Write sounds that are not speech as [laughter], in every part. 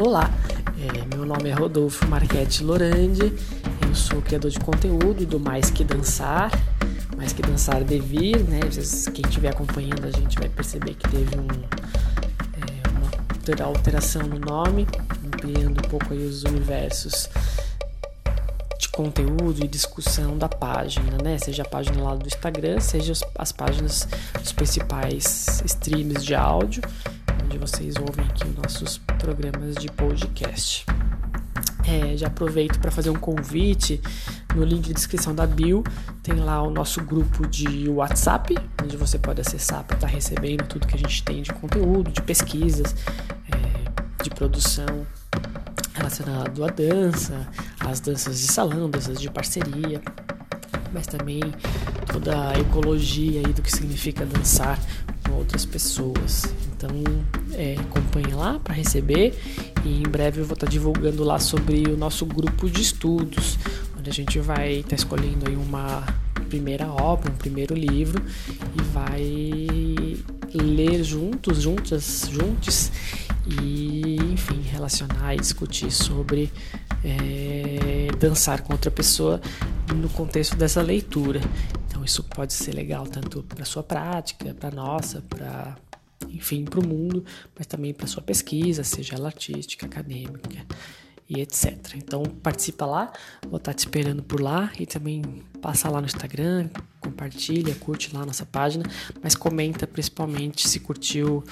Olá, é, meu nome é Rodolfo Marchetti Lorandi, eu sou criador de conteúdo do Mais Que Dançar, Mais Que Dançar Devir, né? Quem estiver acompanhando a gente vai perceber que teve um, é, uma alteração no nome, ampliando um pouco aí os universos de conteúdo e discussão da página, né? Seja a página lá do Instagram, seja as páginas dos principais streams de áudio vocês ouvem aqui os nossos programas de podcast. É, já aproveito para fazer um convite. No link de descrição da bio tem lá o nosso grupo de WhatsApp, onde você pode acessar para estar tá recebendo tudo que a gente tem de conteúdo, de pesquisas, é, de produção relacionado à dança, às danças de salão, danças de parceria, mas também toda a ecologia aí do que significa dançar com outras pessoas. Então é, acompanhe lá para receber e em breve eu vou estar tá divulgando lá sobre o nosso grupo de estudos, onde a gente vai estar tá escolhendo aí uma primeira obra, um primeiro livro e vai ler juntos, juntas, juntos e enfim relacionar e discutir sobre é, dançar com outra pessoa no contexto dessa leitura. Então isso pode ser legal tanto para sua prática, para nossa, para enfim, para o mundo, mas também para sua pesquisa, seja ela artística, acadêmica e etc. Então participa lá, vou estar te esperando por lá e também passa lá no Instagram, compartilha, curte lá a nossa página, mas comenta principalmente se curtiu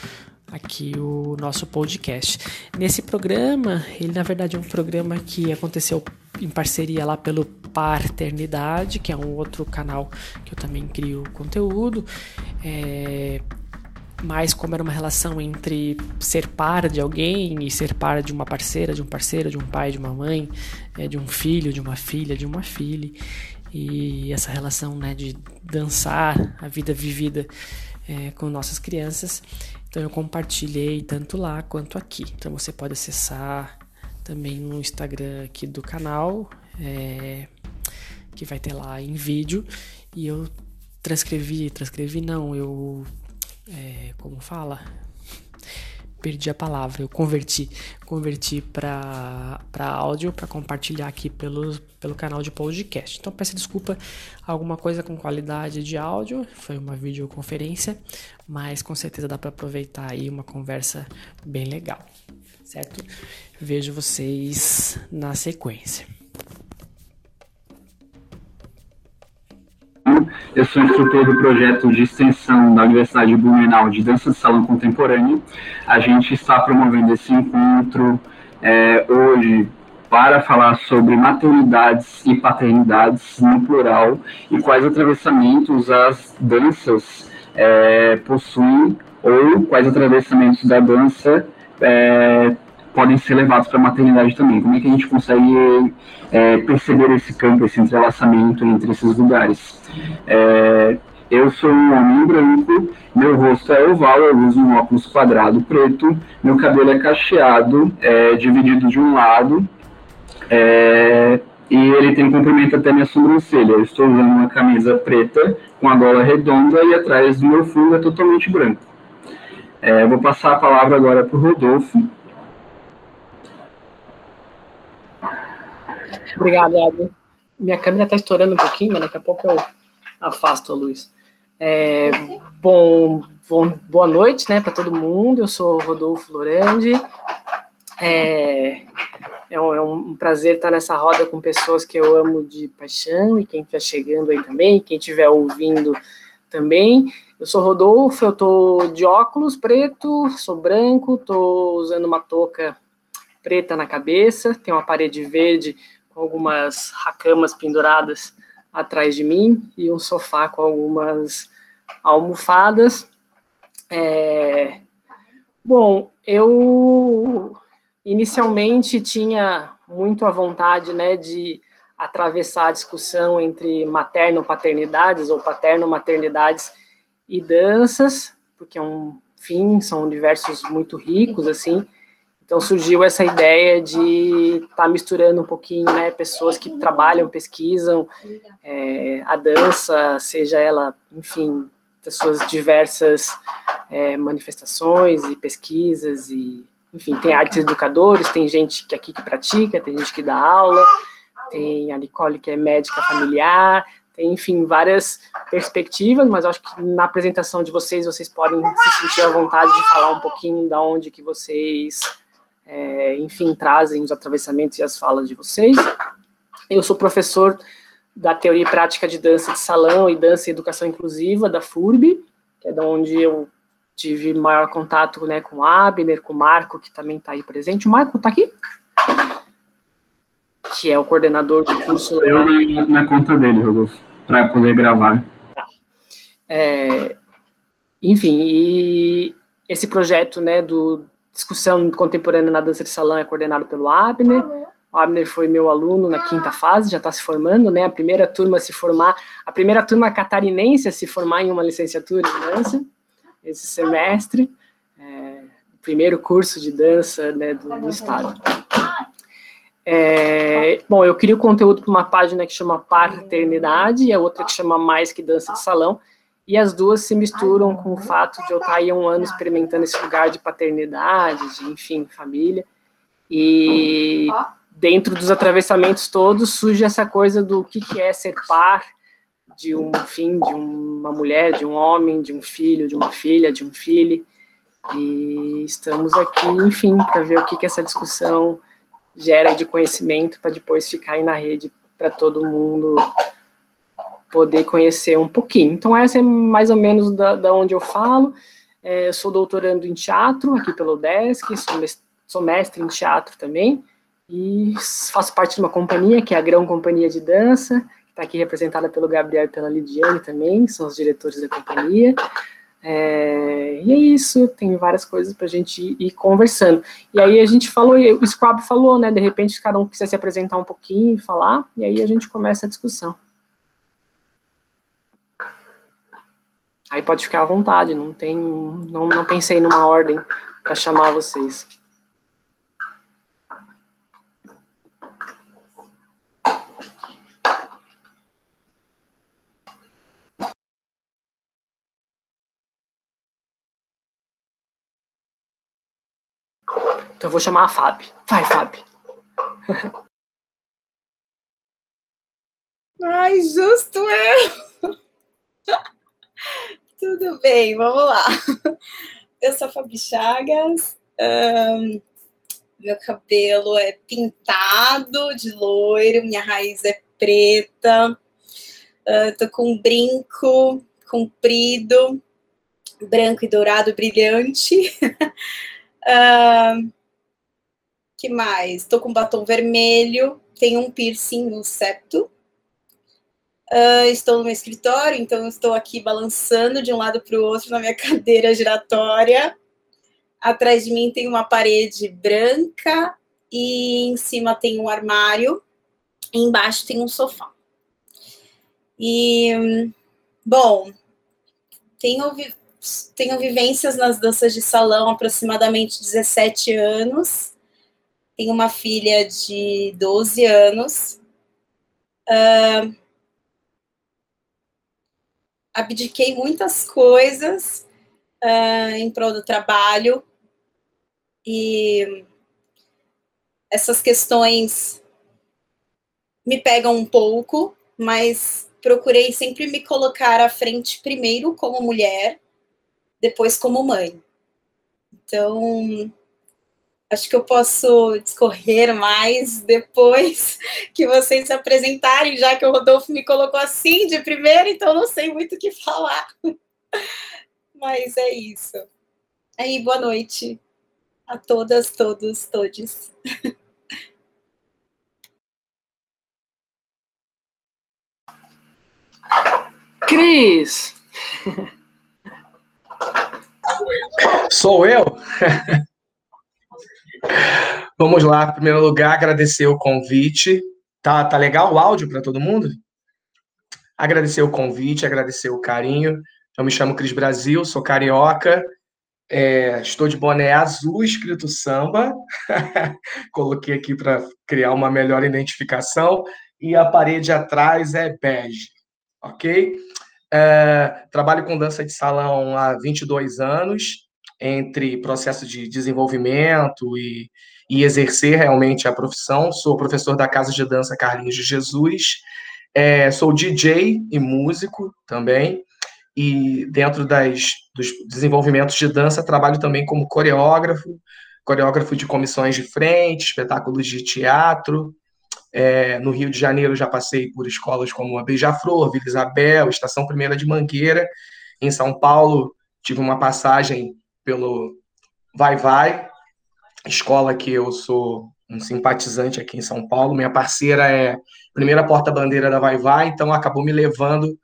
aqui o nosso podcast. Nesse programa, ele na verdade é um programa que aconteceu em parceria lá pelo Paternidade, que é um outro canal que eu também crio conteúdo. É, mais como era uma relação entre ser par de alguém e ser par de uma parceira, de um parceiro, de um pai, de uma mãe, é, de um filho, de uma filha, de uma filha. E essa relação né, de dançar a vida vivida é, com nossas crianças. Então eu compartilhei tanto lá quanto aqui. Então você pode acessar também no Instagram aqui do canal, é, que vai ter lá em vídeo. E eu transcrevi, transcrevi não, eu é, como fala? Perdi a palavra, eu converti, converti para áudio para compartilhar aqui pelo, pelo canal de podcast. Então peço desculpa alguma coisa com qualidade de áudio, foi uma videoconferência, mas com certeza dá para aproveitar aí uma conversa bem legal, certo? Vejo vocês na sequência. Eu sou instrutor do projeto de extensão da Universidade de Blumenau de Dança de Salão Contemporâneo. A gente está promovendo esse encontro é, hoje para falar sobre maternidades e paternidades no plural e quais atravessamentos as danças é, possuem ou quais atravessamentos da dança é, podem ser levados para a maternidade também. Como é que a gente consegue é, perceber esse campo, esse entrelaçamento entre esses lugares? É, eu sou um homem branco, meu rosto é oval, eu uso um óculos quadrado preto, meu cabelo é cacheado, é, dividido de um lado, é, e ele tem comprimento até minha sobrancelha. Eu estou usando uma camisa preta com a gola redonda e atrás do meu fundo é totalmente branco. É, vou passar a palavra agora para o Rodolfo, Obrigado, Abel. Minha câmera está estourando um pouquinho, mas daqui a pouco eu afasto a luz. É, bom, bom, boa noite né, para todo mundo. Eu sou Rodolfo Lorandi. É, é, um, é, um, prazer estar nessa roda com pessoas que eu amo de paixão e quem está chegando aí também, quem estiver ouvindo também. Eu sou Rodolfo, eu estou de óculos preto, sou branco, estou usando uma touca preta na cabeça, tem uma parede verde algumas racamas penduradas atrás de mim e um sofá com algumas almofadas. É... Bom, eu inicialmente tinha muito a vontade né, de atravessar a discussão entre materno-paternidades ou paterno-maternidades e danças, porque é um fim, são universos muito ricos, assim, então surgiu essa ideia de estar tá misturando um pouquinho, né, pessoas que trabalham, pesquisam é, a dança, seja ela, enfim, das suas diversas é, manifestações e pesquisas e enfim, tem artes educadores, tem gente que aqui que pratica, tem gente que dá aula, tem a Nicole que é médica familiar, tem, enfim, várias perspectivas, mas acho que na apresentação de vocês, vocês podem se sentir à vontade de falar um pouquinho da onde que vocês, é, enfim, trazem os atravessamentos e as falas de vocês. Eu sou professor da Teoria e Prática de Dança de Salão e Dança e Educação Inclusiva, da FURB, que é da onde eu tive maior contato né, com o Abner, com o Marco, que também está aí presente. O Marco está aqui? Que é o coordenador do curso. Eu na, na conta dele, Rodolfo, para poder gravar. Tá. É, enfim, e esse projeto né, do Discussão Contemporânea na Dança de Salão é coordenado pelo Abner. O Abner foi meu aluno na quinta fase, já está se formando, né? A primeira turma a se formar, a primeira turma catarinense a se formar em uma licenciatura de dança esse semestre, é, primeiro curso de dança né, do, do estado. É, bom, eu queria o conteúdo para uma página que chama Paternidade e a outra que chama Mais que Dança de Salão, e as duas se misturam com o fato de eu estar aí há um ano experimentando esse lugar de paternidade, de, enfim, família, e dentro dos atravessamentos todos surge essa coisa do que, que é ser par, de um fim, de uma mulher, de um homem, de um filho, de uma filha, de um filho. E estamos aqui, enfim, para ver o que, que essa discussão gera de conhecimento para depois ficar aí na rede para todo mundo poder conhecer um pouquinho. Então, essa é mais ou menos da, da onde eu falo. É, sou doutorando em teatro aqui pelo DESC, sou mestre, sou mestre em teatro também, e faço parte de uma companhia, que é a Grão Companhia de Dança, está aqui representada pelo Gabriel e pela Lidiane também, são os diretores da companhia. É, e é isso, tem várias coisas para a gente ir, conversando. E aí a gente falou, o Squab falou, né? De repente cada um quiser se apresentar um pouquinho, falar, e aí a gente começa a discussão. Aí pode ficar à vontade, não tem, não, não pensei numa ordem para chamar vocês. Então eu vou chamar a Fábio. Vai, Fábio. Ai, justo eu! Tudo bem, vamos lá. [laughs] Eu sou a Fabi Chagas. Um, meu cabelo é pintado de loiro, minha raiz é preta. Uh, tô com um brinco comprido, branco e dourado brilhante. [laughs] uh, que mais? Estou com batom vermelho, tenho um piercing no septo. Uh, estou no meu escritório, então estou aqui balançando de um lado para o outro na minha [laughs] cadeira giratória. Atrás de mim tem uma parede branca e em cima tem um armário. E embaixo tem um sofá. E, bom, tenho, tenho vivências nas danças de salão aproximadamente 17 anos tenho uma filha de 12 anos. Uh, abdiquei muitas coisas uh, em prol do trabalho e essas questões me pegam um pouco, mas procurei sempre me colocar à frente primeiro como mulher, depois como mãe. Então, acho que eu posso discorrer mais depois [laughs] que vocês se apresentarem, já que o Rodolfo me colocou assim de primeira, então não sei muito o que falar. [laughs] Mas é isso. Aí, boa noite a todas, todos, todes. [laughs] Cris! Sou eu? Vamos lá, em primeiro lugar, agradecer o convite. Tá, tá legal o áudio para todo mundo? Agradecer o convite, agradecer o carinho. Eu me chamo Cris Brasil, sou carioca, é, estou de boné azul escrito samba. [laughs] Coloquei aqui para criar uma melhor identificação. E a parede atrás é bege, ok? É, trabalho com dança de salão há 22 anos. Entre processo de desenvolvimento e, e exercer realmente a profissão. Sou professor da Casa de Dança Carlinhos de Jesus, é, sou DJ e músico também, e dentro das, dos desenvolvimentos de dança trabalho também como coreógrafo, coreógrafo de comissões de frente, espetáculos de teatro. É, no Rio de Janeiro já passei por escolas como a Beija-Flor, Vila Isabel, Estação Primeira de Mangueira. Em São Paulo tive uma passagem pelo Vai Vai, escola que eu sou um simpatizante aqui em São Paulo. Minha parceira é primeira porta-bandeira da Vai Vai, então acabou me levando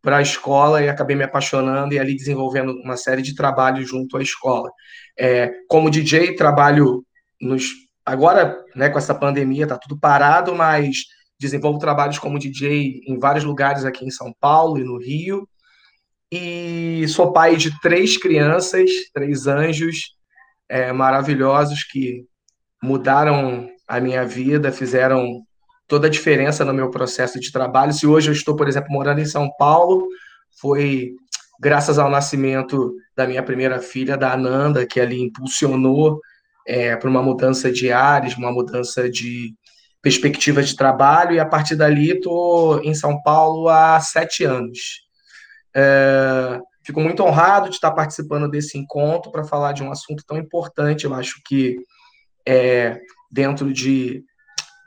para a escola e acabei me apaixonando e ali desenvolvendo uma série de trabalhos junto à escola. É, como DJ, trabalho nos. Agora, né, com essa pandemia, tá tudo parado, mas desenvolvo trabalhos como DJ em vários lugares aqui em São Paulo e no Rio. E sou pai de três crianças, três anjos é, maravilhosos que mudaram a minha vida, fizeram toda a diferença no meu processo de trabalho. Se hoje eu estou, por exemplo, morando em São Paulo, foi graças ao nascimento da minha primeira filha, da Ananda, que ali impulsionou é, para uma mudança de ares, uma mudança de perspectiva de trabalho, e a partir dali estou em São Paulo há sete anos. É, fico muito honrado de estar participando desse encontro para falar de um assunto tão importante. Eu acho que é, dentro de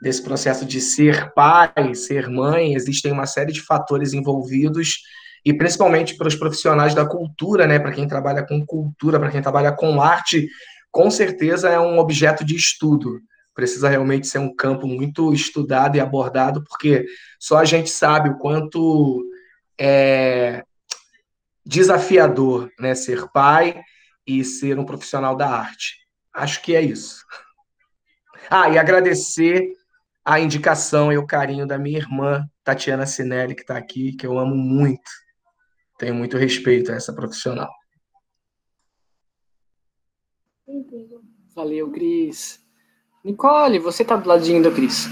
desse processo de ser pai, ser mãe, existem uma série de fatores envolvidos e principalmente para os profissionais da cultura, né, para quem trabalha com cultura, para quem trabalha com arte, com certeza é um objeto de estudo. Precisa realmente ser um campo muito estudado e abordado, porque só a gente sabe o quanto é desafiador, né, ser pai e ser um profissional da arte. Acho que é isso. Ah, e agradecer a indicação e o carinho da minha irmã, Tatiana Sinelli, que está aqui, que eu amo muito. Tenho muito respeito a essa profissional. Valeu, Cris. Nicole, você está do ladinho do Cris.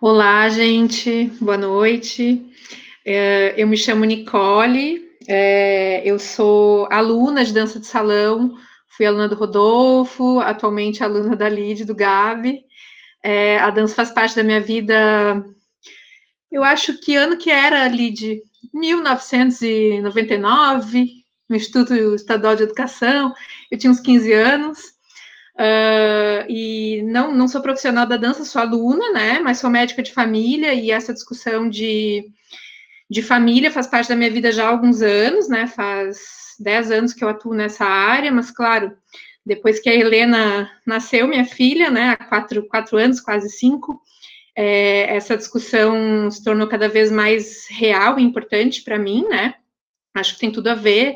Olá, gente. Boa noite. É, eu me chamo Nicole. É, eu sou aluna de dança de salão Fui aluna do Rodolfo, atualmente aluna da Lid, do Gabi. É, a dança faz parte da minha vida. Eu acho que ano que era, Lid? 1999, no Instituto Estadual de Educação. Eu tinha uns 15 anos. Uh, e não, não sou profissional da dança, sou aluna, né? Mas sou médica de família e essa discussão de, de família faz parte da minha vida já há alguns anos, né? Faz 10 anos que eu atuo nessa área, mas claro, depois que a Helena nasceu, minha filha, né, há quatro, quatro anos, quase cinco, é, essa discussão se tornou cada vez mais real e importante para mim, né? Acho que tem tudo a ver.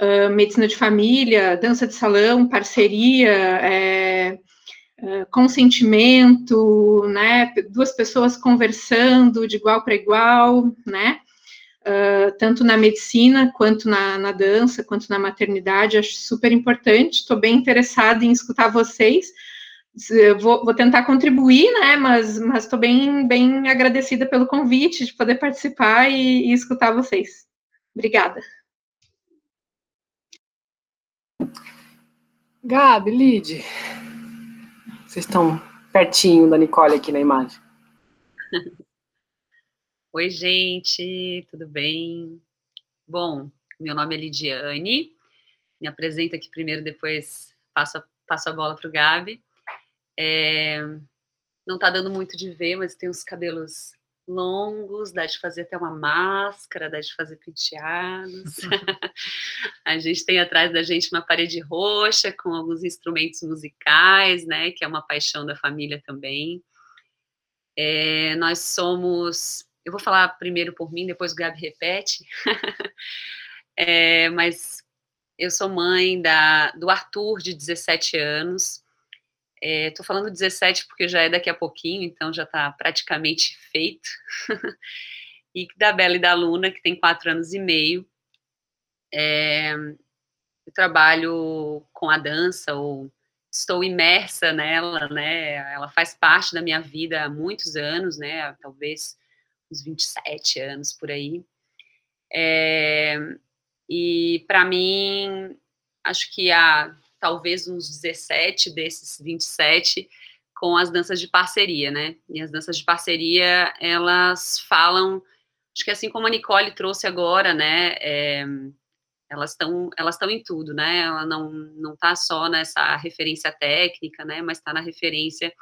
Uh, medicina de família, dança de salão, parceria, é, uh, consentimento, né? Duas pessoas conversando de igual para igual, né? Uh, tanto na medicina, quanto na, na, dança, quanto na maternidade, acho super importante. Estou bem interessada em escutar vocês. Vou, vou, tentar contribuir, né? Mas estou bem, bem agradecida pelo convite de poder participar e, e escutar vocês. Obrigada. Gabi, Lid, vocês estão pertinho da Nicole aqui na imagem. [laughs] Oi, gente, tudo bem? Bom, meu nome é Lidiane, me apresento aqui primeiro, depois passo a, passo a bola para o Gabi. É, não está dando muito de ver, mas tem uns cabelos longos, dá de fazer até uma máscara, dá de fazer penteados. [laughs] a gente tem atrás da gente uma parede roxa com alguns instrumentos musicais, né, que é uma paixão da família também. É, nós somos eu vou falar primeiro por mim, depois o Gabi repete. [laughs] é, mas eu sou mãe da, do Arthur, de 17 anos. Estou é, falando 17 porque já é daqui a pouquinho, então já está praticamente feito. [laughs] e da Bela e da Luna, que tem 4 anos e meio. É, eu trabalho com a dança, ou estou imersa nela, né? Ela faz parte da minha vida há muitos anos, né? Talvez uns 27 anos por aí. É, E para mim, acho que há talvez uns 17 desses 27 com as danças de parceria, né? E as danças de parceria, elas falam, acho que assim como a Nicole trouxe agora, né? É, elas estão elas estão em tudo, né? Ela não não está só nessa referência técnica, né? Mas está na referência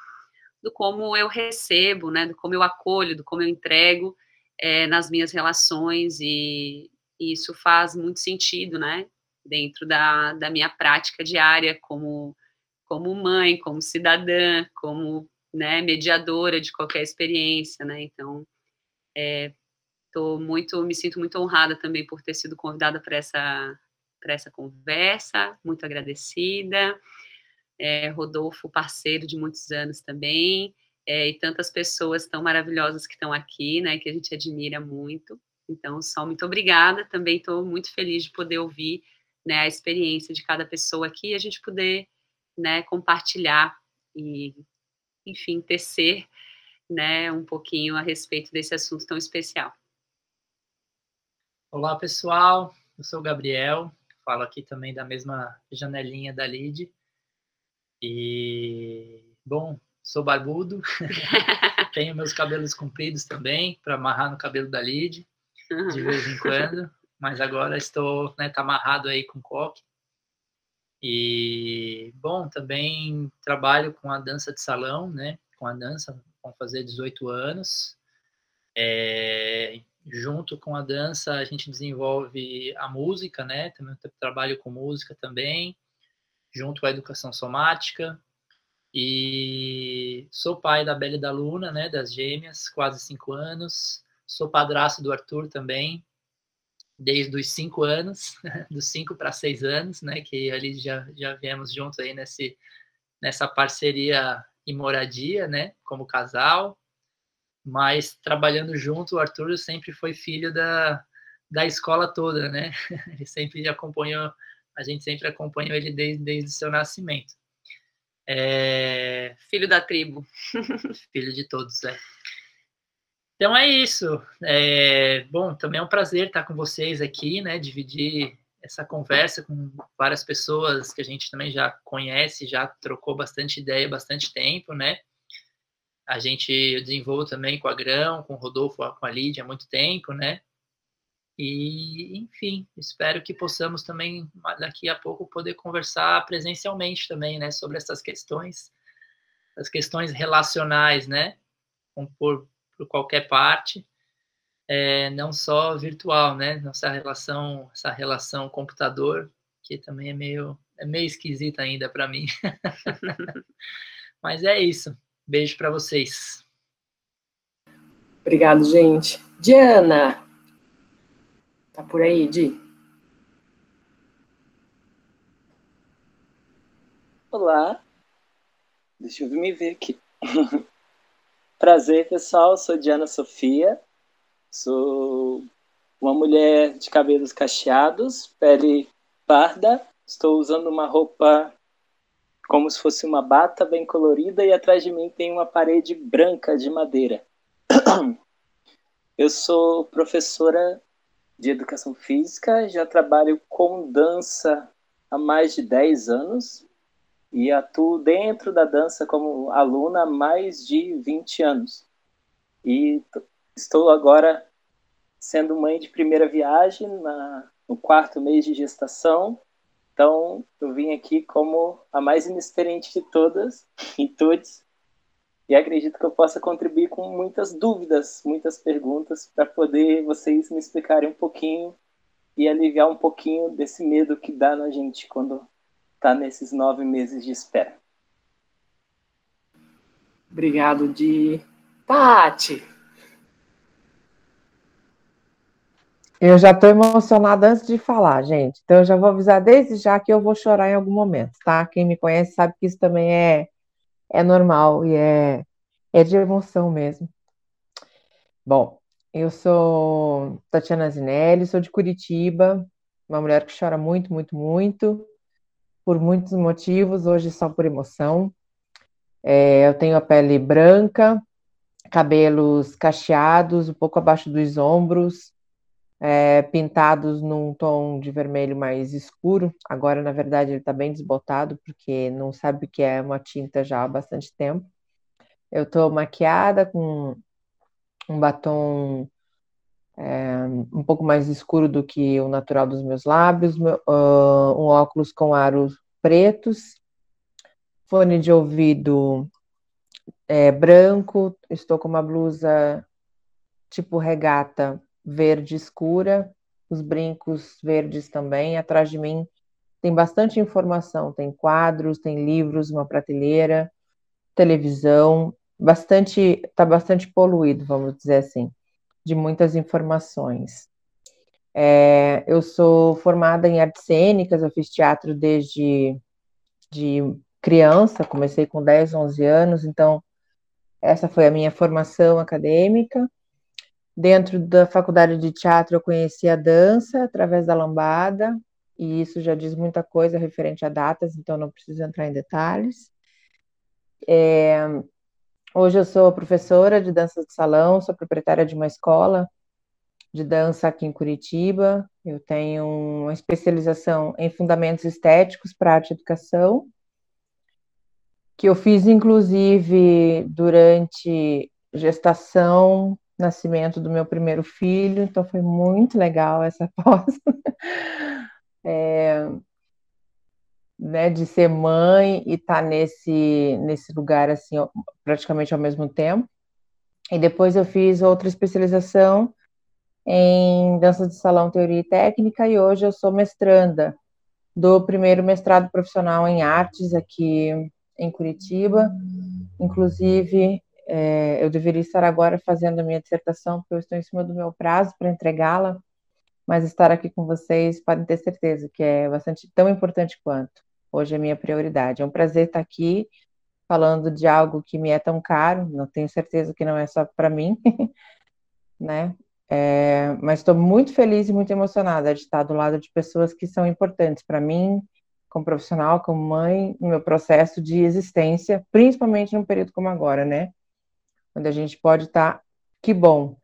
do como eu recebo, né? Do como eu acolho, do como eu entrego é, nas minhas relações e, e, isso faz muito sentido, né? Dentro da, da minha prática diária como como mãe, como cidadã, como né, mediadora de qualquer experiência, né? Então, é, tô muito, me sinto muito honrada também por ter sido convidada para essa para essa conversa, muito agradecida. É, Rodolfo, parceiro de muitos anos também, é, e tantas pessoas tão maravilhosas que estão aqui, né, que a gente admira muito. Então, só muito obrigada. Também estou muito feliz de poder ouvir né, a experiência de cada pessoa aqui e a gente poder né, compartilhar e, enfim, tecer né, um pouquinho a respeito desse assunto tão especial. Olá, pessoal. Eu sou o Gabriel, falo aqui também da mesma janelinha da LID. E, bom, sou barbudo, [laughs] tenho meus cabelos compridos também, para amarrar no cabelo da LID, de vez em quando, mas agora estou, né, tá amarrado aí com coque. E, bom, também trabalho com a dança de salão, né, com a dança, vão fazer 18 anos. É, junto com a dança, a gente desenvolve a música, né? Também trabalho com música também, junto com a educação somática. E sou pai da Bela e da Luna, né? Das gêmeas, quase cinco anos. Sou padrasto do Arthur também, desde os cinco anos, [laughs] dos cinco para seis anos, né? Que ali já, já viemos juntos aí nesse, nessa parceria e moradia, né? Como casal mas trabalhando junto, o Arthur sempre foi filho da, da escola toda, né? [laughs] Ele sempre acompanhou, a gente sempre acompanhou ele desde, desde o seu nascimento. É... Filho da tribo. [laughs] filho de todos, é. Então é isso. É... Bom, também é um prazer estar com vocês aqui, né? Dividir essa conversa com várias pessoas que a gente também já conhece, já trocou bastante ideia, bastante tempo, né? a gente desenvolve também com a Grão, com o Rodolfo, com a Lídia há muito tempo, né? E, enfim, espero que possamos também, daqui a pouco, poder conversar presencialmente também, né? Sobre essas questões, as questões relacionais, né? Por, por qualquer parte, é, não só virtual, né? Nossa relação, essa relação computador, que também é meio, é meio esquisita ainda para mim. [laughs] Mas é isso. Beijo para vocês. Obrigado, gente. Diana, tá por aí, Di? Olá. Deixa eu me ver aqui. [laughs] Prazer, pessoal. Sou Diana Sofia. Sou uma mulher de cabelos cacheados, pele parda. Estou usando uma roupa como se fosse uma bata bem colorida e atrás de mim tem uma parede branca de madeira. [clears throat] Eu sou professora de educação física, já trabalho com dança há mais de 10 anos e atuo dentro da dança como aluna há mais de 20 anos. E estou agora sendo mãe de primeira viagem na, no quarto mês de gestação então, eu vim aqui como a mais inexperiente de todas [laughs] e todos, e acredito que eu possa contribuir com muitas dúvidas, muitas perguntas, para poder vocês me explicarem um pouquinho e aliviar um pouquinho desse medo que dá na gente quando está nesses nove meses de espera. Obrigado, Di. Tati, Eu já estou emocionada antes de falar, gente. Então, eu já vou avisar desde já que eu vou chorar em algum momento, tá? Quem me conhece sabe que isso também é, é normal e é, é de emoção mesmo. Bom, eu sou Tatiana Zinelli, sou de Curitiba, uma mulher que chora muito, muito, muito, por muitos motivos, hoje só por emoção. É, eu tenho a pele branca, cabelos cacheados, um pouco abaixo dos ombros, é, pintados num tom de vermelho mais escuro. Agora, na verdade, ele está bem desbotado, porque não sabe o que é uma tinta já há bastante tempo. Eu estou maquiada com um batom é, um pouco mais escuro do que o natural dos meus lábios, meu, uh, um óculos com aros pretos, fone de ouvido é, branco, estou com uma blusa tipo regata verde escura, os brincos verdes também. Atrás de mim tem bastante informação, tem quadros, tem livros, uma prateleira, televisão, bastante, está bastante poluído, vamos dizer assim, de muitas informações. É, eu sou formada em artes cênicas, eu fiz teatro desde de criança, comecei com 10, 11 anos, então essa foi a minha formação acadêmica. Dentro da faculdade de teatro, eu conheci a dança através da lambada, e isso já diz muita coisa referente a datas, então não preciso entrar em detalhes. É, hoje eu sou professora de dança de salão, sou proprietária de uma escola de dança aqui em Curitiba. Eu tenho uma especialização em fundamentos estéticos para arte e educação, que eu fiz inclusive durante gestação, nascimento do meu primeiro filho, então foi muito legal essa [laughs] pós. é, né, de ser mãe e estar tá nesse, nesse lugar assim, praticamente ao mesmo tempo. E depois eu fiz outra especialização em dança de salão, teoria e técnica, e hoje eu sou mestranda do primeiro mestrado profissional em artes aqui em Curitiba. Inclusive, é, eu deveria estar agora fazendo a minha dissertação, porque eu estou em cima do meu prazo para entregá-la, mas estar aqui com vocês podem ter certeza que é bastante tão importante quanto. Hoje é minha prioridade. É um prazer estar aqui falando de algo que me é tão caro, não tenho certeza que não é só para mim, [laughs] né? É, mas estou muito feliz e muito emocionada de estar do lado de pessoas que são importantes para mim, como profissional, como mãe, no meu processo de existência, principalmente num período como agora, né? Onde a gente pode estar, tá, que bom,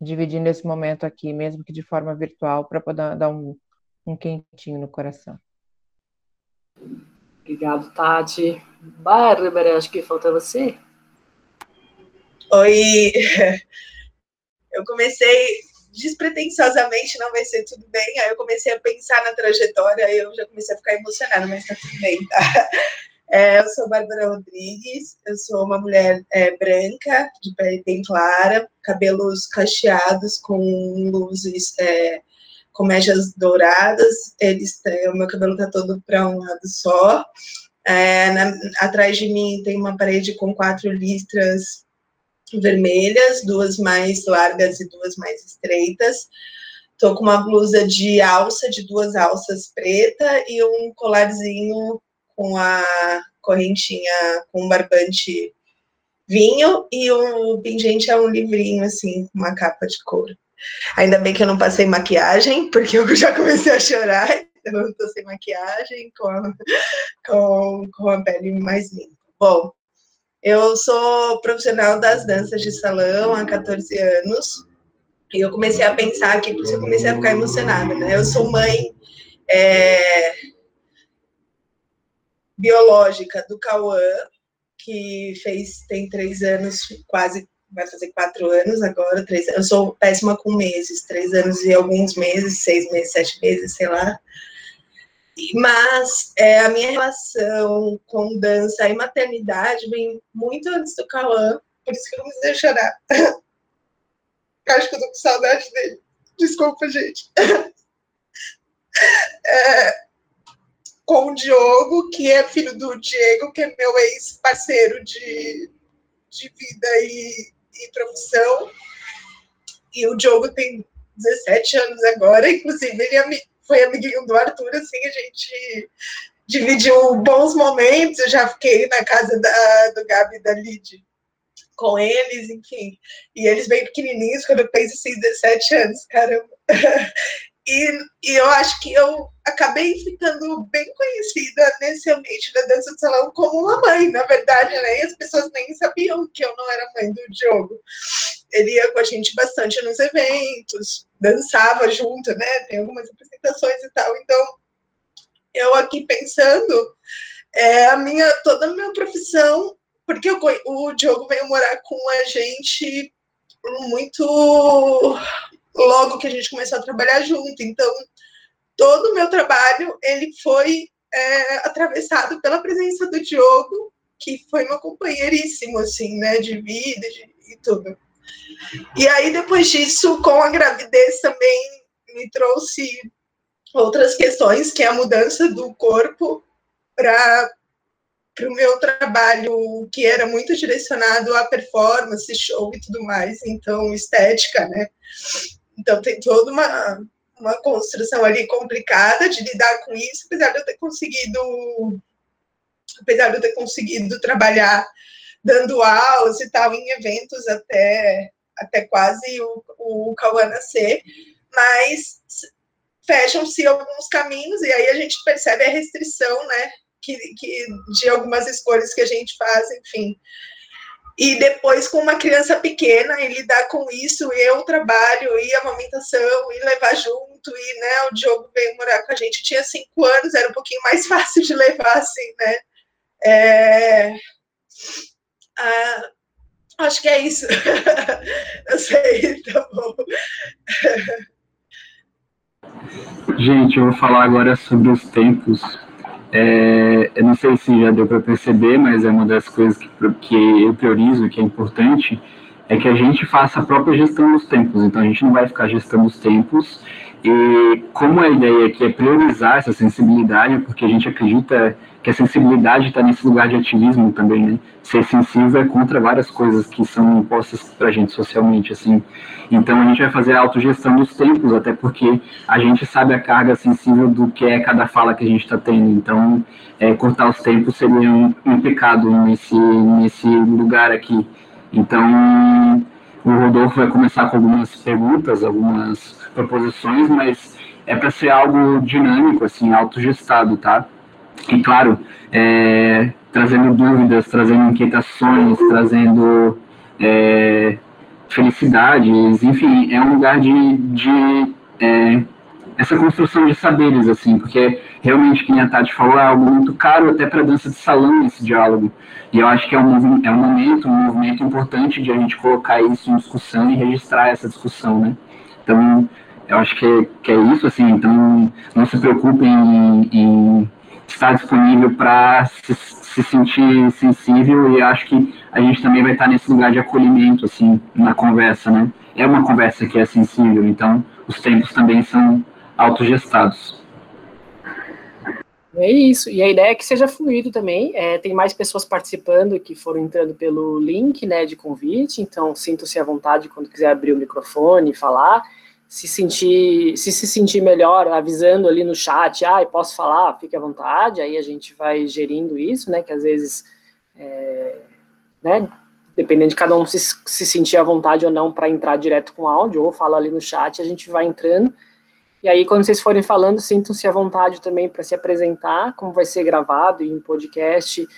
dividindo esse momento aqui, mesmo que de forma virtual, para poder dar um, um quentinho no coração. Obrigado, Tati. Bárbara, acho que falta você. Oi, [laughs] eu comecei despretensiosamente, não vai ser tudo bem, aí eu comecei a pensar na trajetória, aí eu já comecei a ficar emocionada, mas tá tudo bem, tá? É, eu sou Bárbara Rodrigues, eu sou uma mulher é, branca, de pele bem clara, cabelos cacheados com luzes, é, com mechas douradas. Eles, o meu cabelo está todo para um lado só. É, na, atrás de mim tem uma parede com quatro listras vermelhas, duas mais largas e duas mais estreitas. Estou com uma blusa de alça, de duas alças preta e um colarzinho com a correntinha com um barbante vinho e o pingente é um livrinho, assim, uma capa de couro. Ainda bem que eu não passei maquiagem, porque eu já comecei a chorar, então eu tô sem maquiagem, com a, com, com a pele mais limpa. Bom, eu sou profissional das danças de salão há 14 anos, e eu comecei a pensar aqui, por isso eu comecei a ficar emocionada, né? Eu sou mãe é, biológica do Cauã, que fez, tem três anos, quase vai fazer quatro anos agora, três Eu sou péssima com meses, três anos e alguns meses, seis meses, sete meses, sei lá. Mas é, a minha relação com dança e maternidade vem muito antes do Cauã, por isso que eu não a chorar. [laughs] Acho que eu tô com saudade dele. Desculpa, gente. [laughs] É, com o Diogo, que é filho do Diego, que é meu ex-parceiro de, de vida e, e profissão. E o Diogo tem 17 anos agora, inclusive ele foi amiguinho do Arthur, assim, a gente dividiu bons momentos, eu já fiquei na casa da, do Gabi e da Lid com eles, enfim. E eles bem pequenininhos, quando eu penso assim, 17 anos, caramba. [laughs] E, e, eu acho que eu acabei ficando bem conhecida nesse ambiente da dança de salão como uma mãe, na verdade, né? E as pessoas nem sabiam que eu não era mãe do Diogo. Ele ia com a gente bastante nos eventos, dançava junto, né? Tem algumas apresentações e tal. Então, eu aqui pensando, é, a minha, toda a minha profissão, porque eu, o Diogo veio morar com a gente muito logo que a gente começou a trabalhar junto. Então, todo o meu trabalho, ele foi é, atravessado pela presença do Diogo, que foi meu companheiríssimo, assim, né, de vida de, e tudo. E aí, depois disso, com a gravidez também me trouxe outras questões, que é a mudança do corpo para o meu trabalho, que era muito direcionado à performance, show e tudo mais, então, estética, né? Então, tem toda uma, uma construção ali complicada de lidar com isso, apesar de eu ter conseguido, apesar de eu ter conseguido trabalhar dando aulas e tal, em eventos até, até quase o, o Cauã nascer, mas fecham-se alguns caminhos e aí a gente percebe a restrição, né, que, que, de algumas escolhas que a gente faz, enfim. E depois, com uma criança pequena, e lidar com isso, e eu trabalho, e a amamentação, e levar junto, e né, o Diogo veio morar com a gente, tinha cinco anos, era um pouquinho mais [laughs] fácil de levar, assim, né? É... Ah, acho que é isso. [laughs] eu sei, tá bom. Gente, eu vou falar agora sobre os tempos. É, eu não sei se já deu para perceber, mas é uma das coisas que, que eu priorizo, que é importante, é que a gente faça a própria gestão dos tempos. Então, a gente não vai ficar gestando os tempos. E como a ideia aqui é priorizar essa sensibilidade, porque a gente acredita que a sensibilidade está nesse lugar de ativismo também, né? Ser sensível é contra várias coisas que são impostas para a gente socialmente, assim. Então a gente vai fazer a autogestão dos tempos, até porque a gente sabe a carga sensível do que é cada fala que a gente está tendo. Então, é, cortar os tempos seria um, um pecado nesse, nesse lugar aqui. Então, o Rodolfo vai começar com algumas perguntas, algumas proposições, mas é para ser algo dinâmico, assim, autogestado, tá? E claro, é, trazendo dúvidas, trazendo inquietações, trazendo é, felicidades, enfim, é um lugar de, de é, essa construção de saberes, assim, porque realmente, que a Tati falou, é algo muito caro até para dança de salão esse diálogo. E eu acho que é um, é um momento, um movimento importante de a gente colocar isso em discussão e registrar essa discussão, né? Então, eu acho que é, que é isso, assim, então não se preocupem em, em estar disponível para se, se, sentir sensível e acho que a gente também vai estar nesse lugar de acolhimento, assim, na conversa, né? É uma conversa que é sensível, então os tempos também são autogestados. É isso, e a ideia é que seja fluido também, é, tem mais pessoas participando que foram entrando pelo link, né, de convite, então sintam-se à vontade quando quiser abrir o microfone e falar, se sentir, se se sentir melhor, avisando ali no chat, ah, posso falar, fique à vontade, aí a gente vai gerindo isso, né, que às vezes, é, né, dependendo de cada um se, se sentir à vontade ou não para entrar direto com áudio, ou fala ali no chat, a gente vai entrando, e aí quando vocês forem falando, sintam-se à vontade também para se apresentar, como vai ser gravado em podcast,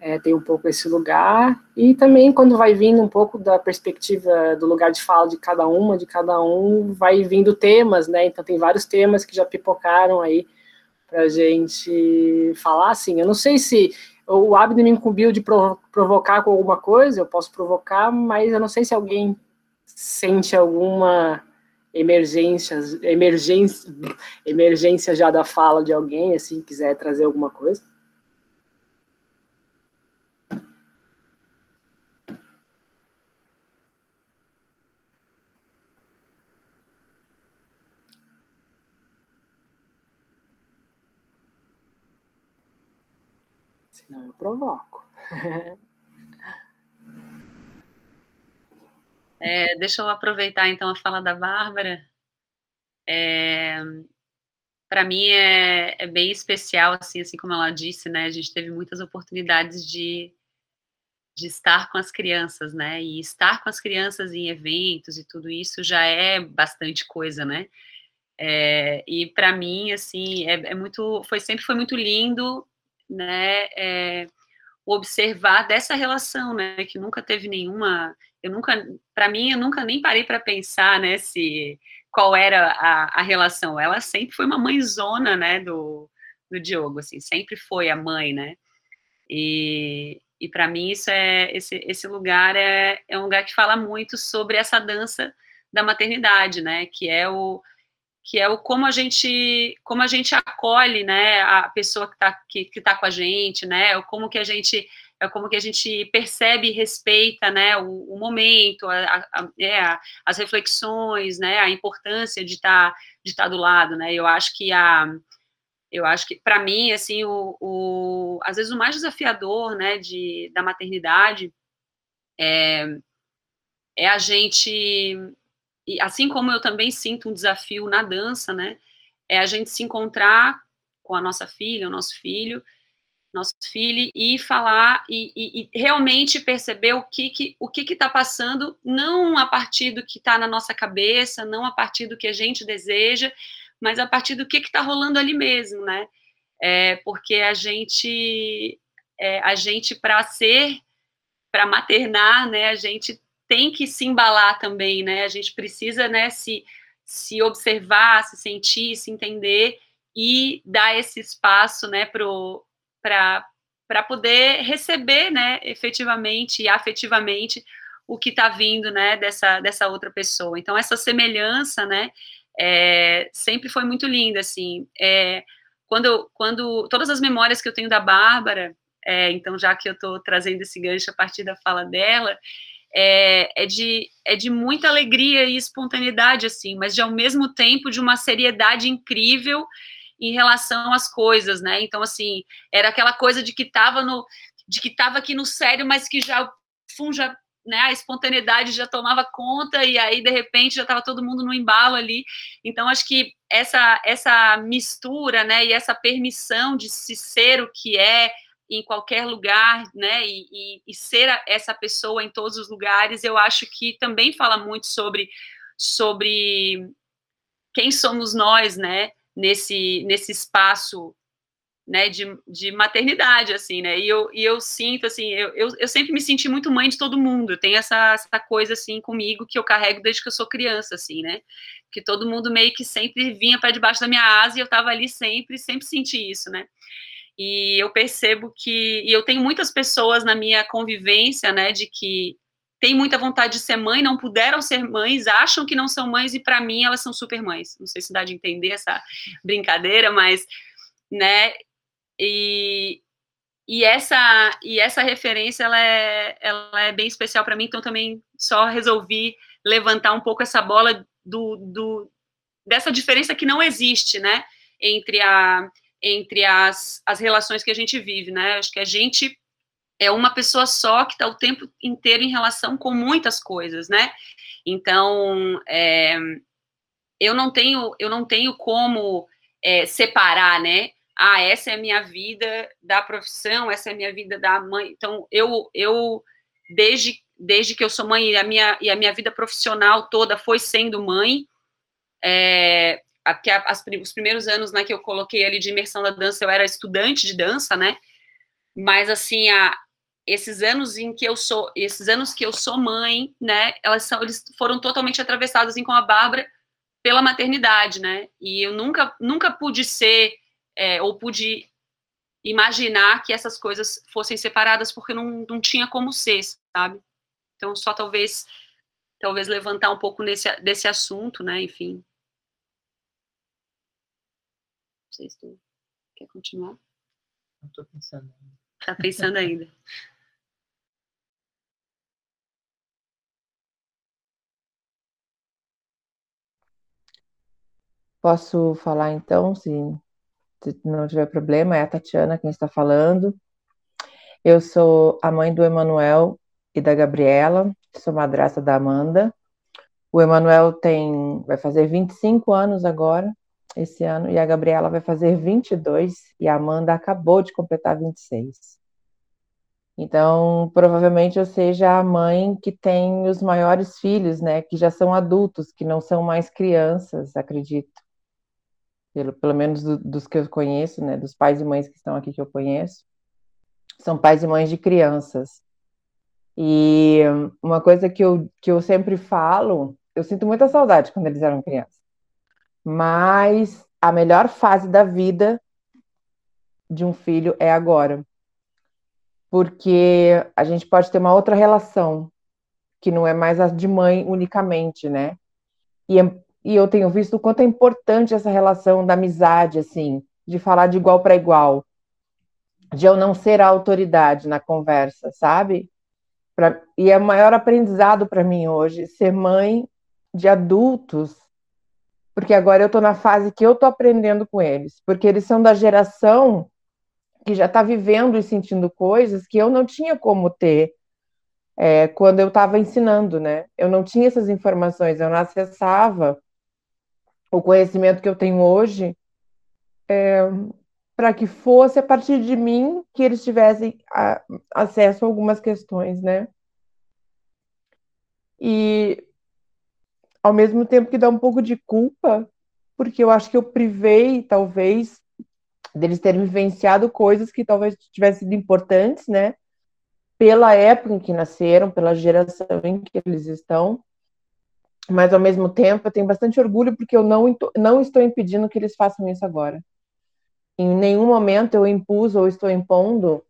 é, tem um pouco esse lugar, e também quando vai vindo um pouco da perspectiva do lugar de fala de cada uma, de cada um, vai vindo temas, né? Então tem vários temas que já pipocaram aí para gente falar, assim, eu não sei se o Abner me incumbiu de provocar com alguma coisa, eu posso provocar, mas eu não sei se alguém sente alguma emergência, emergência, emergência já da fala de alguém, assim, quiser trazer alguma coisa. Senão eu provoco. [laughs] É, deixa eu aproveitar então a fala da Bárbara. É, para mim é, é, bem especial, assim, assim como ela disse, né? A gente teve muitas oportunidades de, de estar com as crianças, né? E estar com as crianças em eventos e tudo isso já é bastante coisa, né? É, e para mim, assim, é, é, muito, foi sempre foi muito lindo né, é, observar dessa relação, né, que nunca teve nenhuma, eu nunca, para mim, eu nunca nem parei para pensar, né, se qual era a, a relação. Ela sempre foi uma mãezona, né, do, do Diogo, assim, sempre foi a mãe, né? E, e para mim isso é esse, esse lugar é, é um lugar que fala muito sobre essa dança da maternidade, né? Que é o que é o como a gente como a gente acolhe, né, a pessoa que está que, que tá com a gente, né? O como que a gente é como que a gente percebe e respeita, né, o, o momento, a, a, é, as reflexões, né, a importância de estar tá, de estar tá do lado, né? Eu acho que a eu acho que para mim assim o, o, às vezes o mais desafiador né de da maternidade é, é a gente e assim como eu também sinto um desafio na dança né é a gente se encontrar com a nossa filha o nosso filho nosso filho e falar e, e, e realmente perceber o que que o que está passando não a partir do que está na nossa cabeça não a partir do que a gente deseja mas a partir do que está rolando ali mesmo, né? É, porque a gente, é, a gente para ser, para maternar, né? A gente tem que se embalar também, né? A gente precisa, né? Se, se observar, se sentir, se entender e dar esse espaço, né? Para para poder receber, né? Efetivamente e afetivamente o que está vindo, né? Dessa dessa outra pessoa. Então essa semelhança, né? é, sempre foi muito linda, assim. É, quando, quando todas as memórias que eu tenho da Bárbara, é, então já que eu estou trazendo esse gancho a partir da fala dela, é, é, de, é de muita alegria e espontaneidade, assim, mas de ao mesmo tempo de uma seriedade incrível em relação às coisas, né? Então, assim, era aquela coisa de que estava no, de que estava aqui no sério, mas que já, fum, já né, a espontaneidade já tomava conta e aí de repente já estava todo mundo no embalo ali. Então acho que essa essa mistura, né, e essa permissão de se ser o que é em qualquer lugar, né, e, e, e ser essa pessoa em todos os lugares, eu acho que também fala muito sobre sobre quem somos nós, né, nesse nesse espaço né, de, de maternidade, assim, né, e eu, e eu sinto, assim, eu, eu, eu sempre me senti muito mãe de todo mundo, tem essa, essa coisa, assim, comigo, que eu carrego desde que eu sou criança, assim, né, que todo mundo meio que sempre vinha para debaixo da minha asa e eu estava ali sempre, sempre senti isso, né, e eu percebo que, e eu tenho muitas pessoas na minha convivência, né, de que tem muita vontade de ser mãe, não puderam ser mães, acham que não são mães e para mim elas são super mães. Não sei se dá de entender essa brincadeira, mas né, e, e essa e essa referência ela é, ela é bem especial para mim, então também só resolvi levantar um pouco essa bola do, do dessa diferença que não existe, né, entre a entre as, as relações que a gente vive, né? Acho que a gente é uma pessoa só que está o tempo inteiro em relação com muitas coisas, né? Então, é, eu não tenho eu não tenho como é, separar, né? ah, essa é a minha vida da profissão, essa é a minha vida da mãe. Então, eu, eu desde, desde que eu sou mãe, e a minha, e a minha vida profissional toda foi sendo mãe, é, que as, os primeiros anos né, que eu coloquei ali de imersão da dança, eu era estudante de dança, né? Mas, assim, a, esses anos em que eu sou, esses anos que eu sou mãe, né, elas são, eles foram totalmente atravessados, assim, com a Bárbara, pela maternidade, né? E eu nunca, nunca pude ser é, ou pude imaginar que essas coisas fossem separadas porque não, não tinha como ser, sabe? Então, só talvez talvez levantar um pouco nesse, desse assunto, né? Enfim. Não sei se tu quer continuar. Não estou pensando ainda. Tá pensando ainda. [laughs] Posso falar então, sim se não tiver problema, é a Tatiana quem está falando. Eu sou a mãe do Emanuel e da Gabriela, sou madrasta da Amanda. O Emanuel tem, vai fazer 25 anos agora, esse ano, e a Gabriela vai fazer 22, e a Amanda acabou de completar 26. Então, provavelmente eu seja a mãe que tem os maiores filhos, né, que já são adultos, que não são mais crianças, acredito pelo, pelo menos do, dos que eu conheço, né, dos pais e mães que estão aqui que eu conheço, são pais e mães de crianças. E uma coisa que eu, que eu sempre falo, eu sinto muita saudade quando eles eram crianças. Mas a melhor fase da vida de um filho é agora. Porque a gente pode ter uma outra relação, que não é mais a de mãe unicamente, né? E, é, e eu tenho visto o quanto é importante essa relação da amizade, assim, de falar de igual para igual, de eu não ser a autoridade na conversa, sabe? Pra, e é o maior aprendizado para mim hoje ser mãe de adultos, porque agora eu estou na fase que eu estou aprendendo com eles, porque eles são da geração que já está vivendo e sentindo coisas que eu não tinha como ter é, quando eu estava ensinando, né? Eu não tinha essas informações, eu não acessava o conhecimento que eu tenho hoje é, para que fosse a partir de mim que eles tivessem a, acesso a algumas questões, né? E ao mesmo tempo que dá um pouco de culpa, porque eu acho que eu privei, talvez, deles terem vivenciado coisas que talvez tivessem sido importantes, né? Pela época em que nasceram, pela geração em que eles estão. Mas, ao mesmo tempo, eu tenho bastante orgulho porque eu não, não estou impedindo que eles façam isso agora. Em nenhum momento eu impus ou estou impondo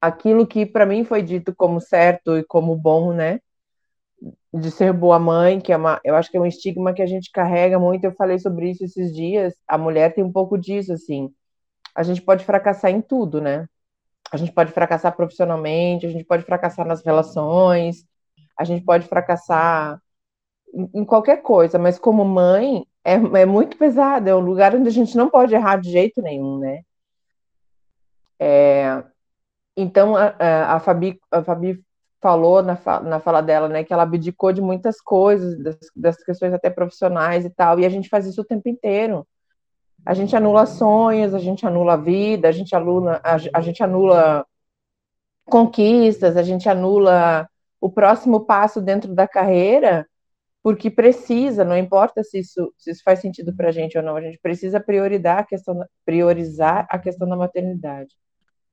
aquilo que para mim foi dito como certo e como bom, né? De ser boa mãe, que é uma, eu acho que é um estigma que a gente carrega muito. Eu falei sobre isso esses dias. A mulher tem um pouco disso, assim a gente pode fracassar em tudo, né? A gente pode fracassar profissionalmente, a gente pode fracassar nas relações, a gente pode fracassar em, qualquer coisa, mas como mãe é, é, muito pesado, é um lugar onde a gente não pode errar de jeito nenhum, né? É, então a, a, Fabi, a Fabi falou na, na fala dela, né, que ela abdicou de muitas coisas, das, das questões até profissionais e tal, e a gente faz isso o tempo inteiro a gente anula sonhos, a gente anula a vida, a gente anula, a, a gente anula conquistas, a gente anula o próximo passo dentro da carreira, porque precisa, não importa se isso, se isso faz sentido para a gente ou não, a gente precisa priorizar a, questão, priorizar a questão da maternidade.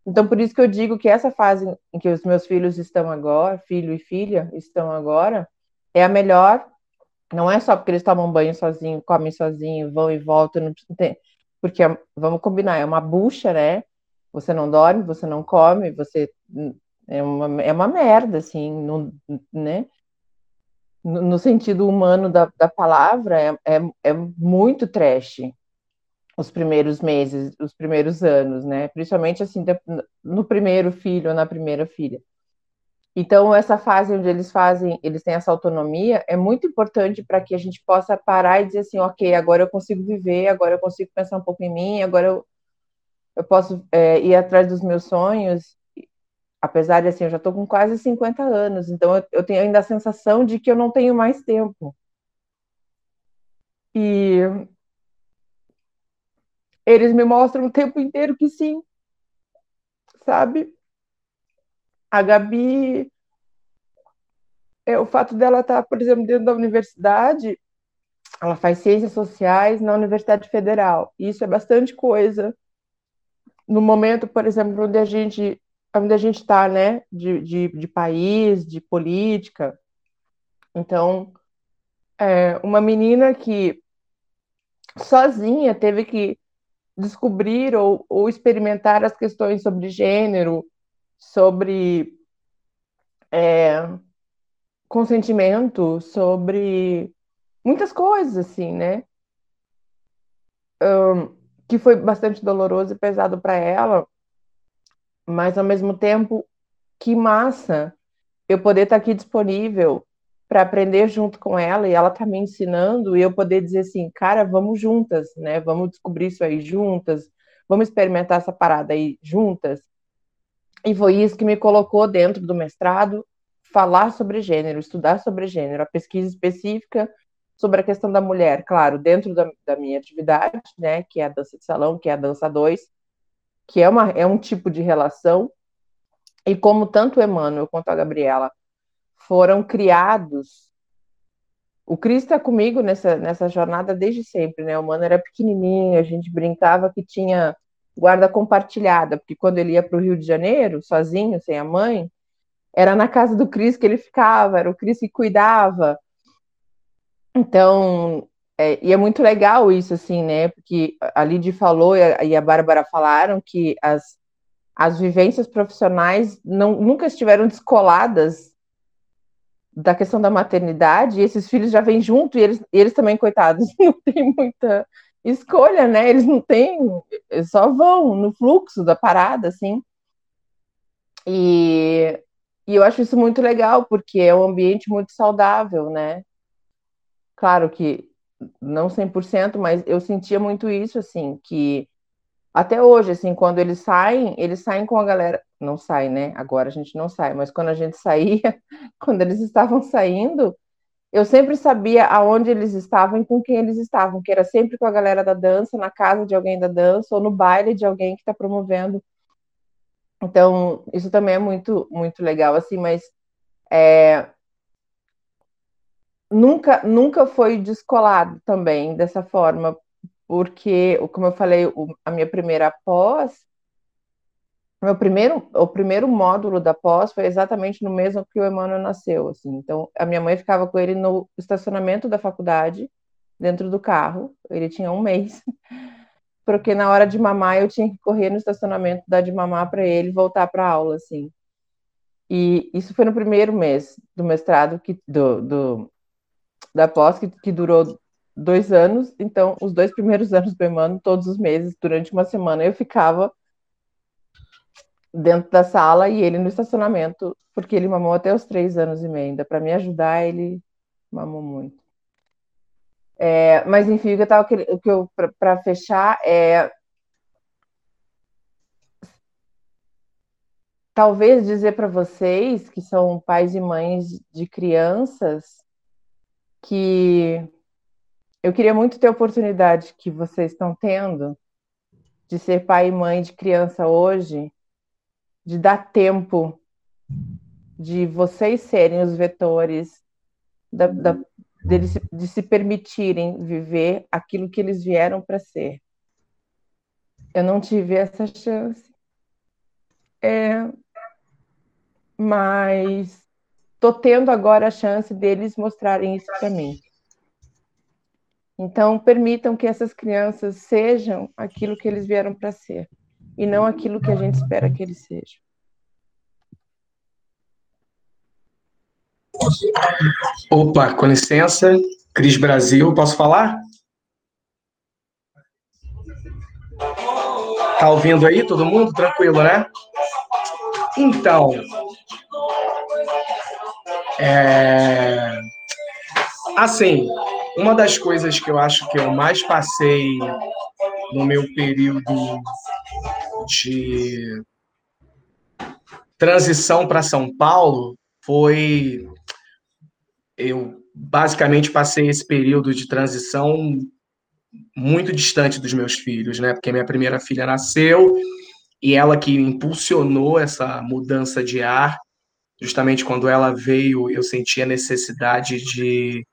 Então, por isso que eu digo que essa fase em que os meus filhos estão agora, filho e filha estão agora, é a melhor não é só porque eles tomam banho sozinho, comem sozinho, vão e voltam, não tem, porque vamos combinar, é uma bucha, né? Você não dorme, você não come, você é uma, é uma merda, assim, né? No, no sentido humano da, da palavra, é, é, é muito trash os primeiros meses, os primeiros anos, né? Principalmente assim, no primeiro filho ou na primeira filha. Então, essa fase onde eles fazem, eles têm essa autonomia, é muito importante para que a gente possa parar e dizer assim, ok, agora eu consigo viver, agora eu consigo pensar um pouco em mim, agora eu, eu posso é, ir atrás dos meus sonhos, apesar de assim, eu já estou com quase 50 anos, então eu, eu tenho ainda a sensação de que eu não tenho mais tempo. E eles me mostram o tempo inteiro que sim, sabe? A Gabi, é, o fato dela estar, tá, por exemplo, dentro da universidade, ela faz ciências sociais na Universidade Federal. Isso é bastante coisa. No momento, por exemplo, onde a gente onde a gente está, né, de, de, de, país, de política. Então, é, uma menina que sozinha teve que descobrir ou, ou experimentar as questões sobre gênero, sobre é, consentimento, sobre muitas coisas, assim, né? Um, que foi bastante doloroso e pesado para ela, mas ao mesmo tempo, que massa eu poder estar tá aqui disponível para aprender junto com ela e ela tá me ensinando e eu poder dizer assim, cara, vamos juntas, né? Vamos descobrir isso aí juntas, vamos experimentar essa parada aí juntas. E foi isso que me colocou dentro do mestrado, falar sobre gênero, estudar sobre gênero, a pesquisa específica sobre a questão da mulher, claro, dentro da, da minha atividade, né, que é a dança de salão, que é a dança 2, que é, uma, é um tipo de relação, e como tanto o Emmanuel quanto a Gabriela foram criados. O Cris está comigo nessa, nessa jornada desde sempre, né? O Mano era pequenininho, a gente brincava que tinha guarda compartilhada, porque quando ele ia para o Rio de Janeiro, sozinho, sem a mãe, era na casa do Cris que ele ficava, era o Cris que cuidava. Então, é, e é muito legal isso, assim, né? Porque a Lidy falou e a, e a Bárbara falaram que as, as vivências profissionais não, nunca estiveram descoladas da questão da maternidade, esses filhos já vêm junto, e eles, eles também, coitados, [laughs] não têm muita escolha, né? Eles não têm, eles só vão no fluxo da parada, assim. E, e eu acho isso muito legal, porque é um ambiente muito saudável, né? Claro que não 100%, mas eu sentia muito isso, assim, que até hoje, assim, quando eles saem, eles saem com a galera. Não sai, né? Agora a gente não sai, mas quando a gente saía, [laughs] quando eles estavam saindo, eu sempre sabia aonde eles estavam e com quem eles estavam, que era sempre com a galera da dança, na casa de alguém da dança, ou no baile de alguém que está promovendo. Então, isso também é muito, muito legal, assim, mas é, nunca, nunca foi descolado também dessa forma, porque, como eu falei, a minha primeira pós, meu primeiro, o primeiro módulo da pós foi exatamente no mesmo que o Emmanuel nasceu, assim. Então, a minha mãe ficava com ele no estacionamento da faculdade, dentro do carro. Ele tinha um mês, [laughs] porque na hora de mamar eu tinha que correr no estacionamento, dar de mamar para ele, voltar para aula, assim. E isso foi no primeiro mês do mestrado que do, do da pós que, que durou dois anos, então os dois primeiros anos do Emmanuel, todos os meses, durante uma semana, eu ficava dentro da sala e ele no estacionamento, porque ele mamou até os três anos e meio. Ainda para me ajudar, ele mamou muito. É, mas enfim, o que eu tava o que eu para fechar é talvez dizer para vocês que são pais e mães de crianças que eu queria muito ter a oportunidade que vocês estão tendo de ser pai e mãe de criança hoje, de dar tempo de vocês serem os vetores da, da, deles, de se permitirem viver aquilo que eles vieram para ser. Eu não tive essa chance. É, mas tô tendo agora a chance deles mostrarem isso para mim. Então, permitam que essas crianças sejam aquilo que eles vieram para ser e não aquilo que a gente espera que eles sejam. Opa, com licença, Cris Brasil, posso falar? Tá ouvindo aí todo mundo? Tranquilo, né? Então, é... assim, uma das coisas que eu acho que eu mais passei no meu período de transição para São Paulo foi eu basicamente passei esse período de transição muito distante dos meus filhos, né? Porque minha primeira filha nasceu e ela que impulsionou essa mudança de ar. Justamente quando ela veio, eu senti a necessidade de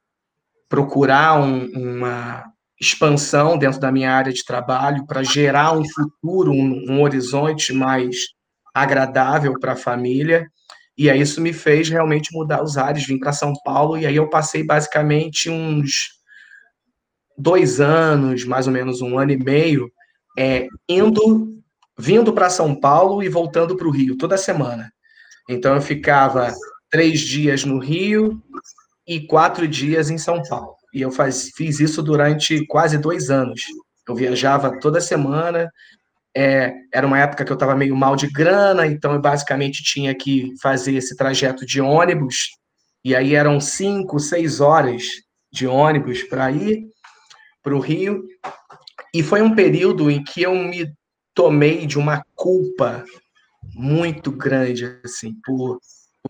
procurar um, uma expansão dentro da minha área de trabalho para gerar um futuro, um, um horizonte mais agradável para a família. E aí isso me fez realmente mudar os ares, vim para São Paulo e aí eu passei basicamente uns dois anos, mais ou menos um ano e meio, é, indo, vindo para São Paulo e voltando para o Rio toda semana. Então eu ficava três dias no Rio, e quatro dias em São Paulo. E eu faz, fiz isso durante quase dois anos. Eu viajava toda semana. É, era uma época que eu estava meio mal de grana, então eu basicamente tinha que fazer esse trajeto de ônibus. E aí eram cinco, seis horas de ônibus para ir para o Rio. E foi um período em que eu me tomei de uma culpa muito grande, assim, por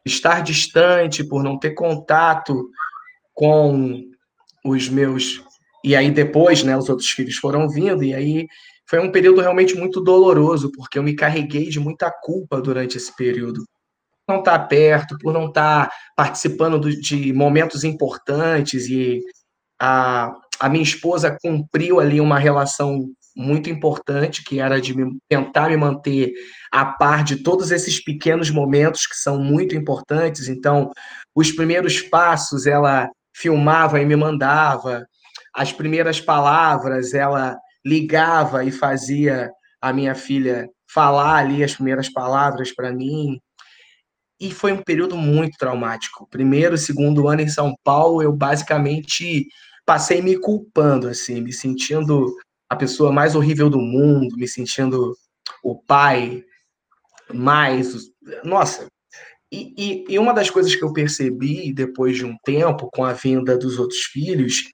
estar distante, por não ter contato com os meus. E aí depois, né, os outros filhos foram vindo, e aí foi um período realmente muito doloroso, porque eu me carreguei de muita culpa durante esse período. Por não estar perto, por não estar participando do, de momentos importantes, e a, a minha esposa cumpriu ali uma relação muito importante, que era de me, tentar me manter a par de todos esses pequenos momentos que são muito importantes. Então, os primeiros passos ela filmava e me mandava. as primeiras palavras, ela ligava e fazia a minha filha falar ali as primeiras palavras para mim. E foi um período muito traumático. Primeiro, segundo ano em São Paulo, eu basicamente passei me culpando, assim, me sentindo a pessoa mais horrível do mundo, me sentindo o pai mais. Nossa! E, e, e uma das coisas que eu percebi depois de um tempo, com a vinda dos outros filhos,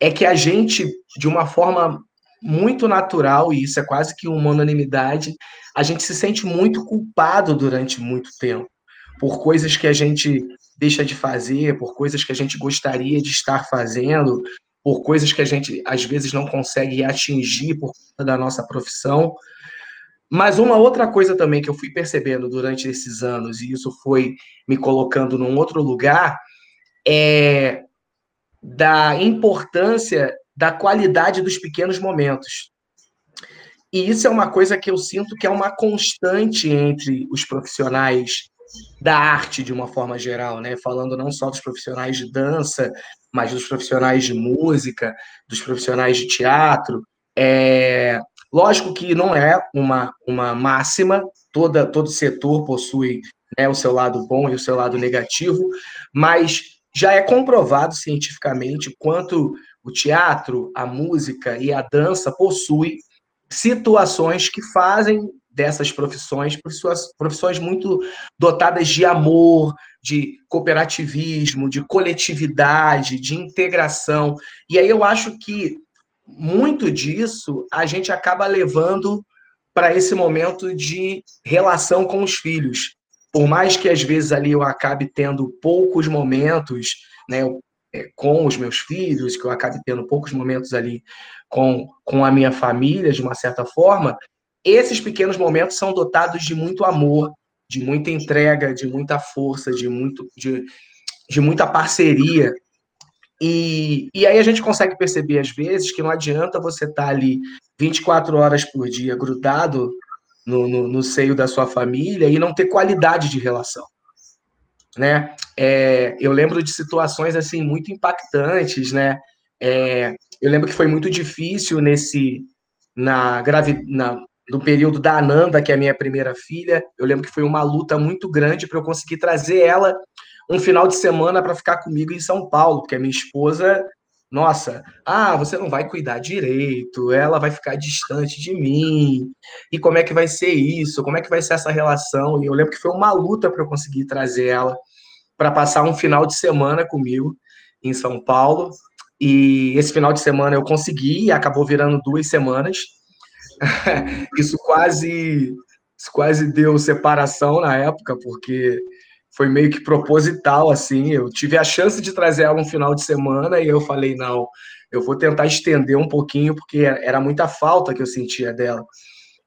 é que a gente, de uma forma muito natural, e isso é quase que uma unanimidade, a gente se sente muito culpado durante muito tempo por coisas que a gente deixa de fazer, por coisas que a gente gostaria de estar fazendo, por coisas que a gente às vezes não consegue atingir por conta da nossa profissão. Mas uma outra coisa também que eu fui percebendo durante esses anos, e isso foi me colocando num outro lugar, é da importância da qualidade dos pequenos momentos. E isso é uma coisa que eu sinto que é uma constante entre os profissionais da arte de uma forma geral, né? Falando não só dos profissionais de dança, mas dos profissionais de música, dos profissionais de teatro. É... Lógico que não é uma, uma máxima, toda, todo setor possui né, o seu lado bom e o seu lado negativo, mas já é comprovado cientificamente quanto o teatro, a música e a dança possuem situações que fazem dessas profissões profissões muito dotadas de amor, de cooperativismo, de coletividade, de integração. E aí eu acho que muito disso a gente acaba levando para esse momento de relação com os filhos. Por mais que às vezes ali eu acabe tendo poucos momentos, né, é, com os meus filhos, que eu acabe tendo poucos momentos ali com, com a minha família, de uma certa forma, esses pequenos momentos são dotados de muito amor, de muita entrega, de muita força, de, muito, de, de muita parceria. E, e aí a gente consegue perceber, às vezes, que não adianta você estar tá ali 24 horas por dia grudado no, no, no seio da sua família e não ter qualidade de relação né? É, eu lembro de situações assim muito impactantes, né? É, eu lembro que foi muito difícil nesse na, gravi, na no período da Ananda, que é a minha primeira filha. Eu lembro que foi uma luta muito grande para eu conseguir trazer ela um final de semana para ficar comigo em São Paulo, porque a minha esposa, nossa, ah, você não vai cuidar direito, ela vai ficar distante de mim. E como é que vai ser isso? Como é que vai ser essa relação? E eu lembro que foi uma luta para eu conseguir trazer ela para passar um final de semana comigo em São Paulo. E esse final de semana eu consegui, acabou virando duas semanas. [laughs] isso quase isso quase deu separação na época, porque foi meio que proposital, assim. Eu tive a chance de trazer ela um final de semana e eu falei, não, eu vou tentar estender um pouquinho, porque era muita falta que eu sentia dela.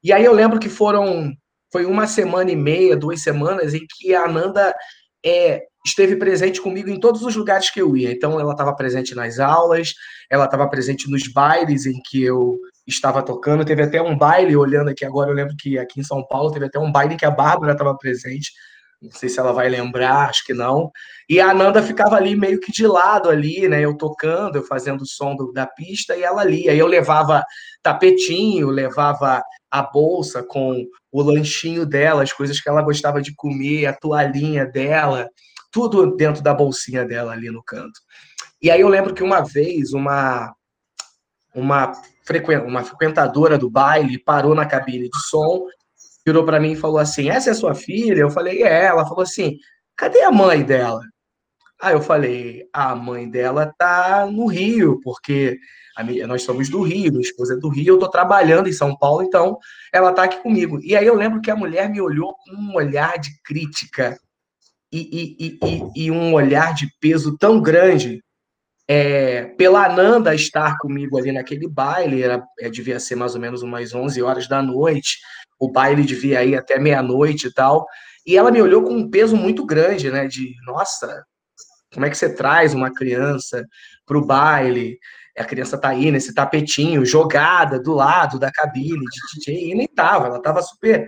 E aí eu lembro que foram, foi uma semana e meia, duas semanas, em que a Ananda é, esteve presente comigo em todos os lugares que eu ia. Então, ela estava presente nas aulas, ela estava presente nos bailes em que eu estava tocando. Teve até um baile, olhando aqui agora, eu lembro que aqui em São Paulo teve até um baile que a Bárbara estava presente. Não sei se ela vai lembrar, acho que não. E a Ananda ficava ali meio que de lado ali, né? Eu tocando, eu fazendo o som do, da pista e ela ali. Aí eu levava tapetinho, levava a bolsa com o lanchinho dela, as coisas que ela gostava de comer, a toalhinha dela tudo dentro da bolsinha dela ali no canto. E aí eu lembro que uma vez uma uma, uma frequentadora do baile parou na cabine de som, virou para mim e falou assim: "Essa é sua filha?" Eu falei: "É". Ela falou assim: "Cadê a mãe dela?" Aí eu falei: "A mãe dela tá no Rio, porque minha, nós somos do Rio, minha esposa é do Rio, eu tô trabalhando em São Paulo, então ela tá aqui comigo". E aí eu lembro que a mulher me olhou com um olhar de crítica e, e, e, e um olhar de peso tão grande é, pela Ananda estar comigo ali naquele baile, era, é, devia ser mais ou menos umas 11 horas da noite, o baile devia ir até meia-noite e tal, e ela me olhou com um peso muito grande, né, de, nossa, como é que você traz uma criança para o baile, a criança tá aí nesse tapetinho, jogada do lado da cabine de DJ, e nem tava, ela tava super...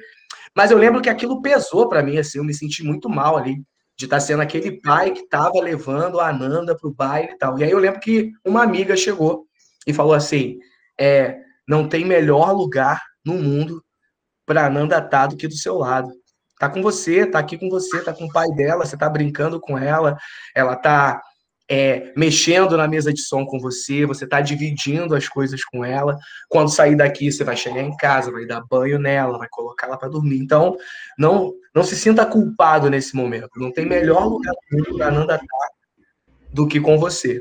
Mas eu lembro que aquilo pesou para mim, assim, eu me senti muito mal ali, de estar tá sendo aquele pai que estava levando a Ananda para o baile e tal. E aí eu lembro que uma amiga chegou e falou assim: é, não tem melhor lugar no mundo para Nanda estar tá do que do seu lado. Tá com você, tá aqui com você, tá com o pai dela, você tá brincando com ela, ela tá é, mexendo na mesa de som com você, você está dividindo as coisas com ela. Quando sair daqui, você vai chegar em casa, vai dar banho nela, vai colocar ela para dormir. Então, não não se sinta culpado nesse momento. Não tem melhor lugar para Nanda estar do que com você.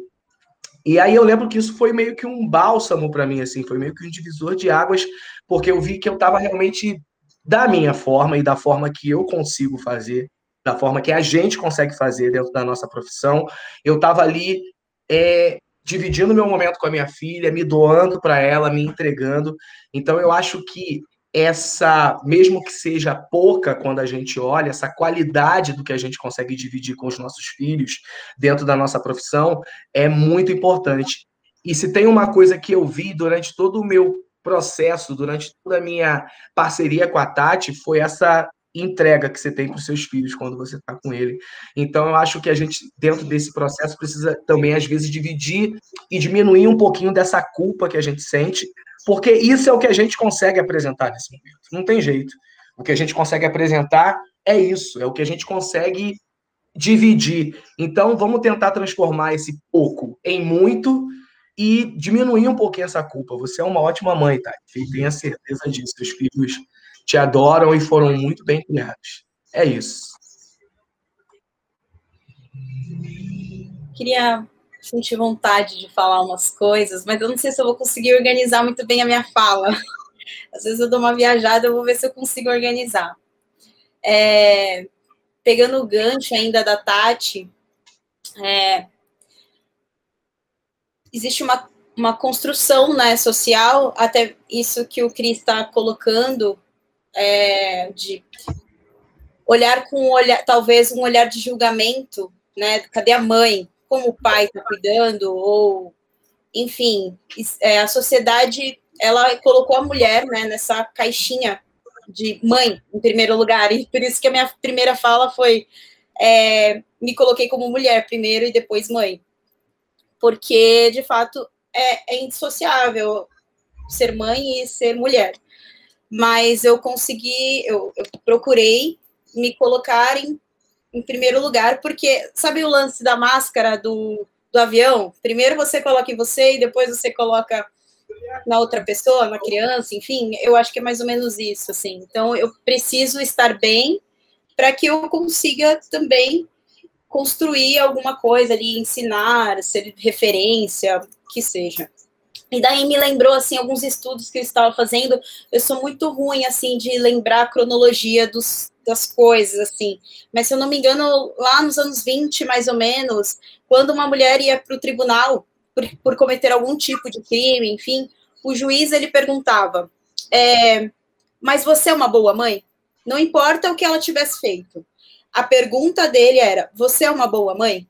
E aí eu lembro que isso foi meio que um bálsamo para mim, assim, foi meio que um divisor de águas, porque eu vi que eu estava realmente da minha forma e da forma que eu consigo fazer da forma que a gente consegue fazer dentro da nossa profissão. Eu estava ali é, dividindo meu momento com a minha filha, me doando para ela, me entregando. Então, eu acho que essa, mesmo que seja pouca quando a gente olha, essa qualidade do que a gente consegue dividir com os nossos filhos dentro da nossa profissão é muito importante. E se tem uma coisa que eu vi durante todo o meu processo, durante toda a minha parceria com a Tati, foi essa entrega que você tem para os seus filhos quando você está com ele. Então, eu acho que a gente, dentro desse processo, precisa também, às vezes, dividir e diminuir um pouquinho dessa culpa que a gente sente, porque isso é o que a gente consegue apresentar nesse momento. Não tem jeito. O que a gente consegue apresentar é isso, é o que a gente consegue dividir. Então, vamos tentar transformar esse pouco em muito e diminuir um pouquinho essa culpa. Você é uma ótima mãe, tá? Tenha certeza disso. Seus filhos te adoram e foram muito bem criados. É isso. Queria sentir vontade de falar umas coisas, mas eu não sei se eu vou conseguir organizar muito bem a minha fala. Às vezes eu dou uma viajada, eu vou ver se eu consigo organizar. É, pegando o gancho ainda da Tati, é, existe uma, uma construção né, social, até isso que o Cris está colocando, é, de olhar com um olhar, talvez um olhar de julgamento, né? Cadê a mãe? Como o pai está cuidando? Ou, enfim, é, a sociedade ela colocou a mulher né, nessa caixinha de mãe, em primeiro lugar, e por isso que a minha primeira fala foi é, me coloquei como mulher primeiro e depois mãe. Porque, de fato, é, é indissociável ser mãe e ser mulher mas eu consegui, eu, eu procurei me colocar em, em, primeiro lugar, porque sabe o lance da máscara do, do avião? Primeiro você coloca em você e depois você coloca na outra pessoa, na criança, enfim, eu acho que é mais ou menos isso, assim. Então eu preciso estar bem para que eu consiga também construir alguma coisa ali, ensinar, ser referência, que seja. E daí me lembrou, assim, alguns estudos que eu estava fazendo. Eu sou muito ruim, assim, de lembrar a cronologia dos, das coisas, assim. Mas, se eu não me engano, lá nos anos 20, mais ou menos, quando uma mulher ia para o tribunal por, por, cometer algum tipo de crime, enfim, o juiz, ele perguntava, é, mas você é uma boa mãe? Não importa o que ela tivesse feito. A pergunta dele era, você é uma boa mãe?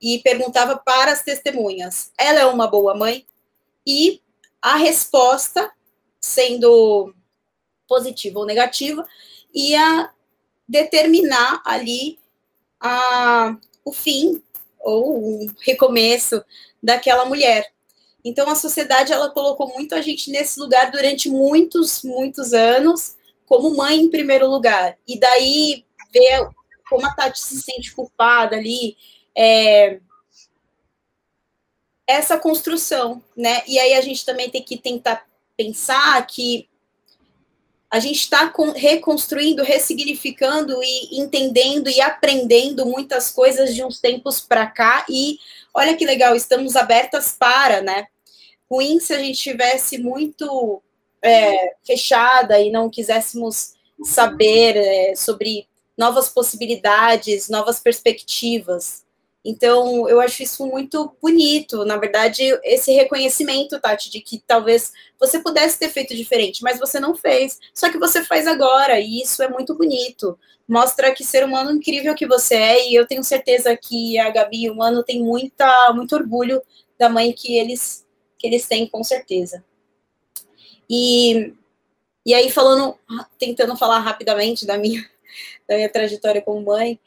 E perguntava para as testemunhas, ela é uma boa mãe? E a resposta, sendo positiva ou negativa, ia determinar ali a, o fim ou o recomeço daquela mulher. Então a sociedade ela colocou muito a gente nesse lugar durante muitos, muitos anos, como mãe em primeiro lugar. E daí ver como a Tati se sente culpada ali, é, essa construção, né? E aí a gente também tem que tentar pensar que a gente está reconstruindo, ressignificando e entendendo e aprendendo muitas coisas de uns tempos para cá e olha que legal, estamos abertas para, né? Ruim se a gente tivesse muito é, fechada e não quiséssemos saber é, sobre novas possibilidades, novas perspectivas. Então, eu acho isso muito bonito. Na verdade, esse reconhecimento, Tati, de que talvez você pudesse ter feito diferente, mas você não fez. Só que você faz agora, e isso é muito bonito. Mostra que ser humano incrível que você é, e eu tenho certeza que a Gabi e o Mano têm muita, muito orgulho da mãe que eles, que eles têm, com certeza. E, e aí, falando, tentando falar rapidamente da minha, [laughs] da minha trajetória como mãe,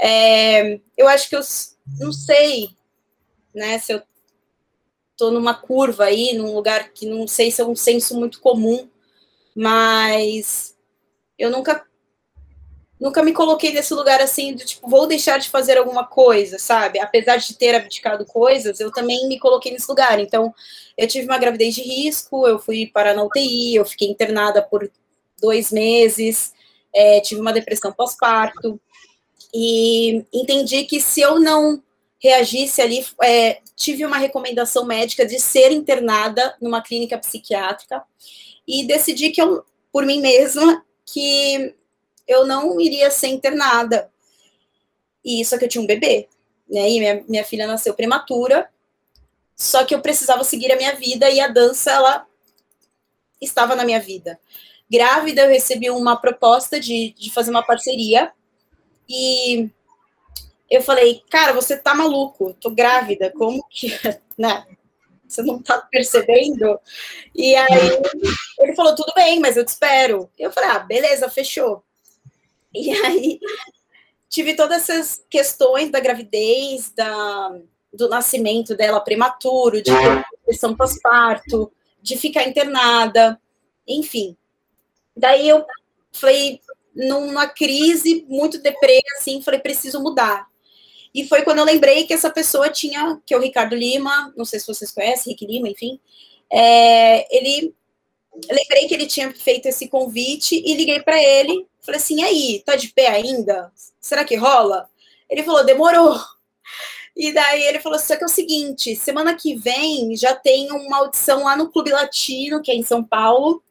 é, eu acho que os não sei, né, se eu tô numa curva aí, num lugar que não sei se é um senso muito comum, mas eu nunca nunca me coloquei nesse lugar assim de tipo, vou deixar de fazer alguma coisa, sabe? Apesar de ter abdicado coisas, eu também me coloquei nesse lugar. Então, eu tive uma gravidez de risco, eu fui para na UTI, eu fiquei internada por dois meses, é, tive uma depressão pós-parto, e entendi que se eu não reagisse ali, é, tive uma recomendação médica de ser internada numa clínica psiquiátrica, e decidi que eu, por mim mesma, que eu não iria ser internada. E é que eu tinha um bebê, né? E minha, minha filha nasceu prematura, só que eu precisava seguir a minha vida e a dança, ela estava na minha vida. Grávida, eu recebi uma proposta de, de fazer uma parceria e eu falei, cara, você tá maluco, tô grávida, como que, [laughs] né? Você não tá percebendo? E aí ele falou, tudo bem, mas eu te espero. Eu falei, ah, beleza, fechou. E aí tive todas essas questões da gravidez, da, do nascimento dela prematuro, de depressão pós-parto, de ficar internada, enfim. Daí eu falei, numa crise muito deprê, assim, falei, preciso mudar. E foi quando eu lembrei que essa pessoa tinha, que é o Ricardo Lima, não sei se vocês conhecem, Rick Lima, enfim, é, ele, lembrei que ele tinha feito esse convite e liguei para ele, falei assim, aí, tá de pé ainda? Será que rola? Ele falou, demorou. E daí ele falou, só que é o seguinte, semana que vem já tem uma audição lá no Clube Latino, que é em São Paulo,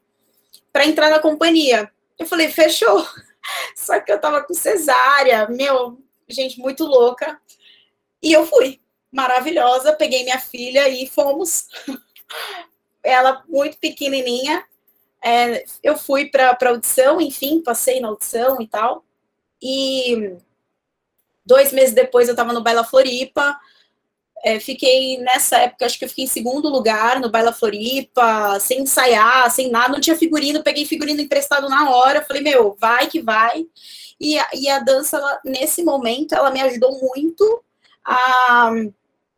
para entrar na companhia. Eu falei, fechou. [laughs] Só que eu tava com cesárea, meu, gente muito louca. E eu fui, maravilhosa, peguei minha filha e fomos. [laughs] Ela muito pequenininha. É, eu fui para audição, enfim, passei na audição e tal. E dois meses depois eu estava no Baila Floripa. É, fiquei nessa época, acho que eu fiquei em segundo lugar no Baila Floripa, sem ensaiar, sem nada, não tinha figurino, peguei figurino emprestado na hora, falei, meu, vai que vai. E a, e a dança, ela, nesse momento, ela me ajudou muito a,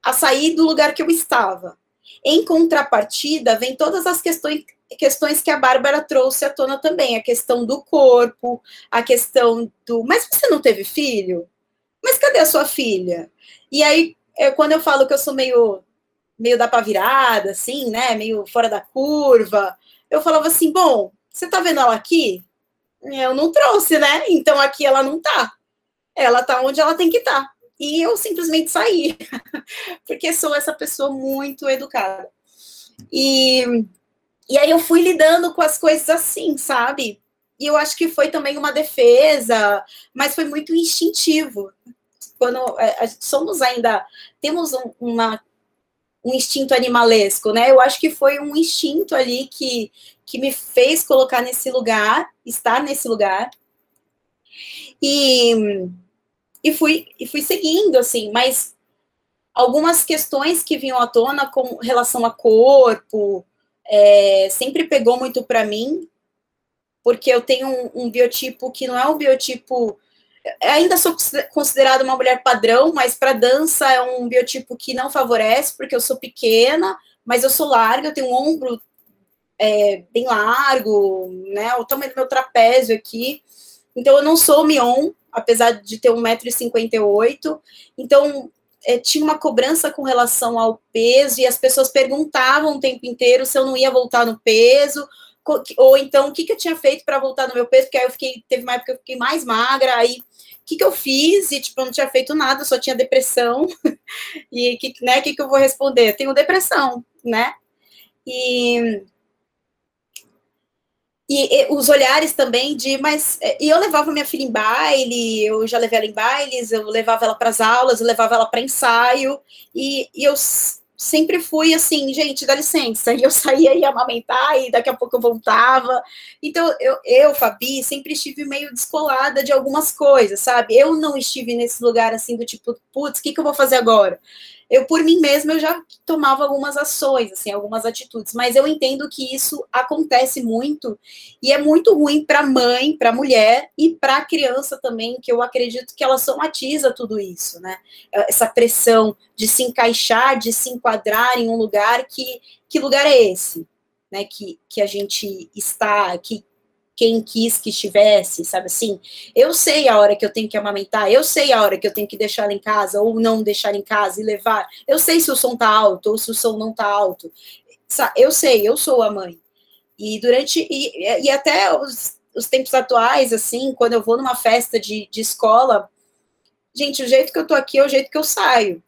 a sair do lugar que eu estava. Em contrapartida, vem todas as questões, questões que a Bárbara trouxe à tona também, a questão do corpo, a questão do. Mas você não teve filho? Mas cadê a sua filha? E aí, é, quando eu falo que eu sou meio meio da pavirada, assim, né? Meio fora da curva, eu falava assim: bom, você tá vendo ela aqui? eu não trouxe, né? Então aqui ela não tá. Ela tá onde ela tem que estar. Tá. E eu simplesmente saí, [laughs] porque sou essa pessoa muito educada. E, e aí eu fui lidando com as coisas assim, sabe? E eu acho que foi também uma defesa, mas foi muito instintivo. Quando é, somos ainda, temos um, uma um instinto animalesco, né? Eu acho que foi um instinto ali que, que me fez colocar nesse lugar, estar nesse lugar. E, e, fui, e fui seguindo, assim, mas algumas questões que vinham à tona com relação a corpo, é, sempre pegou muito para mim, porque eu tenho um, um biotipo que não é um biotipo ainda sou considerada uma mulher padrão, mas para dança é um biotipo que não favorece, porque eu sou pequena, mas eu sou larga, eu tenho um ombro é, bem largo, né? O tamanho do meu trapézio aqui. Então eu não sou mion, apesar de ter 1,58m. Então é, tinha uma cobrança com relação ao peso, e as pessoas perguntavam o tempo inteiro se eu não ia voltar no peso, ou então o que, que eu tinha feito para voltar no meu peso, porque aí eu fiquei, teve uma época que eu fiquei mais magra, aí que, que eu fiz? E, tipo, eu não tinha feito nada, só tinha depressão. [laughs] e, que, né, que, que eu vou responder? Eu tenho depressão, né? E, e, e, os olhares também de, mas. E eu levava minha filha em baile, eu já levei ela em bailes, eu levava ela para as aulas, eu levava ela para ensaio, e, e eu sempre fui assim, gente, dá licença. E eu saía e amamentar, e daqui a pouco eu voltava. Então, eu, eu, Fabi, sempre estive meio descolada de algumas coisas, sabe? Eu não estive nesse lugar assim do tipo, putz, o que, que eu vou fazer agora? Eu por mim mesma eu já tomava algumas ações, assim, algumas atitudes, mas eu entendo que isso acontece muito e é muito ruim para mãe, para mulher e para criança também, que eu acredito que ela somatiza tudo isso, né? Essa pressão de se encaixar, de se enquadrar em um lugar que que lugar é esse, né? Que que a gente está, que quem quis que estivesse, sabe assim? Eu sei a hora que eu tenho que amamentar, eu sei a hora que eu tenho que deixar ela em casa ou não deixar em casa e levar. Eu sei se o som tá alto ou se o som não tá alto. Eu sei, eu sou a mãe. E durante e, e até os, os tempos atuais, assim, quando eu vou numa festa de, de escola, gente, o jeito que eu tô aqui é o jeito que eu saio.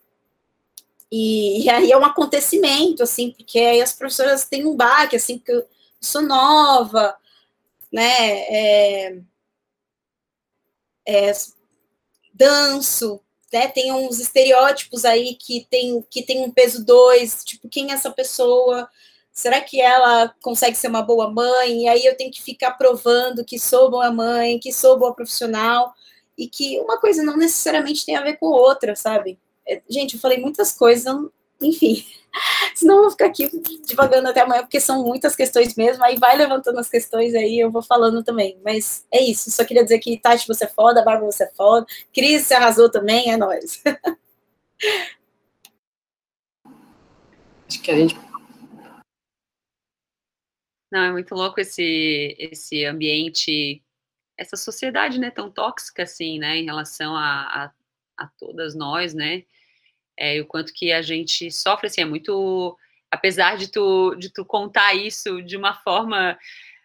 E, e, aí é um acontecimento, assim, porque aí as professoras têm um baque, assim, porque eu sou nova, né? É, é, danço, né? Tem uns estereótipos aí que tem, que tem um peso dois, tipo, quem é essa pessoa? Será que ela consegue ser uma boa mãe? E aí eu tenho que ficar provando que sou boa mãe, que sou boa profissional, e que uma coisa não necessariamente tem a ver com outra, sabe? É, gente, eu falei muitas coisas, enfim. [laughs] Senão eu vou ficar aqui divagando até amanhã, porque são muitas questões mesmo. Aí vai levantando as questões aí, eu vou falando também. Mas é isso. Só queria dizer que Tati, você é foda, Bárbara, você é foda. Cris, você arrasou também, é nóis. [laughs] Acho que a gente. Não, é muito louco esse, esse ambiente, essa sociedade, né, tão tóxica assim, né, em relação a, a, a todas nós, né, é, o quanto que a gente sofre, assim, é muito, apesar de tu, de tu contar isso de uma forma,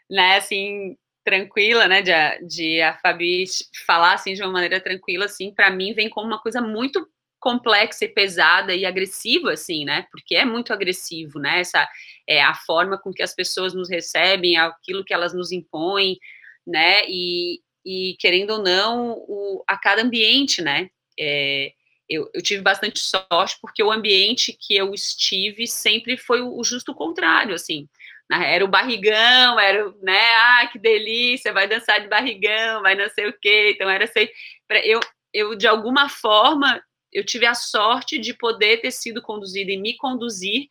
né, assim, tranquila, né, de, de a Fabi falar, assim, de uma maneira tranquila, assim, para mim vem como uma coisa muito complexa e pesada e agressiva, assim, né, porque é muito agressivo, né, essa é a forma com que as pessoas nos recebem, aquilo que elas nos impõem, né, e, e querendo ou não, o, a cada ambiente, né, é, eu, eu, tive bastante sorte porque o ambiente que eu estive sempre foi o, justo contrário, assim. Era o barrigão, era, né, ah, que delícia, vai dançar de barrigão, vai não sei o quê. Então, era sempre. Eu, eu, de alguma forma, eu tive a sorte de poder ter sido conduzida e me conduzir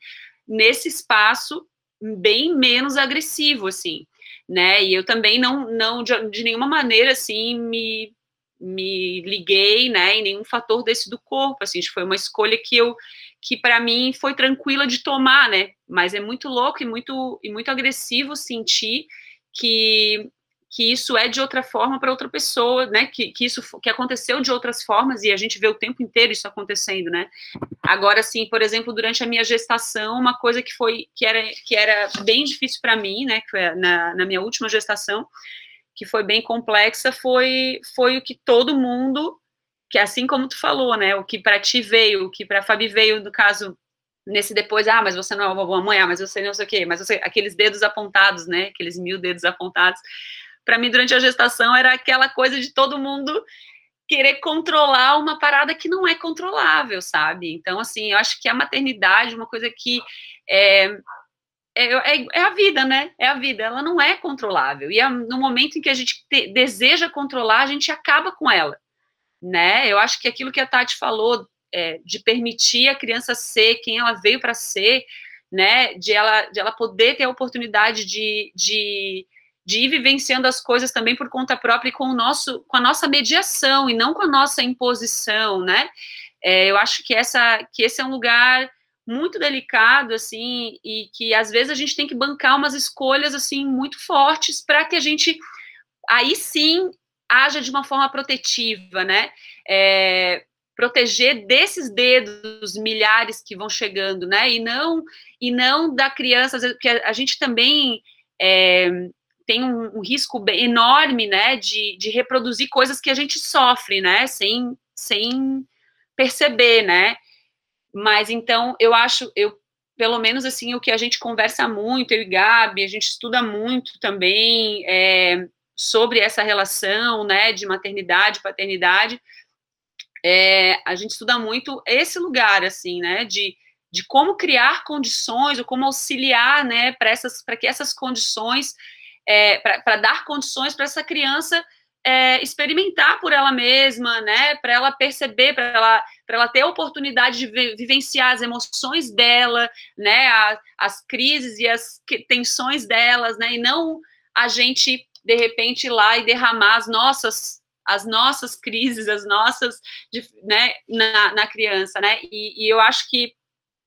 nesse espaço bem menos agressivo, assim, né? E eu também não, não de, de nenhuma maneira, assim, me me liguei, né, em nenhum fator desse do corpo, assim, foi uma escolha que eu, que para mim foi tranquila de tomar, né, mas é muito louco e muito, e muito agressivo sentir que, que isso é de outra forma para outra pessoa, né, que, que isso que aconteceu de outras formas e a gente vê o tempo inteiro isso acontecendo, né, agora, assim, por exemplo, durante a minha gestação, uma coisa que foi, que era, que era bem difícil para mim, né, que foi na, na minha última gestação, que foi bem complexa foi foi o que todo mundo que assim como tu falou, né, o que para ti veio, o que para Fabi veio no caso nesse depois, ah, mas você não é uma boa mãe, ah, mas você não sei o quê, mas você aqueles dedos apontados, né, aqueles mil dedos apontados. Para mim durante a gestação era aquela coisa de todo mundo querer controlar uma parada que não é controlável, sabe? Então assim, eu acho que a maternidade, uma coisa que é, é, é, é, a vida, né? É a vida, ela não é controlável. E é no momento em que a gente te, deseja controlar, a gente acaba com ela, né? Eu acho que aquilo que a Tati falou, é, de permitir a criança ser quem ela veio para ser, né? De ela, de ela poder ter a oportunidade de, de, de ir vivenciando as coisas também por conta própria e com, o nosso, com a nossa mediação e não com a nossa imposição, né? É, eu acho que, essa, que esse é um lugar muito delicado, assim, e que às vezes a gente tem que bancar umas escolhas, assim, muito fortes para que a gente, aí sim, haja de uma forma protetiva, né? É, proteger desses dedos milhares que vão chegando, né? E não, e não da criança, porque a, gente também é, tem um, um, risco enorme, né, de, de reproduzir coisas que a gente sofre, né, sem, sem perceber, né? Mas então eu acho, eu pelo menos assim, o que a gente conversa muito, eu e Gabi, a gente estuda muito também é, sobre essa relação, né, de maternidade, paternidade, é, a gente estuda muito esse lugar, assim, né, de, de como criar condições, ou como auxiliar, né, para que essas condições, é, para dar condições para essa criança é, experimentar por ela mesma, né? Para ela perceber, para ela, ela ter a oportunidade de vivenciar as emoções dela, né? A, as crises e as tensões delas, né? E não a gente de repente ir lá e derramar as nossas as nossas crises, as nossas, né, na, na criança, né? E, e eu acho que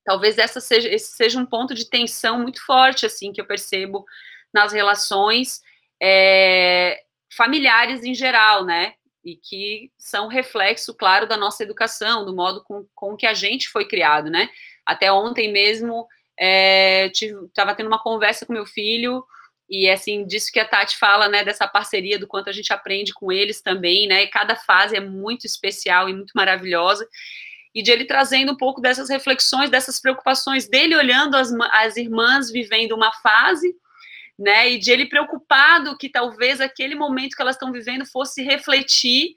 talvez essa seja, esse seja um ponto de tensão muito forte, assim, que eu percebo nas relações é, familiares em geral, né? E que são reflexo, claro, da nossa educação, do modo com, com que a gente foi criado, né? Até ontem mesmo, estava é, tendo uma conversa com meu filho, e assim, disso que a Tati fala, né, dessa parceria, do quanto a gente aprende com eles também, né? E cada fase é muito especial e muito maravilhosa e de ele trazendo um pouco dessas reflexões, dessas preocupações dele olhando as, as irmãs vivendo uma fase, né, e de ele preocupado que talvez aquele momento que elas estão vivendo fosse refletir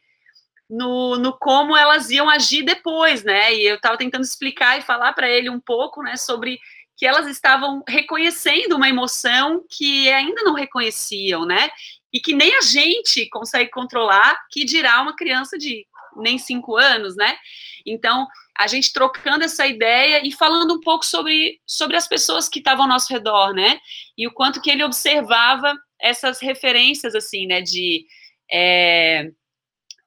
no, no como elas iam agir depois, né, e eu estava tentando explicar e falar para ele um pouco, né, sobre que elas estavam reconhecendo uma emoção que ainda não reconheciam, né, e que nem a gente consegue controlar, que dirá uma criança de nem cinco anos, né, então, a gente trocando essa ideia e falando um pouco sobre, sobre as pessoas que estavam ao nosso redor, né? E o quanto que ele observava essas referências, assim, né? De... É,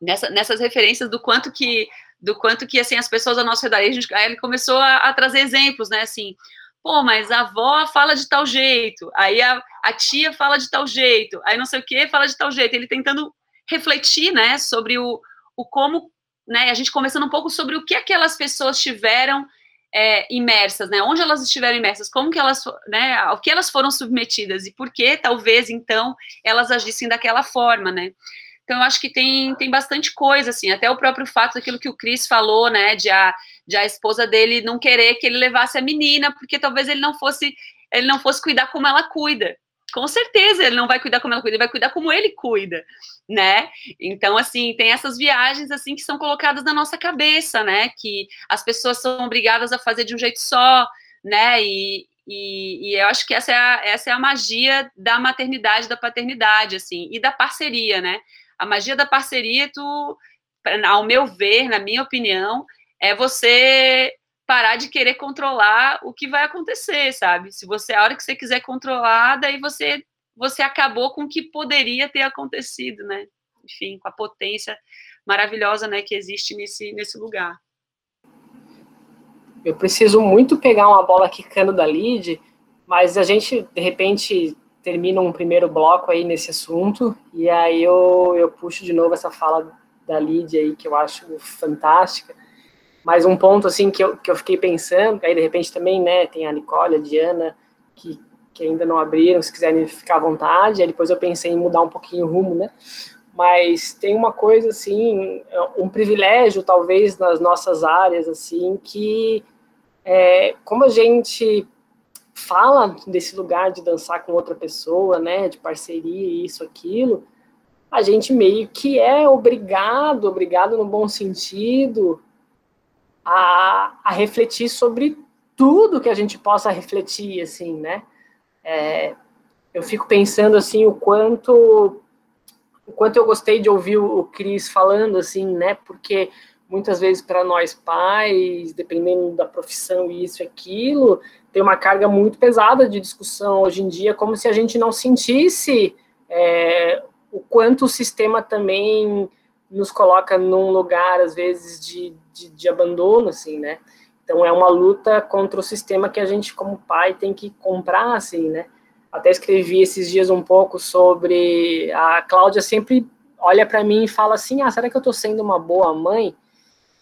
nessa, nessas referências do quanto que do quanto que assim as pessoas ao nosso redor aí, gente, aí ele começou a, a, trazer exemplos né assim pô mas a avó fala de tal jeito aí a, a tia fala de tal jeito aí não sei o que fala de tal jeito ele tentando refletir né sobre o, o como né, a gente conversando um pouco sobre o que aquelas pessoas tiveram é, imersas, né, onde elas estiveram imersas, como que elas, né, ao que elas foram submetidas e por que talvez então elas agissem daquela forma, né. Então eu acho que tem, tem bastante coisa assim, até o próprio fato daquilo que o Cris falou, né, de a, de a esposa dele não querer que ele levasse a menina, porque talvez ele não fosse ele não fosse cuidar como ela cuida, com certeza ele não vai cuidar como ela cuida, ele vai cuidar como ele cuida, né? Então, assim, tem essas viagens, assim, que são colocadas na nossa cabeça, né? Que as pessoas são obrigadas a fazer de um jeito só, né? E, e, e eu acho que essa é, a, essa é a magia da maternidade, da paternidade, assim, e da parceria, né? A magia da parceria, tu, ao meu ver, na minha opinião, é você parar de querer controlar o que vai acontecer, sabe? Se você a hora que você quiser controlar, daí você você acabou com o que poderia ter acontecido, né? Enfim, com a potência maravilhosa, né, que existe nesse nesse lugar. Eu preciso muito pegar uma bola quicando da Lid, mas a gente de repente termina um primeiro bloco aí nesse assunto e aí eu eu puxo de novo essa fala da Lid aí que eu acho fantástica mas um ponto, assim, que eu, que eu fiquei pensando, aí de repente também, né, tem a Nicole, a Diana, que, que ainda não abriram, se quiserem ficar à vontade, aí depois eu pensei em mudar um pouquinho o rumo, né, mas tem uma coisa, assim, um privilégio, talvez, nas nossas áreas, assim, que é, como a gente fala desse lugar de dançar com outra pessoa, né, de parceria, isso, aquilo, a gente meio que é obrigado, obrigado no bom sentido, a, a refletir sobre tudo que a gente possa refletir, assim, né? É, eu fico pensando, assim, o quanto o quanto eu gostei de ouvir o Cris falando, assim, né? Porque muitas vezes para nós pais, dependendo da profissão isso e aquilo, tem uma carga muito pesada de discussão hoje em dia, como se a gente não sentisse é, o quanto o sistema também nos coloca num lugar, às vezes, de, de, de, abandono, assim, né? Então, é uma luta contra o sistema que a gente, como pai, tem que comprar, assim, né? Até escrevi esses dias um pouco sobre... A Cláudia sempre olha para mim e fala assim, ah, será que eu tô sendo uma boa mãe?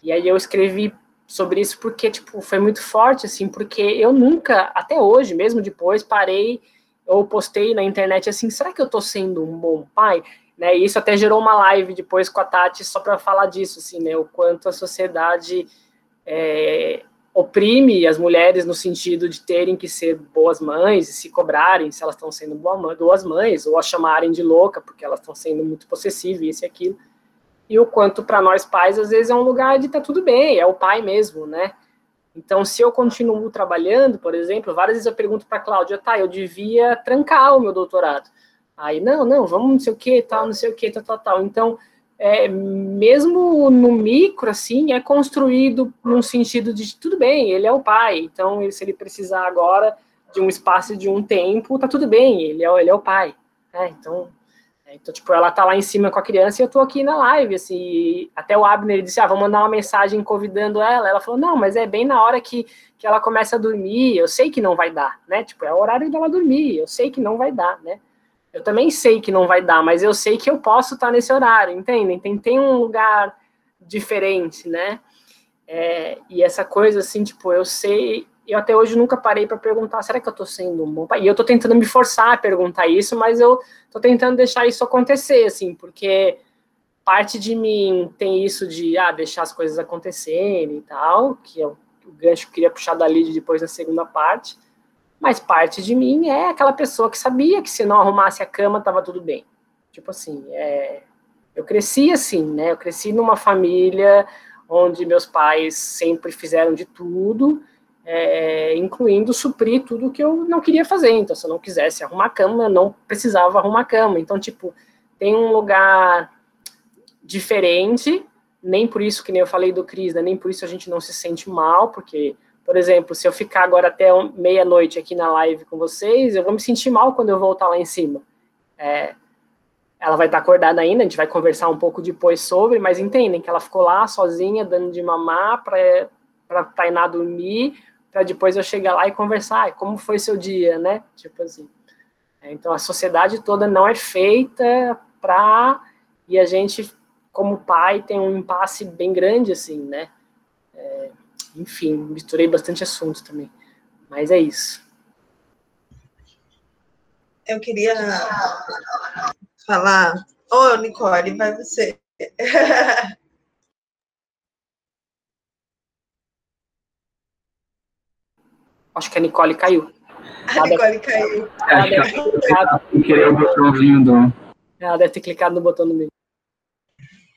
E aí eu escrevi sobre isso porque, tipo, foi muito forte, assim, porque eu nunca, até hoje, mesmo depois, parei ou postei na internet assim, será que eu tô sendo um bom pai? Né, e isso até gerou uma live depois com a Tati só para falar disso, assim, né, o quanto a sociedade é, oprime as mulheres no sentido de terem que ser boas mães e se cobrarem se elas estão sendo boas mães ou a chamarem de louca porque elas estão sendo muito possessivas, isso e aquilo. E o quanto para nós pais às vezes é um lugar de tá tudo bem, é o pai mesmo, né? Então, se eu continuo trabalhando, por exemplo, várias vezes eu pergunto para a Cláudia, tá, eu devia trancar o meu doutorado Aí, não, não, vamos não sei o que, tal, não sei o que, tal, tal, tal. Então, é, mesmo no micro, assim, é construído num sentido de, tudo bem, ele é o pai, então, se ele precisar agora de um espaço de um tempo, tá tudo bem, ele é, ele é o pai. Né? Então, é, então, tipo, ela tá lá em cima com a criança e eu tô aqui na live, assim, até o Abner disse, ah, vou mandar uma mensagem convidando ela, ela falou, não, mas é bem na hora que, que ela começa a dormir, eu sei que não vai dar, né, tipo, é o horário dela dormir, eu sei que não vai dar, né, eu também sei que não vai dar, mas eu sei que eu posso estar nesse horário, entendem? Tem, tem um lugar diferente, né? É, e essa coisa assim, tipo, eu sei, eu até hoje nunca parei para perguntar, será que eu estou sendo um bom pai? E eu estou tentando me forçar a perguntar isso, mas eu estou tentando deixar isso acontecer, assim, porque parte de mim tem isso de ah, deixar as coisas acontecerem e tal, que é o, gancho que eu queria puxar dali depois da segunda parte. Mas parte de mim é aquela pessoa que sabia que se não arrumasse a cama estava tudo bem. Tipo assim, é, eu cresci assim, né? Eu cresci numa família onde meus pais sempre fizeram de tudo, é, incluindo suprir tudo que eu não queria fazer. Então, se eu não quisesse arrumar a cama, eu não precisava arrumar a cama. Então, tipo, tem um lugar diferente, nem por isso que nem eu falei do Cris, né? nem por isso a gente não se sente mal, porque por exemplo, se eu ficar agora até meia-noite aqui na live com vocês, eu vou me sentir mal quando eu voltar lá em cima. É, ela vai estar acordada ainda, a gente vai conversar um pouco depois sobre, mas entendem que ela ficou lá sozinha, dando de mamar para Tainá dormir, para depois eu chegar lá e conversar, como foi seu dia, né? Tipo assim. É, então a sociedade toda não é feita para e a gente como pai tem um impasse bem grande assim, né? É, enfim, misturei bastante assunto também. Mas é isso. Eu queria falar. Ô, oh, Nicole, vai você. Acho que a Nicole caiu. A Nicole caiu. Ela deve ter clicado. o botãozinho do. Ela deve ter clicado no botão do meio.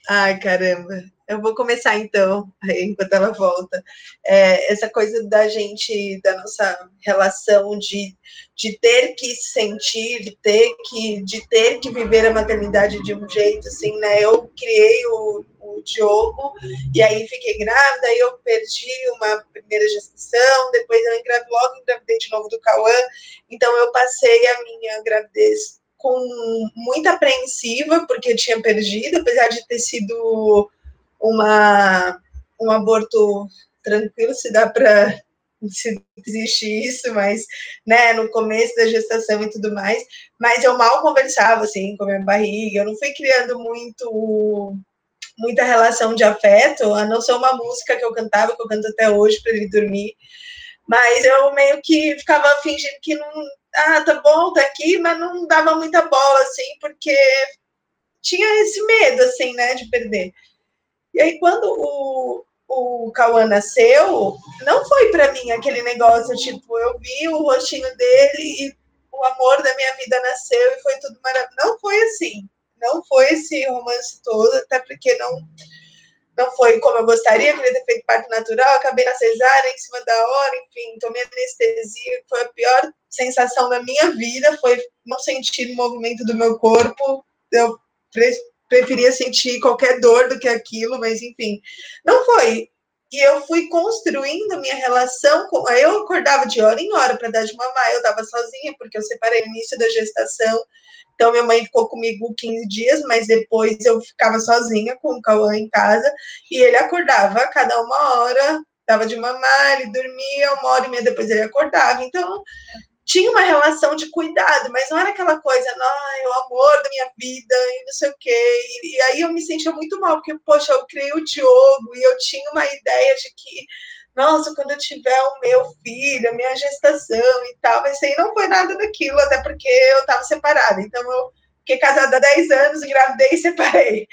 Ai, caramba. Eu vou começar então, enquanto ela volta. É, essa coisa da gente, da nossa relação de, de ter que sentir, de ter que, de ter que viver a maternidade de um jeito, assim, né? Eu criei o, o Diogo, e aí fiquei grávida, aí eu perdi uma primeira gestação, depois eu engravidei, logo engravidei de novo do Cauã, então eu passei a minha gravidez com muita apreensiva, porque tinha perdido, apesar de ter sido uma, um aborto tranquilo, se dá para se existe isso, mas né, no começo da gestação e tudo mais, mas eu mal conversava assim com a minha barriga, eu não fui criando muito muita relação de afeto, a não ser uma música que eu cantava, que eu canto até hoje para ele dormir, mas eu meio que ficava fingindo que não, ah, tá bom, tá aqui, mas não dava muita bola assim, porque tinha esse medo assim, né, de perder. E aí, quando o, o Cauã nasceu, não foi para mim aquele negócio, tipo, eu vi o rostinho dele e o amor da minha vida nasceu e foi tudo maravilhoso. Não foi assim. Não foi esse romance todo, até porque não não foi como eu gostaria, queria ter feito parto natural, acabei na cesárea em cima da hora, enfim, tomei anestesia, foi a pior sensação da minha vida, foi não sentir o movimento do meu corpo, eu preferia sentir qualquer dor do que aquilo, mas enfim, não foi. E eu fui construindo minha relação com. Eu acordava de hora em hora para dar de mamar, eu estava sozinha, porque eu separei no início da gestação. Então, minha mãe ficou comigo 15 dias, mas depois eu ficava sozinha com o Cauã em casa. E ele acordava a cada uma hora, dava de mamar, ele dormia, uma hora e meia depois ele acordava. Então, tinha uma relação de cuidado, mas não era aquela coisa, não, é o amor da minha vida e não sei o quê. E, e, aí eu me sentia muito mal, porque, poxa, eu criei o Diogo e eu tinha uma ideia de que, nossa, quando eu tiver o meu filho, a minha gestação e tal, mas aí não foi nada daquilo, até porque eu estava separada. Então eu fiquei casada há 10 anos, engravidei e separei.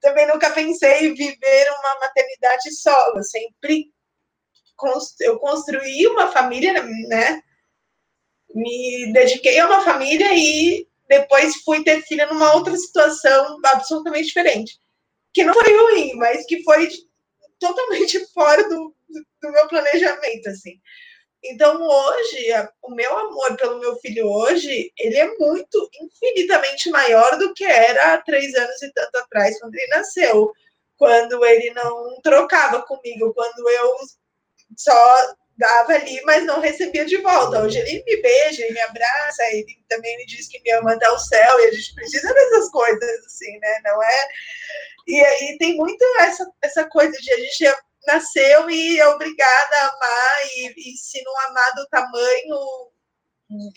Também nunca pensei em viver uma maternidade solo, sempre eu construí uma família, né? Me dediquei a uma família e depois fui ter filha numa outra situação absolutamente diferente. Que não foi ruim, mas que foi totalmente [laughs] fora do, do meu planejamento, assim. Então, hoje, o meu amor pelo meu filho hoje, ele é muito, infinitamente maior do que era há três anos e tanto atrás, quando ele nasceu. Quando ele não trocava comigo, quando eu só dava ali, mas não recebia de volta. Hoje ele me beija, ele me abraça, ele também me diz que me ama até o céu, e a gente precisa dessas coisas, assim, né? Não é. E aí tem muito essa, essa coisa de a gente nasceu e é obrigada a amar, e, e se não amar do tamanho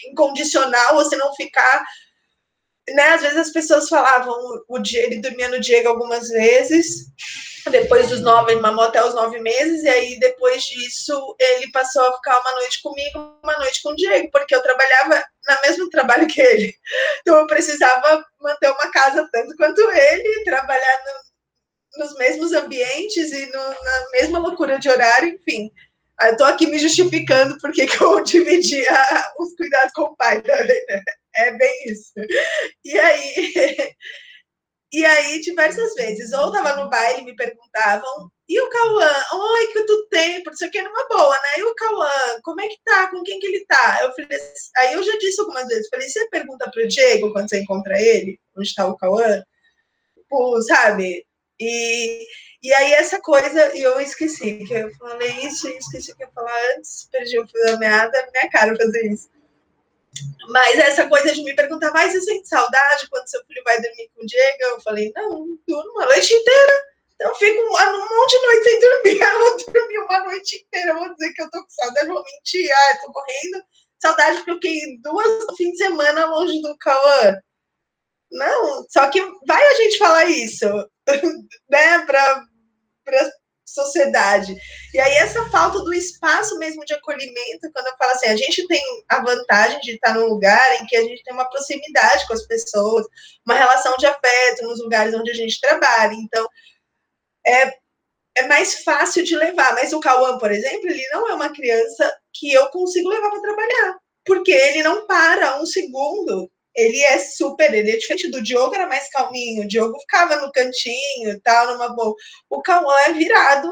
incondicional, você não ficar. Né, às vezes as pessoas falavam, o, ele dormia no Diego algumas vezes, depois dos nove, ele mamou até os nove meses, e aí depois disso ele passou a ficar uma noite comigo, uma noite com o Diego, porque eu trabalhava no mesmo trabalho que ele. Então eu precisava manter uma casa tanto quanto ele, trabalhar no, nos mesmos ambientes e no, na mesma loucura de horário, enfim. Eu estou aqui me justificando porque que eu [laughs] dividia os cuidados com o pai também, né? É bem isso. E aí, [laughs] e aí, diversas vezes, ou estava no baile me perguntavam, e o Cauã? Oi, que tu tem? Por isso aqui é numa boa, né? E o Cauã, como é que tá? Com quem que ele tá? Eu falei, aí eu já disse algumas vezes, falei, você pergunta pro Diego quando você encontra ele, onde está o Cauã? Pô, sabe? E, e aí essa coisa, e eu esqueci, que eu falei isso esqueci o que eu ia falar antes, perdi o fio da meada, minha cara fazer isso. Mas essa coisa de me perguntar, mas você sente saudade quando seu filho vai dormir com o Diego? Eu falei, não, durmo uma noite inteira. Então, fico um, monte de noite sem dormir. [laughs] Eu vou dormir uma noite inteira. Eu vou dizer que eu tô com saudade, vou mentir. Ah, eu tô morrendo. Saudade porque eu fiquei duas fins de semana longe do Cauã. Não, só que vai a gente falar isso, [laughs] né, para a sociedade. E aí, essa falta do espaço mesmo de acolhimento, quando eu falo assim, a gente tem a vantagem de estar num lugar em que a gente tem uma proximidade com as pessoas, uma relação de afeto nos lugares onde a gente trabalha. Então, é, é mais fácil de levar. Mas o Cauã, por exemplo, ele não é uma criança que eu consigo levar para trabalhar, porque ele não para um segundo ele é super, ele é diferente do Diogo, era mais calminho, o Diogo ficava no cantinho e tal, numa boa. O Cauã é virado,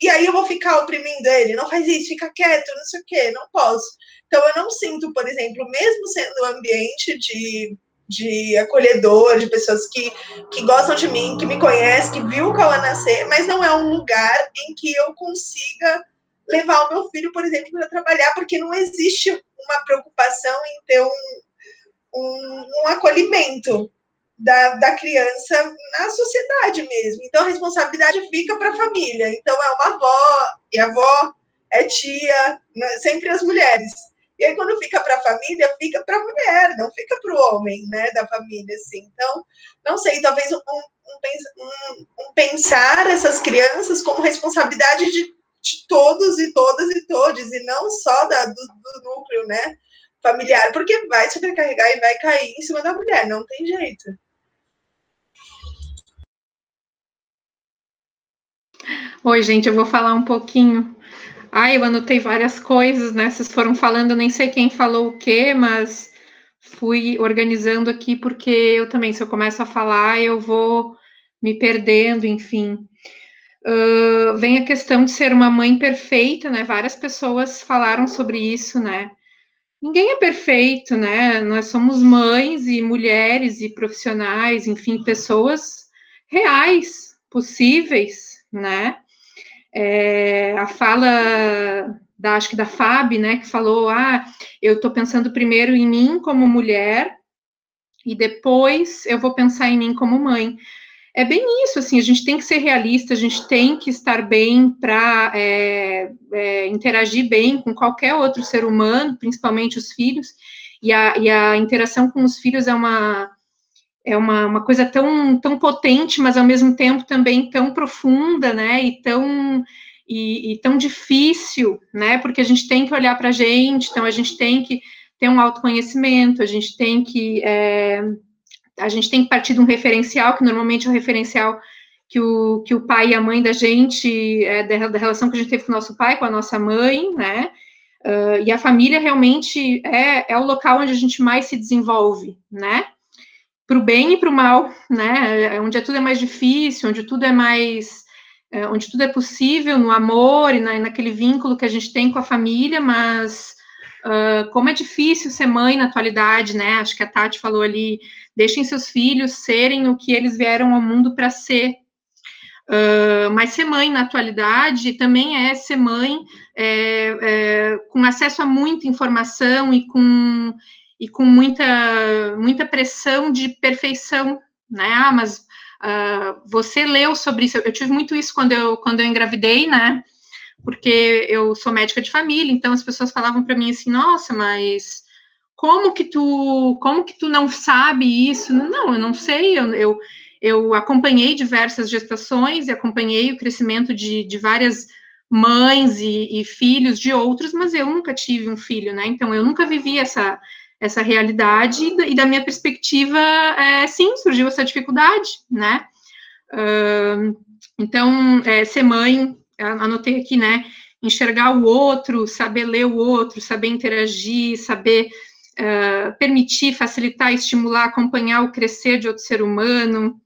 e aí eu vou ficar oprimindo ele, não faz isso, fica quieto, não sei o quê, não posso. Então eu não sinto, por exemplo, mesmo sendo um ambiente de, de acolhedor, de pessoas que, que gostam de mim, que me conhecem, que viu o Cauã nascer, mas não é um lugar em que eu consiga levar o meu filho, por exemplo, para trabalhar, porque não existe uma preocupação em ter um, um, um acolhimento da, da criança na sociedade mesmo. Então, a responsabilidade fica para a família. Então, é uma avó, a avó é tia, né? sempre as mulheres. E aí, quando fica para a família, fica para a mulher, não fica para o homem, né, da família, assim. Então, não sei, talvez um, um, um pensar essas crianças como responsabilidade de, de, todos e todas e todos, e não só da, do, do núcleo, né, familiar, porque vai sobrecarregar e vai cair em cima da mulher, não tem jeito. Oi, gente, eu vou falar um pouquinho. Ah, eu anotei várias coisas, né? Vocês foram falando, nem sei quem falou o quê, mas fui organizando aqui, porque eu também, se eu começo a falar, eu vou me perdendo, enfim. Uh, vem a questão de ser uma mãe perfeita, né? Várias pessoas falaram sobre isso, né? Ninguém é perfeito, né? Nós somos mães e mulheres e profissionais, enfim, pessoas reais, possíveis, né? É, a fala da, acho que da Fábio, né, que falou, ah, eu estou pensando primeiro em mim como mulher e depois eu vou pensar em mim como mãe é bem isso, assim, a gente tem que ser realista, a gente tem que estar bem para é, é, interagir bem com qualquer outro ser humano, principalmente os filhos, e a, e a interação com os filhos é uma é uma, uma coisa tão, tão potente, mas ao mesmo tempo também tão profunda, né, e tão, e, e tão difícil, né, porque a gente tem que olhar para a gente, então a gente tem que ter um autoconhecimento, a gente tem que é, a gente tem que partir de um referencial, que normalmente é o referencial que o, que o pai e a mãe da gente, é, da, da, relação que a gente teve com o nosso pai, com a nossa mãe, né? Uh, e a família realmente é, é o local onde a gente mais se desenvolve, né? Para o bem e para o mal, né? É onde tudo é mais difícil, onde tudo é mais é, onde tudo é possível, no amor e na, naquele vínculo que a gente tem com a família, mas uh, como é difícil ser mãe na atualidade, né? Acho que a Tati falou ali, deixem seus filhos serem o que eles vieram ao mundo para ser. Uh, mas ser mãe na atualidade também é ser mãe é, é, com acesso a muita informação e com, e com muita, muita pressão de perfeição, né? Ah, mas Uh, você leu sobre isso? Eu tive muito isso quando eu, quando eu engravidei, né? Porque eu sou médica de família, então as pessoas falavam para mim assim: nossa, mas como que tu, como que tu não sabe isso? Não, eu não sei, eu, eu, eu acompanhei diversas gestações e acompanhei o crescimento de, de várias mães e, e, filhos de outros, mas eu nunca tive um filho, né? Então eu nunca vivi essa, essa realidade, e da minha perspectiva, é, sim, surgiu essa dificuldade, né? Uh, então, é, ser mãe, anotei aqui, né? Enxergar o outro, saber ler o outro, saber interagir, saber uh, permitir, facilitar, estimular, acompanhar o crescer de outro ser humano,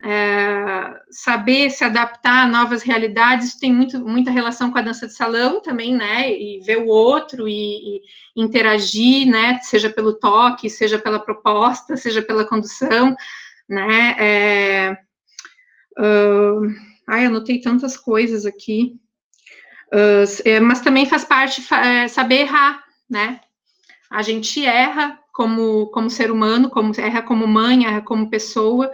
é, saber se adaptar a novas realidades, isso tem muito, muita relação com a dança de salão também, né, e ver o outro e, e interagir, né, seja pelo toque, seja pela proposta, seja pela condução, né, é, uh, ai, anotei tantas coisas aqui, uh, mas também faz parte é, saber errar, né, a gente erra como, como ser humano, como erra como mãe, erra como pessoa,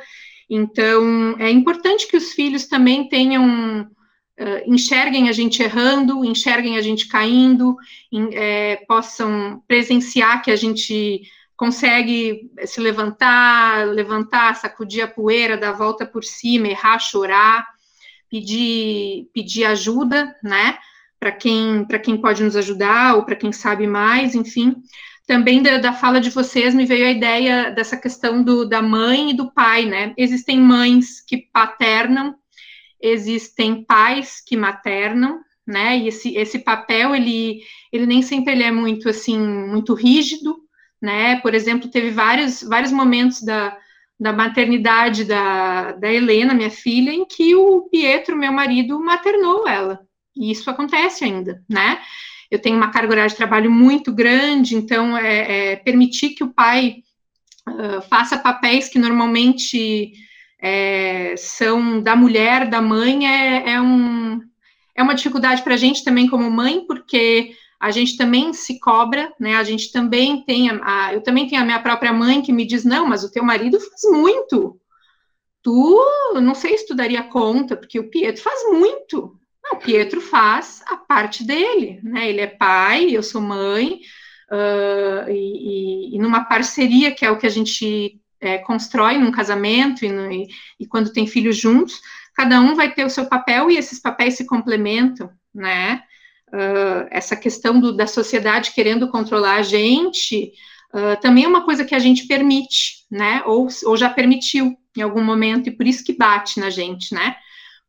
então, é importante que os filhos também tenham, uh, enxerguem a gente errando, enxerguem a gente caindo, em, é, possam presenciar que a gente consegue se levantar, levantar, sacudir a poeira, dar a volta por cima, errar, chorar, pedir, pedir ajuda, né? Para quem, quem pode nos ajudar ou para quem sabe mais, enfim. Também da, da, fala de vocês me veio a ideia dessa questão do, da mãe e do pai, né? Existem mães que paternam, existem pais que maternam, né? E esse, esse papel, ele, ele nem sempre ele é muito, assim, muito rígido, né? Por exemplo, teve vários, vários momentos da, da maternidade da, da Helena, minha filha, em que o Pietro, meu marido, maternou ela. E isso acontece ainda, né? eu tenho uma carga horária de trabalho muito grande, então é, é permitir que o pai uh, faça papéis que normalmente é, são da mulher, da mãe, é, é, um, é uma dificuldade para a gente também como mãe, porque a gente também se cobra, né? A gente também tem a, a, eu também tenho a minha própria mãe que me diz não, mas o teu marido faz muito. Tu não sei se tu daria conta, porque o Pietro faz muito. Não, Pietro faz a parte dele, né? Ele é pai, eu sou mãe, uh, e, e, e, numa parceria que é o que a gente é, constrói num casamento e, no, e, e, quando tem filhos juntos, cada um vai ter o seu papel e esses papéis se complementam, né? Essa questão do, da sociedade querendo controlar a gente uh, também é uma coisa que a gente permite, né? Ou, ou já permitiu em algum momento, e por isso que bate na gente, né?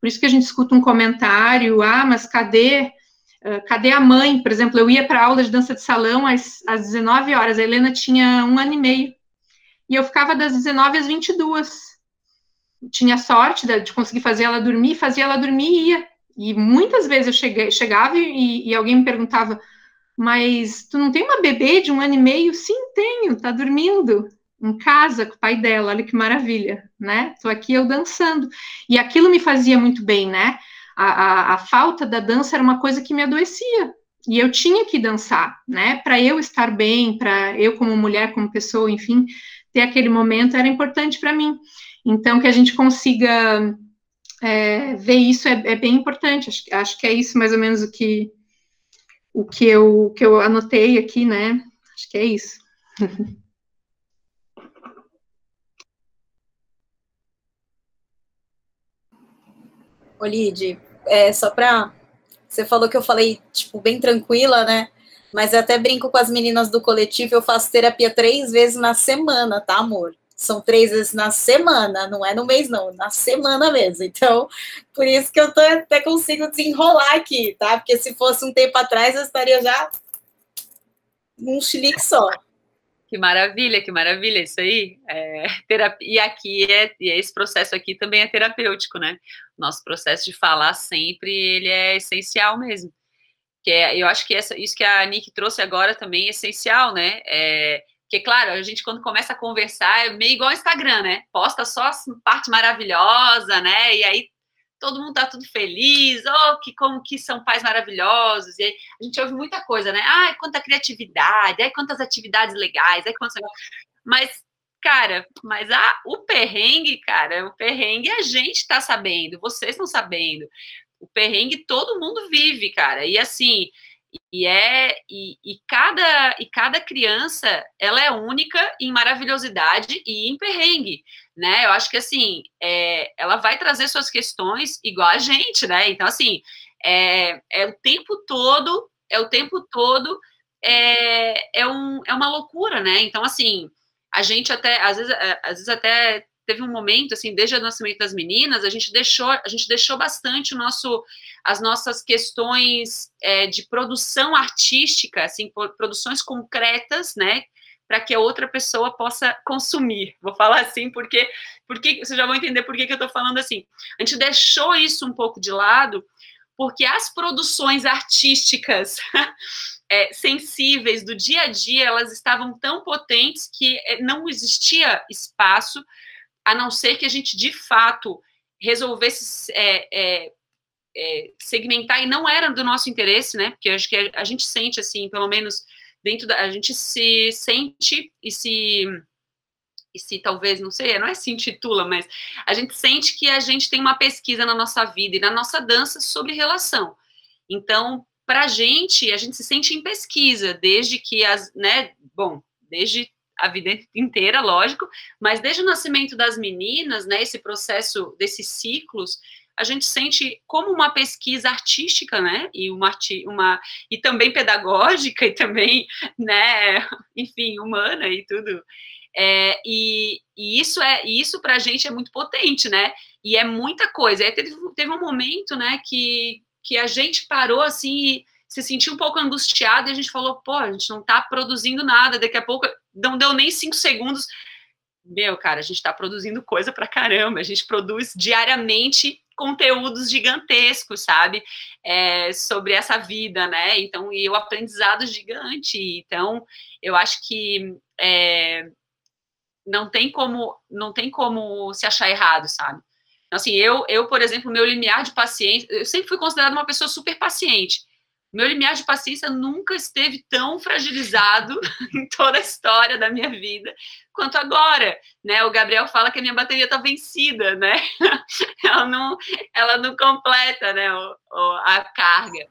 Por isso que a gente escuta um comentário, ah, mas cadê, cadê a mãe? Por exemplo, eu ia para aula de dança de salão às, às 19 horas, a Helena tinha um ano e meio, e eu ficava das 19 às 22. Tinha sorte de conseguir fazer ela dormir, fazia ela dormir e ia. E muitas vezes eu cheguei, chegava e, e alguém me perguntava, mas tu não tem uma bebê de um ano e meio? Sim, tenho, tá dormindo em casa com o pai dela, olha que maravilha, né? Estou aqui eu dançando. E aquilo me fazia muito bem, né? A, a, a, falta da dança era uma coisa que me adoecia. E eu tinha que dançar, né? Para eu estar bem, para eu, como mulher, como pessoa, enfim, ter aquele momento era importante para mim. Então, que a gente consiga é, ver isso é, é, bem importante. Acho, acho que é isso mais ou menos o que, o que, eu, que eu anotei aqui, né? Acho que é isso. [laughs] Olide, é, só para você falou que eu falei, tipo, bem tranquila, né? Mas eu até brinco com as meninas do coletivo, eu faço terapia três vezes na semana, tá, amor? São três vezes na semana, não é no mês, não, na semana mesmo. Então, por isso que eu tô, até consigo desenrolar aqui, tá? Porque se fosse um tempo atrás, eu estaria já num chilique só. Que maravilha, que maravilha, isso aí. É, terapia, e aqui é, e esse processo aqui também é terapêutico, né? Nosso processo de falar sempre, ele é essencial mesmo. Que é, eu acho que essa, isso que a Nick trouxe agora também é essencial, né? É, porque, claro, a gente quando começa a conversar é meio igual ao Instagram, né? Posta só parte maravilhosa, né? E aí todo mundo tá tudo feliz, oh, que como que são pais maravilhosos. E aí a gente ouve muita coisa, né? Ai, quanta criatividade, ai, quantas atividades legais, ai, quantas... [laughs] Mas, cara, mas a, o perrengue, cara, o perrengue a gente tá sabendo, vocês estão sabendo. O perrengue todo mundo vive, cara. E assim, e é e, e, cada e cada criança ela é única em maravilhosidade e em perrengue, né? Eu acho que assim é, ela vai trazer suas questões igual a gente, né? Então assim é, é o tempo todo é o tempo todo é, é, um, é uma loucura, né? Então assim a gente até às vezes é, às vezes até teve um momento assim, desde o nascimento das meninas, a gente deixou, a gente deixou bastante o nosso, as nossas questões é, de produção artística, assim, produções concretas, né, para que a outra pessoa possa consumir. Vou falar assim porque, porque vocês já vão entender por que, eu estou falando assim. A gente deixou isso um pouco de lado, porque as produções artísticas [laughs] é, sensíveis do dia a dia, elas estavam tão potentes que é, não existia espaço a não ser que a gente de fato resolvesse é, é, é, segmentar e não era do nosso interesse, né? Porque acho que a, gente sente assim, pelo menos dentro da a gente se sente e se e se talvez não sei, não é se intitula, mas a gente sente que a gente tem uma pesquisa na nossa vida e na nossa dança sobre relação. Então, para a gente, a gente se sente em pesquisa desde que as, né? Bom, desde a vida inteira, lógico, mas desde o nascimento das meninas, né, esse processo desses ciclos, a gente sente como uma pesquisa artística, né, e uma, uma e também pedagógica e também, né, enfim, humana e tudo. É, e, e, isso é isso para a gente é muito potente, né? E é muita coisa. teve, teve um momento, né, que, que a gente parou assim se sentiu um pouco angustiado e a gente falou, pô, a gente não está produzindo nada, daqui a pouco não deu nem cinco segundos. Meu, cara, a gente está produzindo coisa pra caramba, a gente produz diariamente conteúdos gigantescos, sabe? É, sobre essa vida, né? Então, e o aprendizado gigante. Então, eu acho que é, não tem como não tem como se achar errado, sabe? Assim, eu, eu, por exemplo, meu limiar de paciência, eu sempre fui considerada uma pessoa super paciente. Meu limiar de paciência nunca esteve tão fragilizado [laughs] em toda a história da minha vida quanto agora, né? O Gabriel fala que a minha bateria está vencida, né? [laughs] ela não, ela não completa, né? O, o, a carga.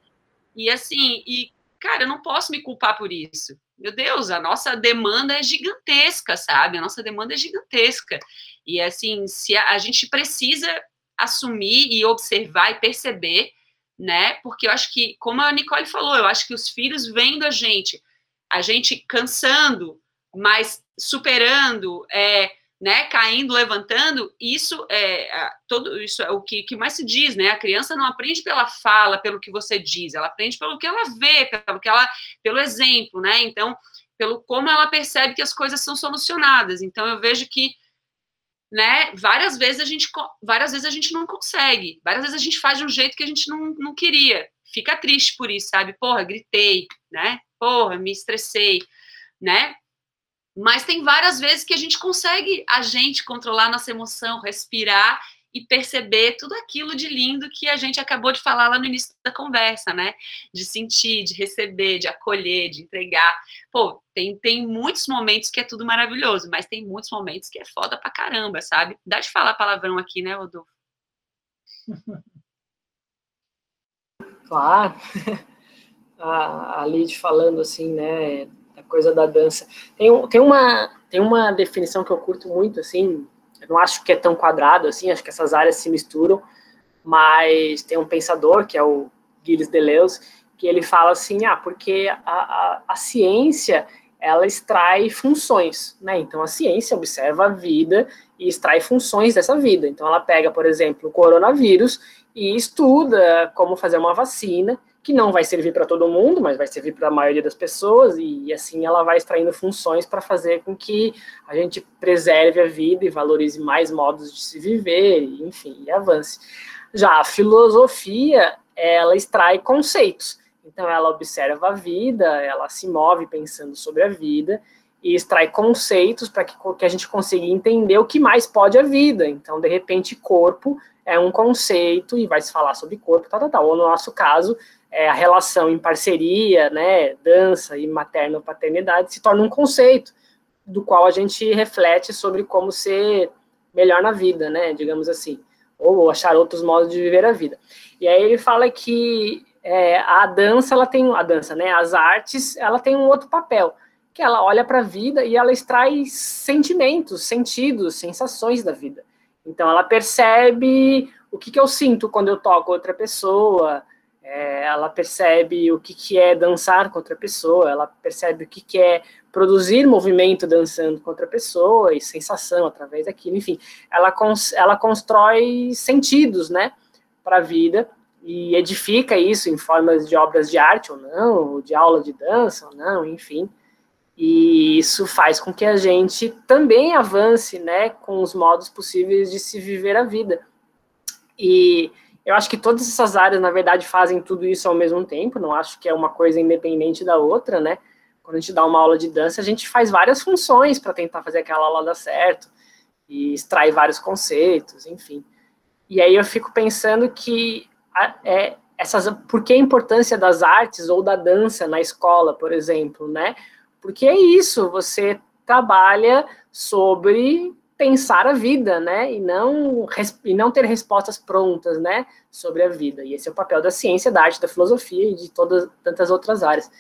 E assim, e cara, eu não posso me culpar por isso. Meu Deus, a nossa demanda é gigantesca, sabe? A nossa demanda é gigantesca. E assim, se a, a gente precisa assumir e observar e perceber né? Porque eu acho que, como a Nicole falou, eu acho que os filhos vendo a gente, a gente cansando, mas superando, é, né, caindo, levantando, isso é todo isso é o que, que mais se diz, né? A criança não aprende pela fala, pelo que você diz, ela aprende pelo que ela vê, pelo que ela, pelo exemplo, né? Então, pelo como ela percebe que as coisas são solucionadas. Então, eu vejo que né? Várias vezes a gente, várias vezes a gente não consegue, várias vezes a gente faz de um jeito que a gente não, não queria. Fica triste por isso, sabe? Porra, gritei, né? Porra, me estressei, né? Mas tem várias vezes que a gente consegue a gente controlar nossa emoção, respirar e perceber tudo aquilo de lindo que a gente acabou de falar lá no início da conversa, né? De sentir, de receber, de acolher, de entregar. Pô, tem, tem muitos momentos que é tudo maravilhoso, mas tem muitos momentos que é foda pra caramba, sabe? Dá de falar palavrão aqui, né, Rodolfo? [laughs] Claro. [laughs] A, a Lid falando assim, né, a coisa da dança. Tem, tem, uma, tem uma definição que eu curto muito, assim, eu não acho que é tão quadrado assim, acho que essas áreas se misturam, mas tem um pensador, que é o Gilles Deleuze, que ele fala assim, ah, porque a, a, a ciência, ela extrai funções, né? Então, a ciência observa a vida e extrai funções dessa vida. Então, ela pega, por exemplo, o coronavírus e estuda como fazer uma vacina que não vai servir para todo mundo, mas vai servir para a maioria das pessoas, e, e assim ela vai extraindo funções para fazer com que a gente preserve a vida e valorize mais modos de se viver, e, enfim, e avance. Já a filosofia, ela extrai conceitos. Então, ela observa a vida, ela se move pensando sobre a vida e extrai conceitos para que, que a gente consiga entender o que mais pode a vida. Então, de repente, corpo é um conceito e vai se falar sobre corpo, tal, tal, tal. Ou no nosso caso, é, a relação em parceria, né, dança e materno-paternidade se torna um conceito do qual a gente reflete sobre como ser melhor na vida, né, digamos assim, ou achar outros modos de viver a vida. E aí ele fala que é, a dança, ela tem a dança, né, as artes, ela tem um outro papel, que ela olha para a vida e ela extrai sentimentos, sentidos, sensações da vida. Então ela percebe o que, que eu sinto quando eu toco outra pessoa, é, ela percebe o que, que é dançar com outra pessoa, ela percebe o que, que é produzir movimento dançando com outra pessoa e sensação através daquilo, enfim, ela, cons ela constrói sentidos, né, para a vida e edifica isso em formas de obras de arte ou não, ou de aula de dança ou não, enfim. E isso faz com que a gente também avance, né, com os modos possíveis de se viver a vida. E eu acho que todas essas áreas, na verdade, fazem tudo isso ao mesmo tempo, não acho que é uma coisa independente da outra, né? Quando a gente dá uma aula de dança, a gente faz várias funções para tentar fazer aquela aula dar certo e extrai vários conceitos, enfim. E aí eu fico pensando que é, essas, por que a importância das artes ou da dança na escola, por exemplo, né? Porque é isso, você trabalha sobre pensar a vida, né? E não, e não ter respostas prontas, né? Sobre a vida. E esse é o papel da ciência, da arte, da filosofia e de todas tantas outras áreas.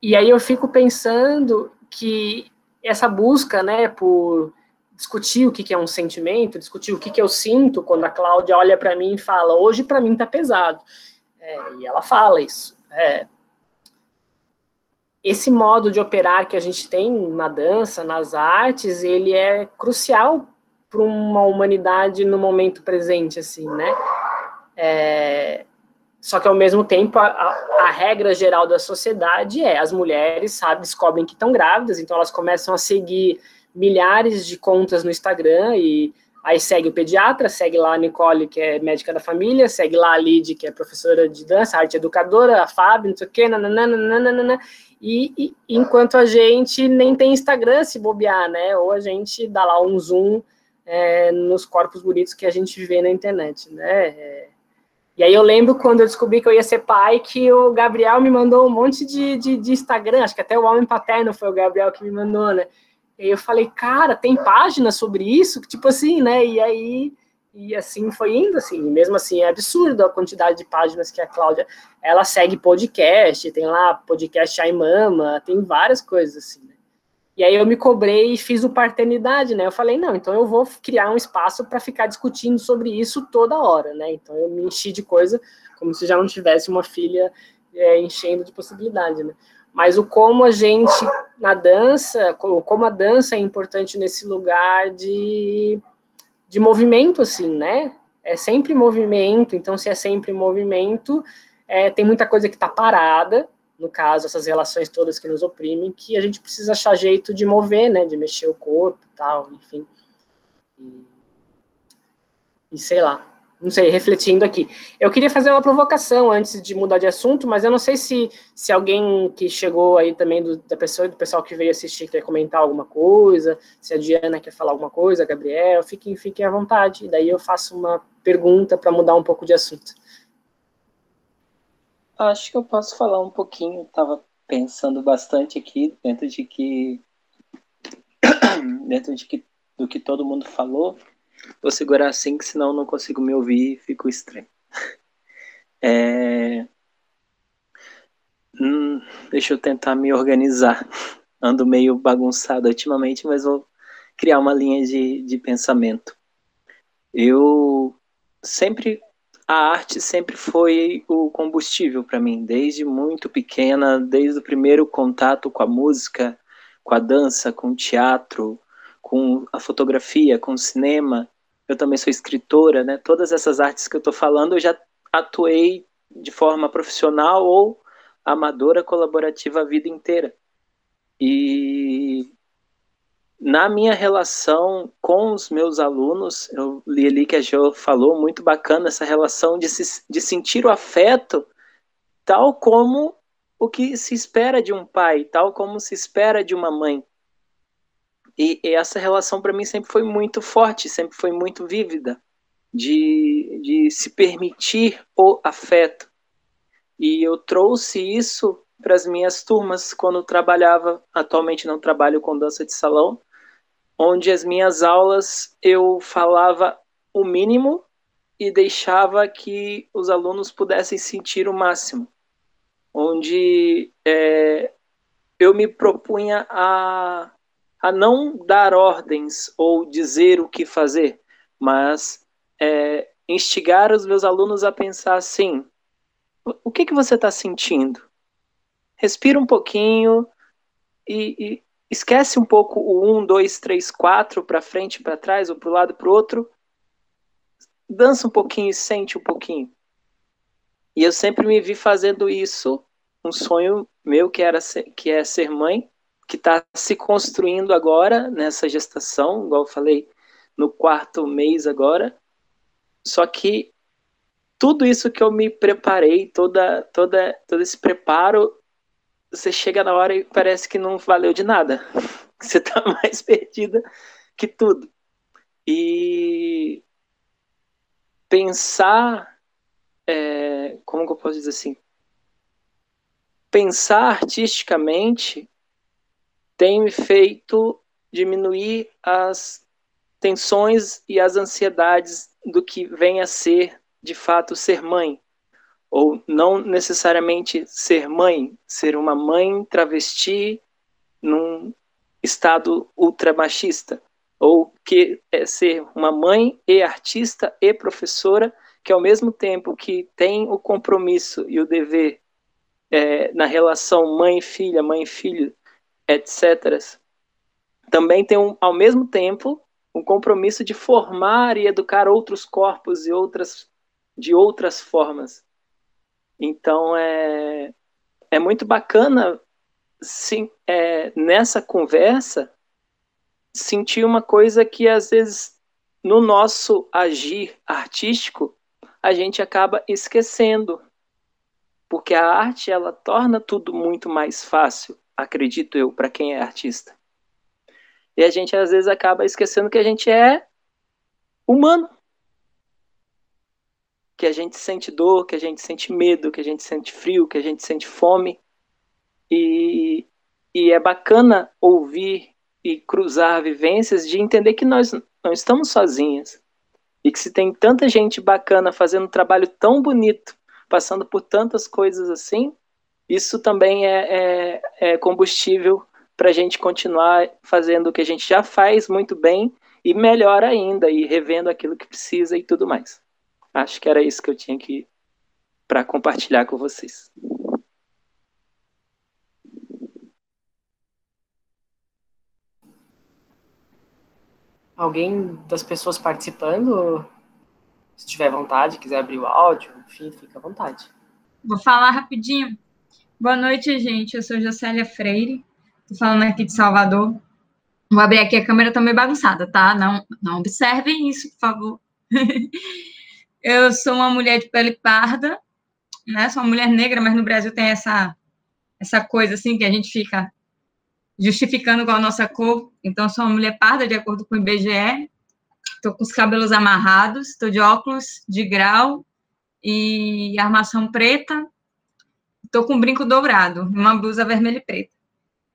E aí eu fico pensando que essa busca, né, por discutir o que, é um sentimento, discutir o que, que eu sinto quando a Cláudia olha para mim e fala, hoje para mim tá pesado. É, e ela fala isso. É, esse modo de operar que a gente tem na dança, nas artes, ele é crucial para uma humanidade no momento presente, assim, né? É, só que ao mesmo tempo a, a, a, regra geral da sociedade é as mulheres sabe, descobrem que estão grávidas, então elas começam a seguir milhares de contas no Instagram e aí segue o pediatra, segue lá a Nicole, que é médica da família, segue lá a Lid, que é professora de dança, arte educadora, a Fábio, não sei o quê, nananana, nananana, e, e, enquanto a gente nem tem Instagram se bobear, né? Ou a gente dá lá um zoom é, nos corpos bonitos que a gente vê na internet, né? É, e aí eu lembro quando eu descobri que eu ia ser pai, que o Gabriel me mandou um monte de, de, de Instagram, acho que até o Homem Paterno foi o Gabriel que me mandou, né? E eu falei, cara, tem página sobre isso? Tipo assim, né? E aí e assim foi indo, assim, mesmo assim é absurdo a quantidade de páginas que a Cláudia, ela segue podcast, tem lá podcast Ai Mama, tem várias coisas assim, né? E aí eu me cobrei e fiz o paternidade, né? Eu falei, não, então eu vou criar um espaço para ficar discutindo sobre isso toda hora, né? Então eu me enchi de coisa como se já não tivesse uma filha é, enchendo de possibilidade, né? Mas o como a gente na dança, como a dança é importante nesse lugar de de movimento, assim, né? É sempre movimento, então se é sempre movimento, é, tem muita coisa que está parada, no caso, essas relações todas que nos oprimem, que a gente precisa achar jeito de mover, né? De mexer o corpo tal, enfim. E, e sei lá não sei, refletindo aqui. Eu queria fazer uma provocação antes de mudar de assunto, mas eu não sei se, se alguém que chegou aí também do, da pessoa, do pessoal que veio assistir quer comentar alguma coisa, se a Diana quer falar alguma coisa, Gabriel, fiquem, fiquem à vontade. Daí eu faço uma pergunta para mudar um pouco de assunto. Acho que eu posso falar um pouquinho, estava pensando bastante aqui, dentro de que [coughs] dentro de que, do que todo mundo falou, Vou segurar assim, que senão não consigo me ouvir e fico estranho. [laughs] É... Hum, deixa eu tentar me organizar. [laughs] Ando meio bagunçado ultimamente, mas vou criar uma linha de, de pensamento. Eu sempre. A arte sempre foi o combustível para mim, desde muito pequena, desde o primeiro contato com a música, com a dança, com o teatro, com a fotografia, com o cinema. Eu também sou escritora, né? Todas essas artes que eu estou falando, eu já atuei de forma profissional ou amadora colaborativa a vida inteira. E na minha relação com os meus alunos, eu li ali que a Jo falou, muito bacana essa relação de, se, de sentir o afeto tal como o que se espera de um pai, tal como se espera de uma mãe. E, e essa relação para mim sempre foi muito forte, sempre foi muito vívida, de, de se permitir o afeto. E eu trouxe isso para as minhas turmas quando trabalhava, atualmente não trabalho com dança de salão, onde as minhas aulas eu falava o mínimo e deixava que os alunos pudessem sentir o máximo, onde é, eu me propunha a, a não dar ordens ou dizer o que fazer, mas é, instigar os meus alunos a pensar assim: o que, que você está sentindo? Respira um pouquinho e, e esquece um pouco o um, dois, três, quatro para frente, para trás, ou para o lado, para o outro. Dança um pouquinho e sente um pouquinho. E eu sempre me vi fazendo isso, um sonho meu que era ser, que é ser mãe, que está se construindo agora nessa gestação, igual eu falei, no quarto mês agora. Só que tudo isso que eu me preparei, toda, toda, todo esse preparo, você chega na hora e parece que não valeu de nada. [laughs] Você está [laughs] mais perdida que tudo. E pensar, é, como que eu posso dizer assim? Pensar artisticamente tem me feito diminuir as tensões e as ansiedades do que vem a ser, de fato, ser mãe. Ou não necessariamente ser mãe, ser uma mãe travesti num estado ultramachista. Ou que é ser uma mãe e artista e professora, que ao mesmo tempo que tem o compromisso e o dever é, na relação mãe-filha, mãe-filho, etc., também tem, um, ao mesmo tempo, um compromisso de formar e educar outros corpos e outras, de outras formas. Então, é, é muito bacana sim, é, nessa conversa sentir uma coisa que, às vezes, no nosso agir artístico, a gente acaba esquecendo. Porque a arte, ela torna tudo muito mais fácil acredito eu, para quem é artista. E a gente às vezes acaba esquecendo que a gente é humano. Que a gente sente dor, que a gente sente medo, que a gente sente frio, que a gente sente fome. E, e é bacana ouvir e cruzar vivências de entender que nós não estamos sozinhas. E que se tem tanta gente bacana fazendo um trabalho tão bonito, passando por tantas coisas assim, isso também é, é, é combustível para a gente continuar fazendo o que a gente já faz muito bem e melhor ainda, e revendo aquilo que precisa e tudo mais. Acho que era isso que eu tinha que para compartilhar com vocês. Alguém das pessoas participando, se tiver vontade, quiser abrir o áudio, enfim, fica à vontade. Vou falar rapidinho. Boa noite, gente. Eu sou Jocélia Freire, estou falando aqui de Salvador. Vou abrir aqui a câmera, tá meio bagunçada, tá? Não, não observem isso, por favor. [laughs] eu sou uma mulher de pele parda, né? Sou uma mulher negra, mas no Brasil tem essa, essa coisa assim que a gente fica justificando com a nossa cor. Então, sou uma mulher parda, de acordo com o IBGE. Estou com os cabelos amarrados, estou de óculos de grau e armação preta, Estou com um brinco dourado, uma blusa vermelha e preta.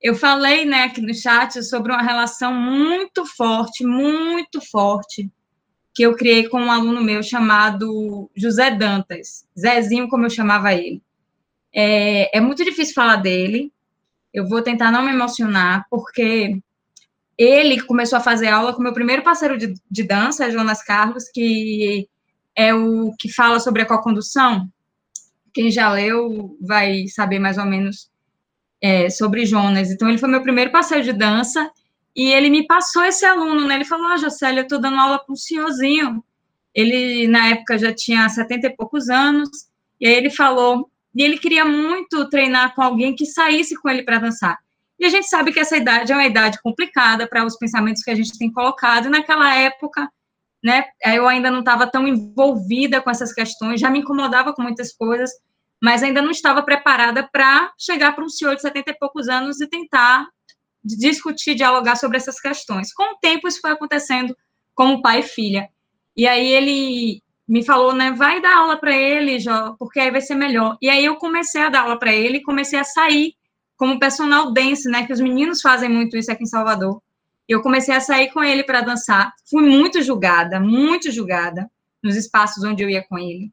Eu falei, né, aqui no chat sobre uma relação muito forte, muito forte, que eu criei com um aluno meu chamado José Dantas, Zezinho, como eu chamava ele. É, é muito difícil falar dele, eu vou tentar não me emocionar, porque ele começou a fazer aula com meu primeiro parceiro de, de dança, Jonas Carlos, que é o que fala sobre a co-condução, quem já leu vai saber mais ou menos é, sobre Jonas. Então, ele foi meu primeiro passeio de dança e ele me passou esse aluno, né? Ele falou, ah, Jocélia, eu estou dando aula para um senhorzinho. Ele, na época, já tinha setenta e poucos anos E aí ele falou, e ele queria muito treinar com alguém que saísse com ele para dançar. E a gente sabe que essa idade é uma idade complicada para os pensamentos que a gente tem colocado. E naquela época, né, eu ainda não estava tão envolvida com essas questões, já me incomodava com muitas coisas, mas ainda não estava preparada para chegar para um senhor de 70 e poucos anos e tentar discutir, dialogar sobre essas questões. Com o tempo, isso foi acontecendo como pai e filha. E aí ele me falou, né, vai dar aula para ele, Jó, porque aí vai ser melhor. E aí eu comecei a dar aula para ele, comecei a sair como personal dance, né, que os meninos fazem muito isso aqui em Salvador. Eu comecei a sair com ele para dançar. Fui muito julgada, muito julgada nos espaços onde eu ia com ele.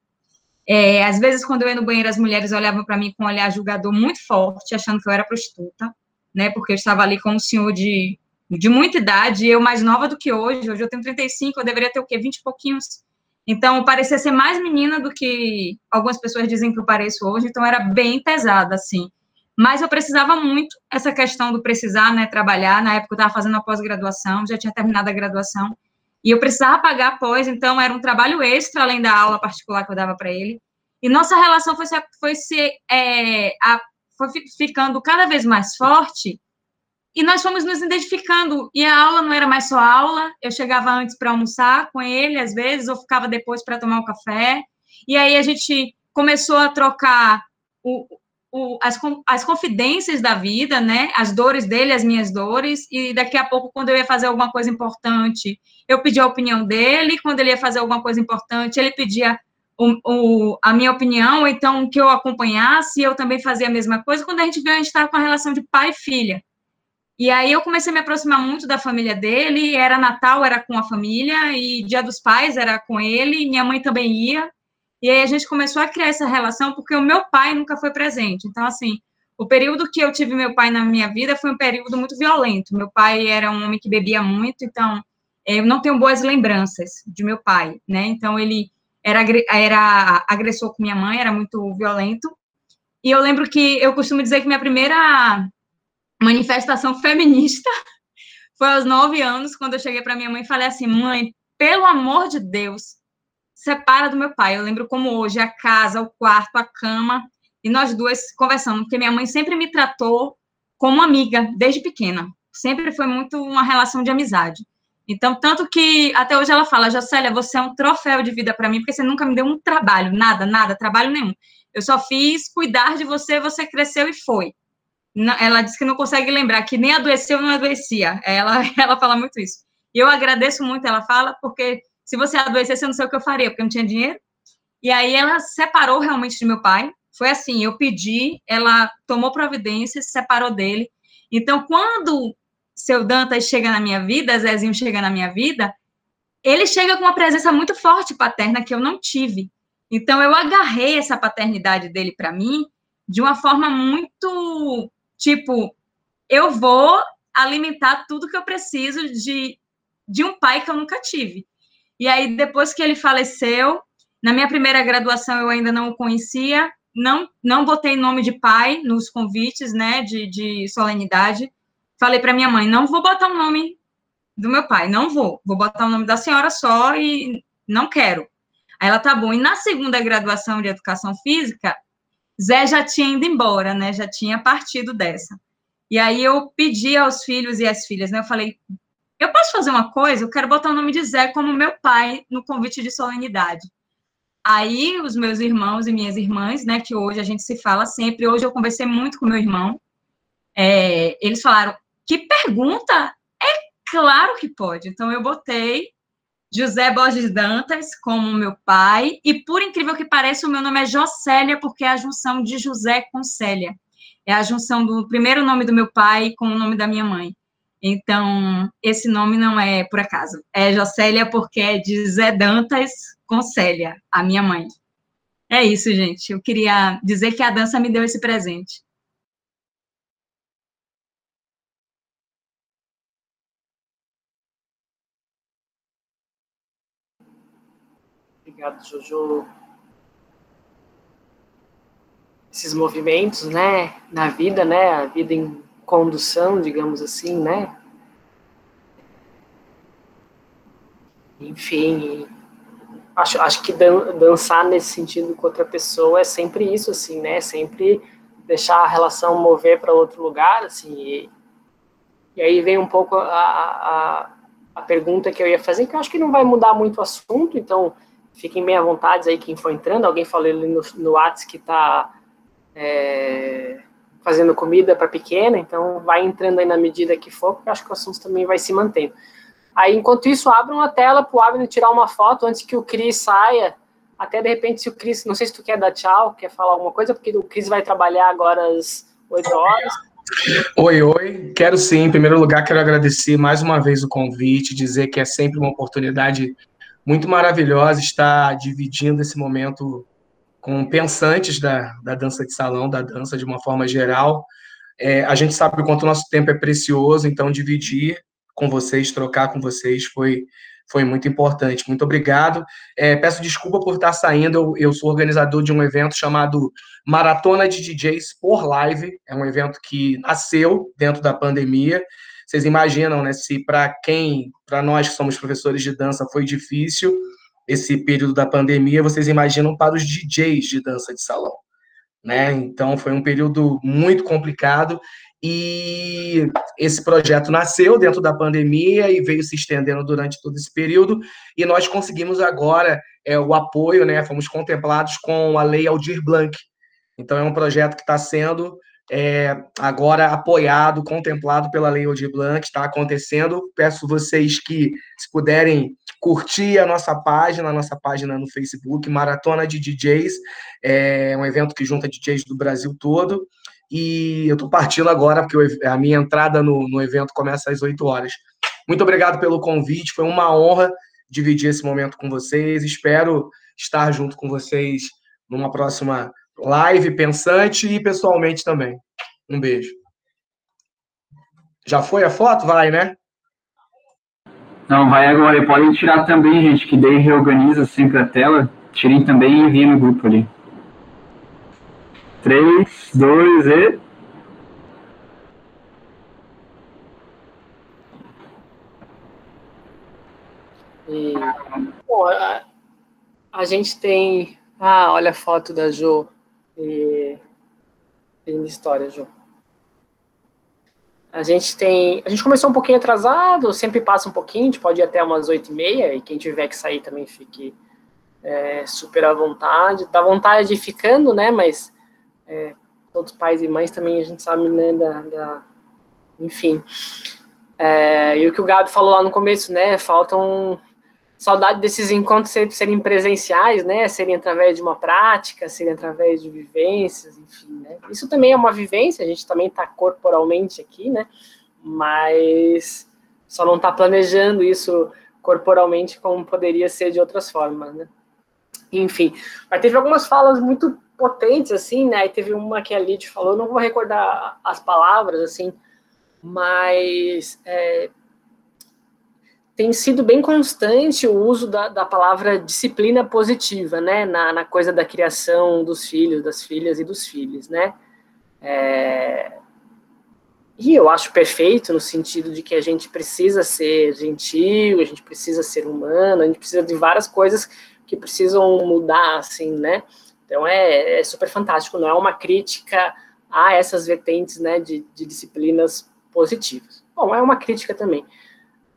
É, às vezes, quando eu ia no banheiro, as mulheres olhavam para mim com um olhar julgador muito forte, achando que eu era prostituta, né? Porque eu estava ali com um senhor de, de muita idade, eu mais nova do que hoje. Hoje eu tenho 35, eu deveria ter o quê? 20 e pouquinhos. Então, parecia ser mais menina do que algumas pessoas dizem que eu pareço hoje, então era bem pesada, assim. Mas eu precisava muito, essa questão do precisar, né, trabalhar, na época eu estava fazendo a pós-graduação, já tinha terminado a graduação, e eu precisava pagar após, então era um trabalho extra, além da aula particular que eu dava para ele, e nossa relação foi se, foi se é, a, foi ficando cada vez mais forte, e nós fomos nos identificando, e a aula não era mais só aula, eu chegava antes para almoçar com ele, às vezes, ou ficava depois para tomar um café, e aí a gente começou a trocar o, o, as, as confidências da vida, né, as dores dele, as minhas dores, e daqui a pouco, quando eu ia fazer alguma coisa importante, eu pedia a opinião dele, quando ele ia fazer alguma coisa importante, ele pedia o, o, a minha opinião, então que eu acompanhasse, eu também fazia a mesma coisa, quando a gente viu, a gente estava com a relação de pai e filha, e aí eu comecei a me aproximar muito da família dele, era Natal, era com a família, e Dia dos Pais era com ele, minha mãe também ia. E aí a gente começou a criar essa relação porque o meu pai nunca foi presente. Então, assim, o período que eu tive meu pai na minha vida foi um período muito violento. Meu pai era um homem que bebia muito, então eu não tenho boas lembranças de meu pai, né? Então ele era, era agressor com minha mãe, era muito violento. E eu lembro que eu costumo dizer que minha primeira manifestação feminista [laughs] foi aos nove anos, quando eu cheguei para minha mãe e falei assim: mãe, pelo amor de Deus, separa do meu pai. Eu lembro como hoje a casa, o quarto, a cama, e nós duas conversando, porque minha mãe sempre me tratou como amiga, desde pequena. Sempre foi muito uma relação de amizade. Então, tanto que até hoje ela fala, Jocélia, você é um troféu de vida para mim, porque você nunca me deu um trabalho, nada, nada, trabalho nenhum. Eu só fiz cuidar de você, você cresceu e foi ela disse que não consegue lembrar, que nem adoeceu, não adoecia. Ela, [laughs] ela fala muito isso. E eu agradeço muito, ela fala, porque se você adoecesse, eu não sei o que eu faria, porque eu não tinha dinheiro. E aí ela separou realmente de meu pai. Foi assim, eu pedi, ela tomou providência, se separou dele. Então, quando seu Dantas chega na minha vida, Zezinho chega na minha vida, ele chega com uma presença muito forte paterna que eu não tive. Então, eu agarrei essa paternidade dele para mim de uma forma muito Tipo, eu vou alimentar tudo que eu preciso de, de um pai que eu nunca tive. E aí, depois que ele faleceu, na minha primeira graduação eu ainda não o conhecia, não, não botei nome de pai nos convites, né, de, de solenidade. Falei para minha mãe, não vou botar o nome do meu pai, não vou. Vou botar o nome da senhora só e não quero. Aí ela, tá bom. E na segunda graduação de educação física, Zé já tinha ido embora, né? Já tinha partido dessa. E aí eu pedi aos filhos e às filhas, né? Eu falei, eu posso fazer uma coisa? Eu quero botar o nome de Zé como meu pai no convite de solenidade. Aí os meus irmãos e minhas irmãs, né? Que hoje a gente se fala sempre. Hoje eu conversei muito com meu irmão. É, eles falaram, que pergunta? É claro que pode. Então eu botei José Borges Dantas como meu pai, e por incrível que pareça, o meu nome é Jocélia, porque é a junção de José com Célia. É a junção do primeiro nome do meu pai com o nome da minha mãe. Então, esse nome não é por acaso. É Jocélia porque é de Zé Dantas com Célia, a minha mãe. É isso, gente. Eu queria dizer que a dança me deu esse presente. Obrigado, Jojo. Esses movimentos, né, na vida, né, a vida em condução, digamos assim, né? Enfim, acho, acho que dan dançar nesse sentido com outra pessoa é sempre isso, assim, né? Sempre deixar a relação mover para outro lugar, assim. E, e, aí vem um pouco a, a, a, pergunta que eu ia fazer, que eu acho que não vai mudar muito o assunto, então fiquem bem à vontade aí quem for entrando. Alguém falou ali no, no WhatsApp que está é, fazendo comida para pequena, então vai entrando aí na medida que for, porque acho que o assunto também vai se mantendo. Aí, enquanto isso, abre uma tela para o Abner tirar uma foto antes que o Cris saia. Até de repente, se o Cris, não sei se tu quer dar tchau, quer falar alguma coisa, porque o Cris vai trabalhar agora às 8 horas. Oi, oi. Quero sim, em primeiro lugar, quero agradecer mais uma vez o convite, dizer que é sempre uma oportunidade muito maravilhosa estar dividindo esse momento com pensantes da, da dança de salão, da dança de uma forma geral. É, a gente sabe o quanto o nosso tempo é precioso, então dividir com vocês, trocar com vocês foi, foi muito importante. Muito obrigado. É, peço desculpa por estar saindo, eu, eu, sou organizador de um evento chamado Maratona de DJs por Live, é um evento que nasceu dentro da pandemia. Vocês imaginam, né, se para quem, para nós que somos professores de dança, foi difícil esse período da pandemia, vocês imaginam para os DJs de dança de salão, né? Então foi um período muito complicado e esse projeto nasceu dentro da pandemia e veio se estendendo durante todo esse período, e nós conseguimos agora é, o apoio, né? Fomos contemplados com a Lei Aldir Blanc. Então, é um projeto que está sendo é, agora apoiado, contemplado pela Lei Aldir Blanc, está acontecendo. Peço vocês que, se puderem, curtir a nossa página, a nossa página no Facebook, Maratona de DJs, é um evento que junta DJs do Brasil todo. E eu estou partindo agora, porque a minha entrada no, no evento começa às 8 horas. Muito obrigado pelo convite, foi uma honra dividir esse momento com vocês. Espero estar junto com vocês numa próxima live pensante e pessoalmente também. Um beijo. Já foi a foto? Vai, né? Não, vai agora. E podem tirar também, gente, que daí reorganiza sempre a tela. Tirem também e enviem no grupo ali. 3, 2 e. E, bom, a, a, gente tem. Ah, olha a foto da Jo. E, história, Jo. A gente tem. A gente começou um pouquinho atrasado, sempre passa um pouquinho, a gente pode ir até umas 8 e meia, e quem tiver que sair também fique é, super à vontade. Dá vontade de ir ficando, né? Mas é, todos pais e mães também a gente sabe, né, da, da enfim. É, e o que o Gabi falou lá no começo, né, faltam saudade desses encontros serem presenciais, né, serem através de uma prática, serem através de vivências, enfim, né. Isso também é uma vivência, a gente também está corporalmente aqui, né, mas só não está planejando isso corporalmente como poderia ser de outras formas, né. Enfim, mas teve algumas falas muito potentes, assim, né? E teve uma que a Lid falou, não vou recordar as palavras, assim, mas é, tem sido bem constante o uso da, da palavra disciplina positiva, né? Na, na, coisa da criação dos filhos, das filhas e dos filhos, né? É, e eu acho perfeito no sentido de que a gente precisa ser gentil, a gente precisa ser humano, a gente precisa de várias coisas que precisam mudar, assim, né? Então é, é, super fantástico, não é uma crítica a essas vertentes né, de, de disciplinas positivas. Bom, é uma crítica também.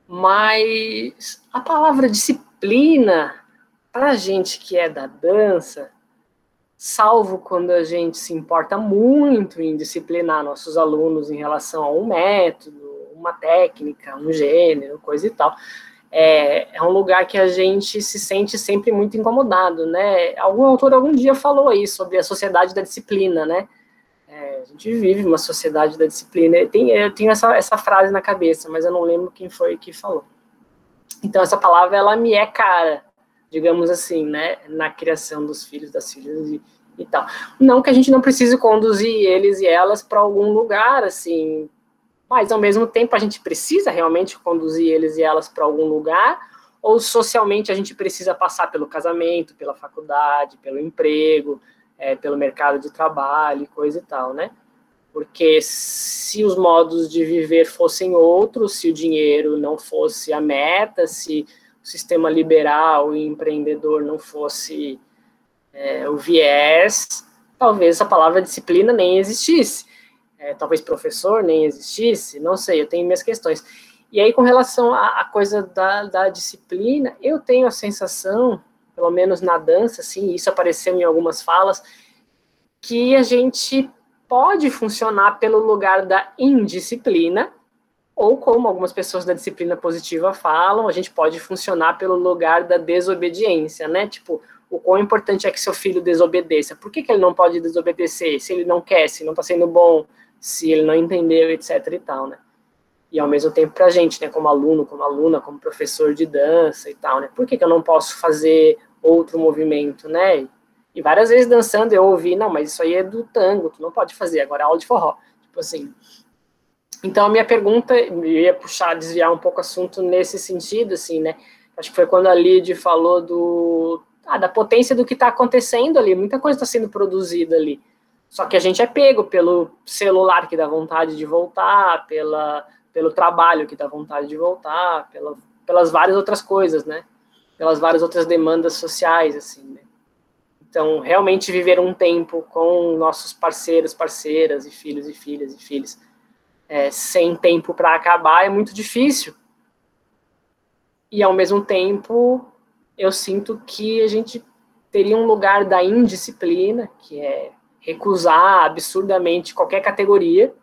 Mas a palavra disciplina, para a gente que é da dança, salvo quando a gente se importa muito em disciplinar nossos alunos em relação a um método, uma técnica, um gênero, coisa e tal é, é um lugar que a gente se sente sempre muito incomodado, né? Algum autor algum dia falou aí sobre a sociedade da disciplina, né? É, a gente vive uma sociedade da disciplina. Eu tenho, eu tenho essa, essa frase na cabeça, mas eu não lembro quem foi que falou. Então, essa palavra, ela me é cara, digamos assim, né? Na criação dos filhos, das filhas e, e tal. Não que a gente não precise conduzir eles e elas para algum lugar, assim, mas ao mesmo tempo a gente precisa realmente conduzir eles e elas para algum lugar, ou socialmente a gente precisa passar pelo casamento, pela faculdade, pelo emprego, é, pelo mercado de trabalho, coisa e tal, né? Porque se os modos de viver fossem outros, se o dinheiro não fosse a meta, se sistema liberal e empreendedor não fosse é, o viés, talvez a palavra disciplina nem existisse. É, talvez professor nem existisse, não sei, eu tenho minhas questões. E aí, com relação à, à coisa da, da, disciplina, eu tenho a sensação, pelo menos na dança, assim, isso apareceu em algumas falas, que a gente pode funcionar pelo lugar da indisciplina, ou como algumas pessoas da disciplina positiva falam, a gente pode funcionar pelo lugar da desobediência, né? Tipo, o quão importante é que seu filho desobedeça. Por que, que ele não pode desobedecer? Se ele não quer, se não está sendo bom, se ele não entendeu, etc e tal, né? E ao mesmo tempo para a gente, né, como aluno, como aluna, como professor de dança e tal, né? Por que, que eu não posso fazer outro movimento, né? E várias vezes dançando eu ouvi, não, mas isso aí é do tango, tu não pode fazer, agora é aula de forró. Tipo assim. Então a minha pergunta, eu ia puxar, desviar um pouco o assunto nesse sentido, assim, né? Acho que foi quando a Lid falou do ah, da potência do que está acontecendo ali. Muita coisa está sendo produzida ali. Só que a gente é pego pelo celular que dá vontade de voltar, pela, pelo trabalho que dá vontade de voltar, pela, pelas várias outras coisas, né? Pelas várias outras demandas sociais, assim, né? Então, realmente viver um tempo com nossos parceiros, parceiras, e filhos e filhas e filhos, é, sem tempo para acabar, é muito difícil. E, ao mesmo tempo, eu sinto que a gente teria um lugar da indisciplina, que é recusar absurdamente qualquer categoria,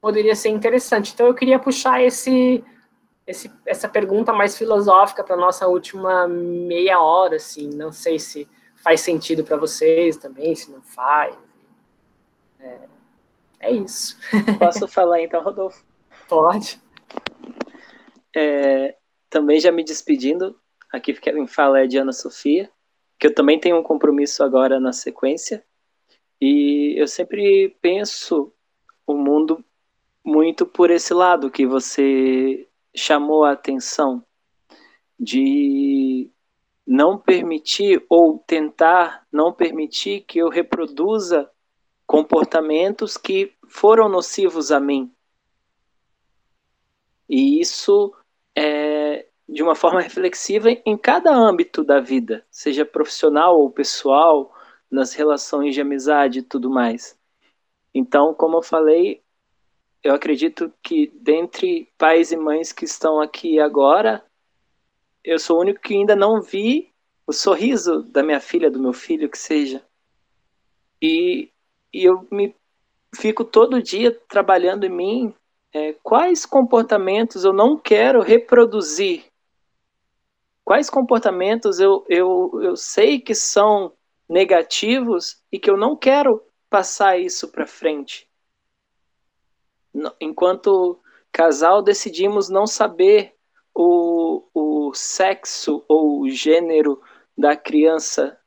poderia ser interessante. Então eu queria puxar esse, esse essa pergunta mais filosófica para nossa última meia hora, assim. Não sei se faz sentido para vocês também, se não faz. É, é isso. [laughs] Posso falar então, Rodolfo? Pode. É, também já me despedindo, aqui quem fala é a Diana Sofia, que eu também tenho um compromisso agora na sequência, e eu sempre penso o mundo muito por esse lado que você chamou a atenção, de não permitir ou tentar não permitir que eu reproduza comportamentos que foram nocivos a mim. E isso é, de uma forma reflexiva em cada âmbito da vida, seja profissional ou pessoal, nas relações de amizade e tudo mais. Então, como eu falei, eu acredito que dentre pais e mães que estão aqui agora, eu sou o único que ainda não vi o sorriso da minha filha, do meu filho, que seja. E, e eu me fico todo dia trabalhando em mim é, quais comportamentos eu não quero reproduzir quais comportamentos eu, eu, eu sei que são negativos e que eu não quero passar isso para frente. Enquanto casal, decidimos não saber o, o sexo ou o gênero da criança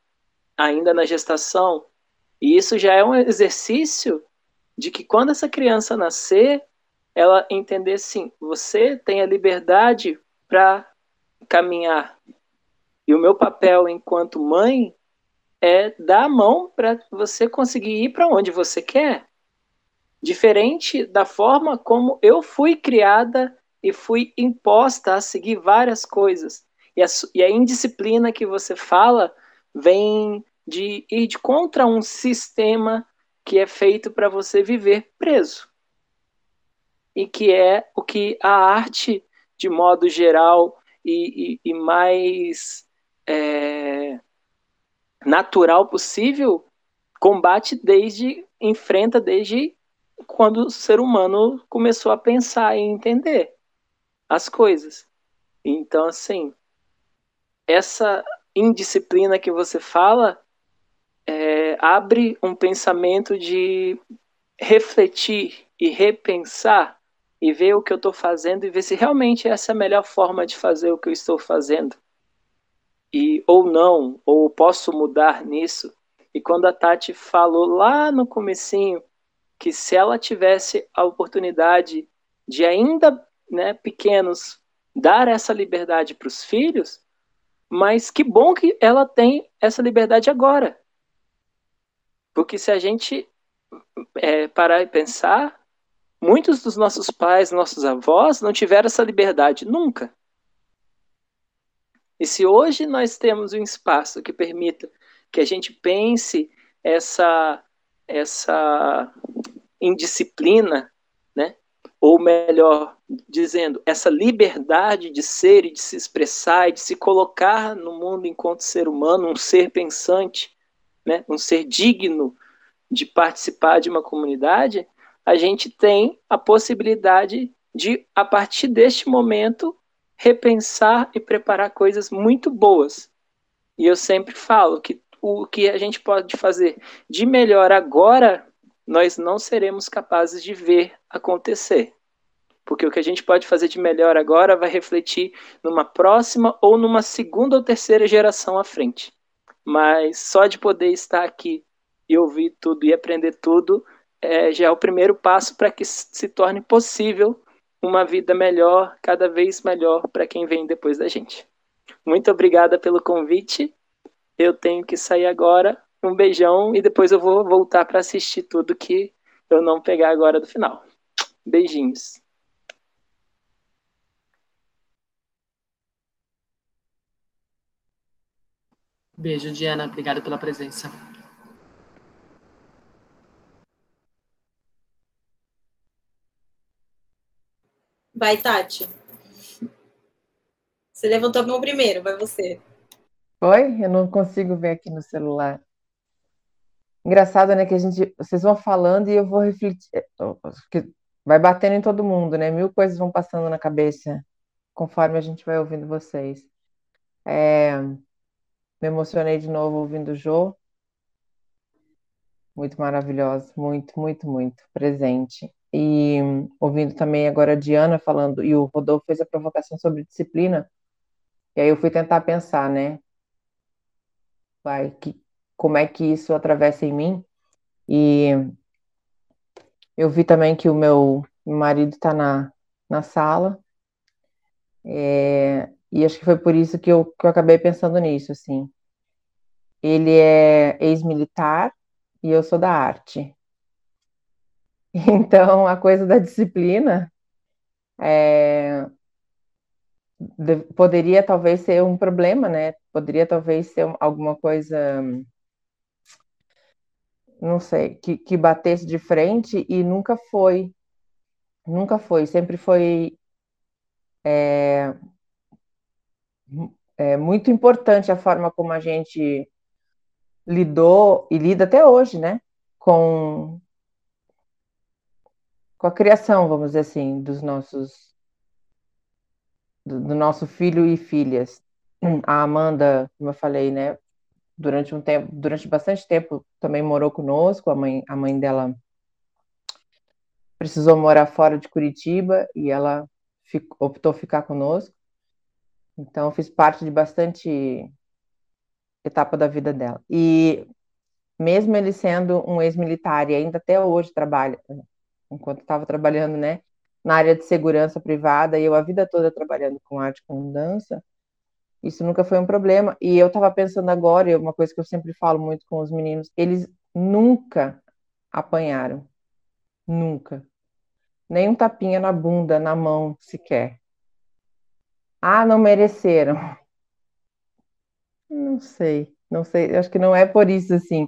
ainda na gestação. E isso já é um exercício de que quando essa criança nascer, ela entender assim: você tem a liberdade para caminhar. E o meu papel enquanto mãe é dar a mão para você conseguir ir para onde você quer. Diferente da forma como eu fui criada e fui imposta a seguir várias coisas. E a, e a indisciplina que você fala vem de ir de contra um sistema que é feito para você viver preso. E que é o que a arte, de modo geral, e, e, e mais é, natural possível, combate desde, enfrenta desde quando o ser humano começou a pensar e entender as coisas. Então, assim, essa indisciplina que você fala é, abre um pensamento de refletir e repensar e ver o que eu estou fazendo e ver se realmente essa é a melhor forma de fazer o que eu estou fazendo. E ou não, ou posso mudar nisso. E quando a Tati falou lá no comecinho que se ela tivesse a oportunidade de ainda, né, pequenos, dar essa liberdade para os filhos, mas que bom que ela tem essa liberdade agora. Porque se a gente é, parar e pensar, Muitos dos nossos pais, nossos avós, não tiveram essa liberdade nunca. E se hoje nós temos um espaço que permita que a gente pense essa essa indisciplina, né? Ou melhor dizendo, essa liberdade de ser e de se expressar e de se colocar no mundo enquanto ser humano, um ser pensante, né? Um ser digno de participar de uma comunidade, a gente tem a possibilidade de, a partir deste momento, repensar e preparar coisas muito boas. E eu sempre falo que o que a gente pode fazer de melhor agora, nós não seremos capazes de ver acontecer. Porque o que a gente pode fazer de melhor agora vai refletir numa próxima ou numa segunda ou terceira geração à frente. Mas só de poder estar aqui e ouvir tudo e aprender tudo é, já é o primeiro passo para que se torne possível uma vida melhor, cada vez melhor para quem vem depois da gente. Muito obrigada pelo convite. Eu tenho que sair agora. Um beijão e depois eu vou voltar para assistir tudo que eu não pegar agora do final. Beijinhos. Beijo, Diana. Obrigado pela presença. Vai, Tati. Você levantou a mão primeiro, vai você. Oi? Eu não consigo ver aqui no celular. Engraçado, né, que a gente, vocês vão falando e eu vou refletir, vai batendo em todo mundo, né? Mil coisas vão passando na cabeça conforme a gente vai ouvindo vocês. É, me emocionei de novo ouvindo o Jô. Muito maravilhosa, muito, muito, muito presente. E ouvindo também agora a Diana falando, e o Rodolfo fez a provocação sobre disciplina, e aí eu fui tentar pensar, né? Vai, que, como é que isso atravessa em mim? E eu vi também que o meu marido está na, na sala, é, e acho que foi por isso que eu, que eu acabei pensando nisso, assim. Ele é ex-militar e eu sou da arte. [laughs] Então, a coisa da disciplina é, de, poderia talvez ser um problema, né? Poderia talvez ser alguma coisa, não sei, que, que batesse de frente e nunca foi. Nunca foi, sempre foi é, é muito importante a forma como a gente lidou e lida até hoje, né? Com, com a criação, vamos dizer assim, dos nossos do, do, nosso filho e filhas. A Amanda, como eu falei, né, durante um tempo, durante bastante tempo também morou conosco, a mãe, a mãe dela precisou morar fora de Curitiba e ela optou ficar conosco. Então fiz parte de bastante etapa da vida dela. E mesmo ele sendo um ex-militar e ainda até hoje trabalha, enquanto estava trabalhando, né, na área de segurança privada e eu a vida toda trabalhando com arte com dança, isso nunca foi um problema. E eu estava pensando agora, e uma coisa que eu sempre falo muito com os meninos, eles nunca apanharam. Nunca. Nem um tapinha na bunda, na mão, sequer. Ah, não mereceram. Não sei, não sei. Acho que não é por isso assim.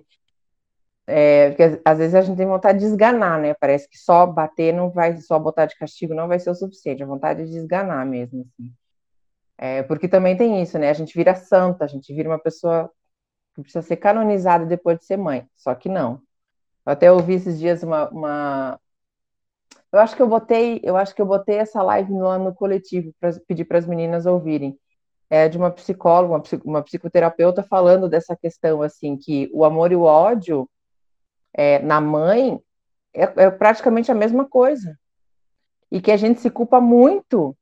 É, porque às vezes a gente tem vontade de esganar, né? Parece que só bater não vai, só botar de castigo não vai ser o suficiente. A vontade de esganar mesmo, assim. É, porque também tem isso, né? A gente vira santa, a gente vira uma pessoa que precisa ser canonizada depois de ser mãe. Só que não. Eu até ouvi esses dias uma, uma... Eu acho que eu botei, eu acho que eu botei essa live no, no coletivo para pedir para as meninas ouvirem. É de uma psicóloga, uma, uma psicoterapeuta falando dessa questão assim que o amor e o ódio é, na mãe é, é praticamente a mesma coisa. E que a gente se culpa muito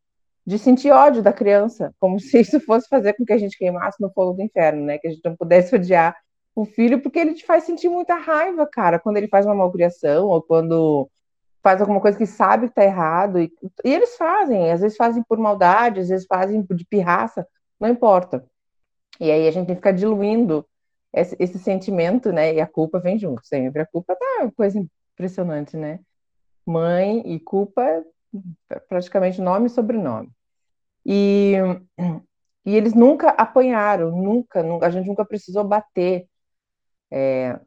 de sentir ódio da criança, como [laughs] se isso fosse fazer com que a gente queimasse no fogo do inferno, né? Que a gente não pudesse odiar o filho, porque ele te faz sentir muita raiva, cara, quando ele faz uma malcriação ou quando faz alguma coisa que sabe que tá errado. E, e eles fazem, às vezes fazem por maldade, às vezes fazem de pirraça, não importa. E aí a gente tem que ficar diluindo esse, esse, sentimento, né? E a culpa vem junto sempre. A culpa tá uma coisa impressionante, né? Mãe e culpa, praticamente nome e sobrenome. E, e eles nunca apanharam, nunca, nunca, a gente nunca precisou bater é,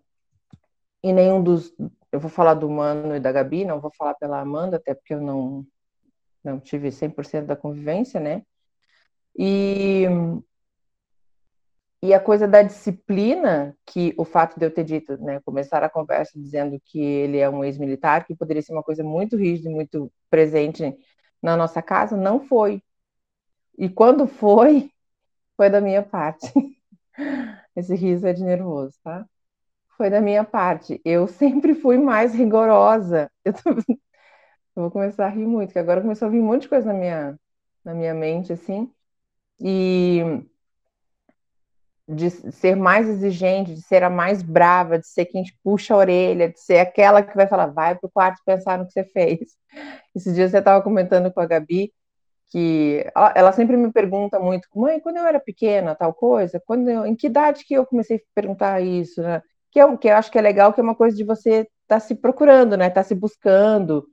em nenhum dos. Eu vou falar do Mano e da Gabi, não vou falar pela Amanda, até porque eu não, não tive 100% da convivência, né? E, e a coisa da disciplina, que o fato de eu ter dito, né, começar a conversa dizendo que ele é um ex-militar, que poderia ser uma coisa muito rígida, muito presente na nossa casa, não foi. E quando foi, [laughs] foi da minha parte. [laughs] Esse riso é de nervoso, tá? Foi da minha parte. Eu sempre fui mais rigorosa. Eu, tô... [laughs] eu vou começar a rir muito, que agora começou a vir um monte de coisa na minha, na minha mente, assim. E de ser mais exigente, de ser a mais brava, de ser quem puxa a orelha, de ser aquela que vai falar, vai pro quarto pensar no que você fez. [laughs] Esses dias você estava comentando com a Gabi que ela, sempre me pergunta muito, mãe, quando eu era pequena, tal coisa, quando eu, em que idade que eu comecei a perguntar isso, né? Que, é, que eu acho que é legal, que é uma coisa de você estar tá se procurando, né? Tá se buscando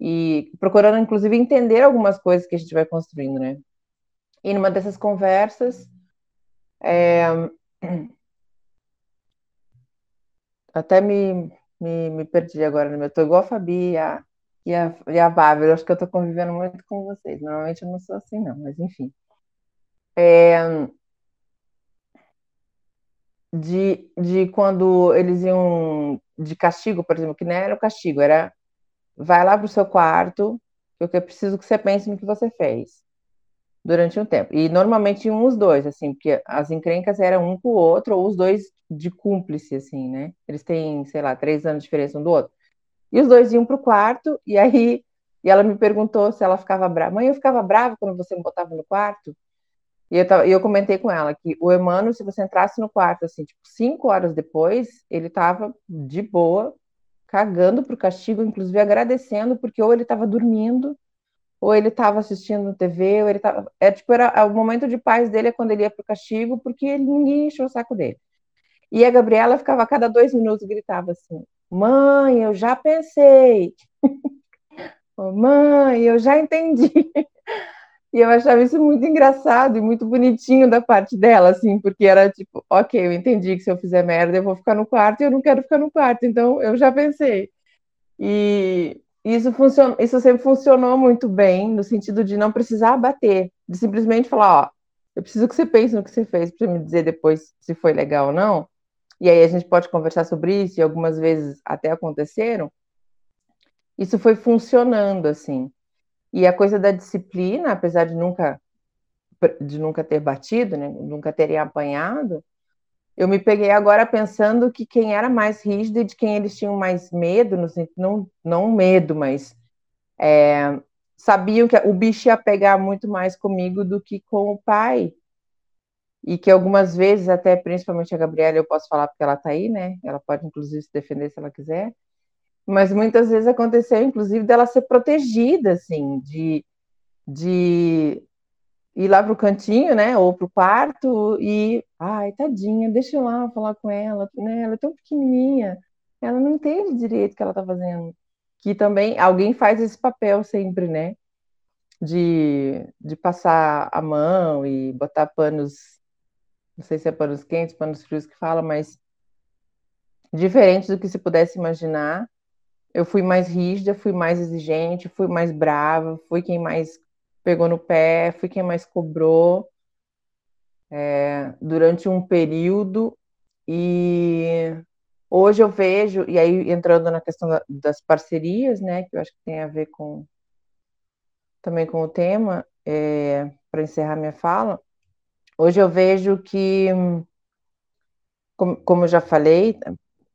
e procurando, inclusive, entender algumas coisas que a gente vai construindo, né? E numa dessas conversas, é, [clears throat] até me, me, me perdi agora, né? Eu tô igual a Fabi, a, e a, e a Bárbara, acho que eu estou convivendo muito com vocês. Normalmente eu não sou assim, não, mas enfim. É, de, de quando eles iam de castigo, por exemplo, que não era o castigo, era vai lá para o seu quarto, eu preciso que você pense no que você fez durante um tempo. E normalmente os dois, assim, porque as encrencas eram um com o outro, ou os dois de cúmplice, assim, né? Eles têm, sei lá, três anos de diferença um do outro. E os dois iam para o quarto, e aí e ela me perguntou se ela ficava brava. Mãe, eu ficava brava quando você me botava no quarto? E eu, tava, e eu comentei com ela que o Emmanuel, se você entrasse no quarto, assim, tipo, cinco horas depois, ele estava de boa, cagando pro castigo, inclusive agradecendo, porque ou ele estava dormindo, ou ele estava assistindo TV, ou ele estava... É, tipo, era, o momento de paz dele é quando ele ia pro castigo, porque ninguém encheu o saco dele. E a Gabriela ficava a cada dois minutos gritava assim: Mãe, eu já pensei. [laughs] Mãe, eu já entendi. [laughs] E eu achava isso muito engraçado e muito bonitinho da parte dela, assim, porque era tipo, ok, eu entendi que se eu fizer merda eu vou ficar no quarto e eu não quero ficar no quarto, então eu já pensei. E isso, funciona, isso sempre funcionou muito bem, no sentido de não precisar bater, de simplesmente falar, ó, eu preciso que você pense no que você fez para me dizer depois se foi legal ou não e aí a gente pode conversar sobre isso, e algumas vezes até aconteceram, isso foi funcionando, assim. E a coisa da disciplina, apesar de nunca, de nunca ter batido, né, nunca terem apanhado, eu me peguei agora pensando que quem era mais rígido e de quem eles tinham mais medo, não, não medo, mas é, sabiam que o bicho ia pegar muito mais comigo do que com o pai, e que algumas vezes, até principalmente a Gabriela, eu posso falar porque ela está aí, né? Ela pode, inclusive, se defender se ela quiser. Mas muitas vezes aconteceu, inclusive, dela ser protegida, assim, de, de ir lá para o cantinho, né? Ou para o quarto e, ai, tadinha, deixa eu lá falar com ela, né? Ela é tão pequenininha, ela não entende direito o que ela está fazendo. Que também alguém faz esse papel sempre, né? De, de passar a mão e botar panos não sei se é panos quentes, panos frios que fala, mas diferente do que se pudesse imaginar. Eu fui mais rígida, fui mais exigente, fui mais brava, fui quem mais pegou no pé, fui quem mais cobrou é, durante um período. E hoje eu vejo, e aí entrando na questão da, das parcerias, né, que eu acho que tem a ver com também com o tema, é, para encerrar minha fala, Hoje eu vejo que, como, eu já falei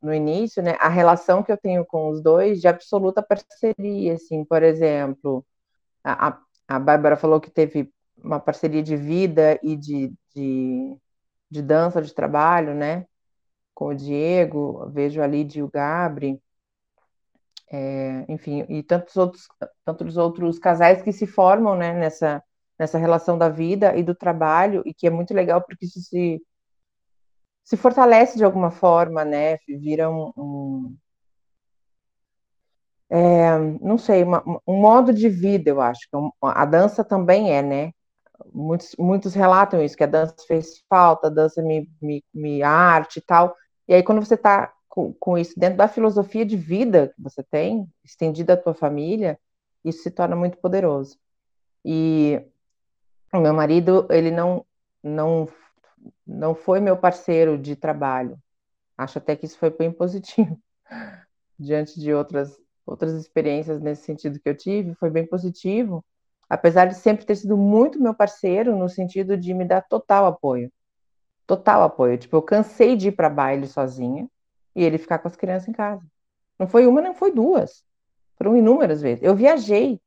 no início, né, a relação que eu tenho com os dois de absoluta parceria, assim, por exemplo, a, a Bárbara falou que teve uma parceria de vida e de, de, de dança, de trabalho, né, com o Diego, vejo ali de o Gabri, é, enfim, e tantos outros, tantos outros casais que se formam, né, nessa nessa relação da vida e do trabalho, e que é muito legal porque isso se, se fortalece de alguma forma, né? Vira um. um é, não sei, uma, um modo de vida, eu acho. É a dança também é, né? muitos, muitos relatam isso, que a dança fez falta, a dança me, me, me arte e tal. E aí, quando você está com, com, isso dentro da filosofia de vida que você tem, estendida à tua família, isso se torna muito poderoso. E o meu marido, ele não, não, não foi meu parceiro de trabalho. Acho até que isso foi bem positivo. [laughs] Diante de outras, outras experiências nesse sentido que eu tive, foi bem positivo, apesar de sempre ter sido muito meu parceiro no sentido de me dar total apoio. Total apoio. Tipo, eu cansei de ir para baile sozinha e ele ficar com as crianças em casa. Não foi uma, não foi duas. Foram inúmeras vezes. Eu viajei.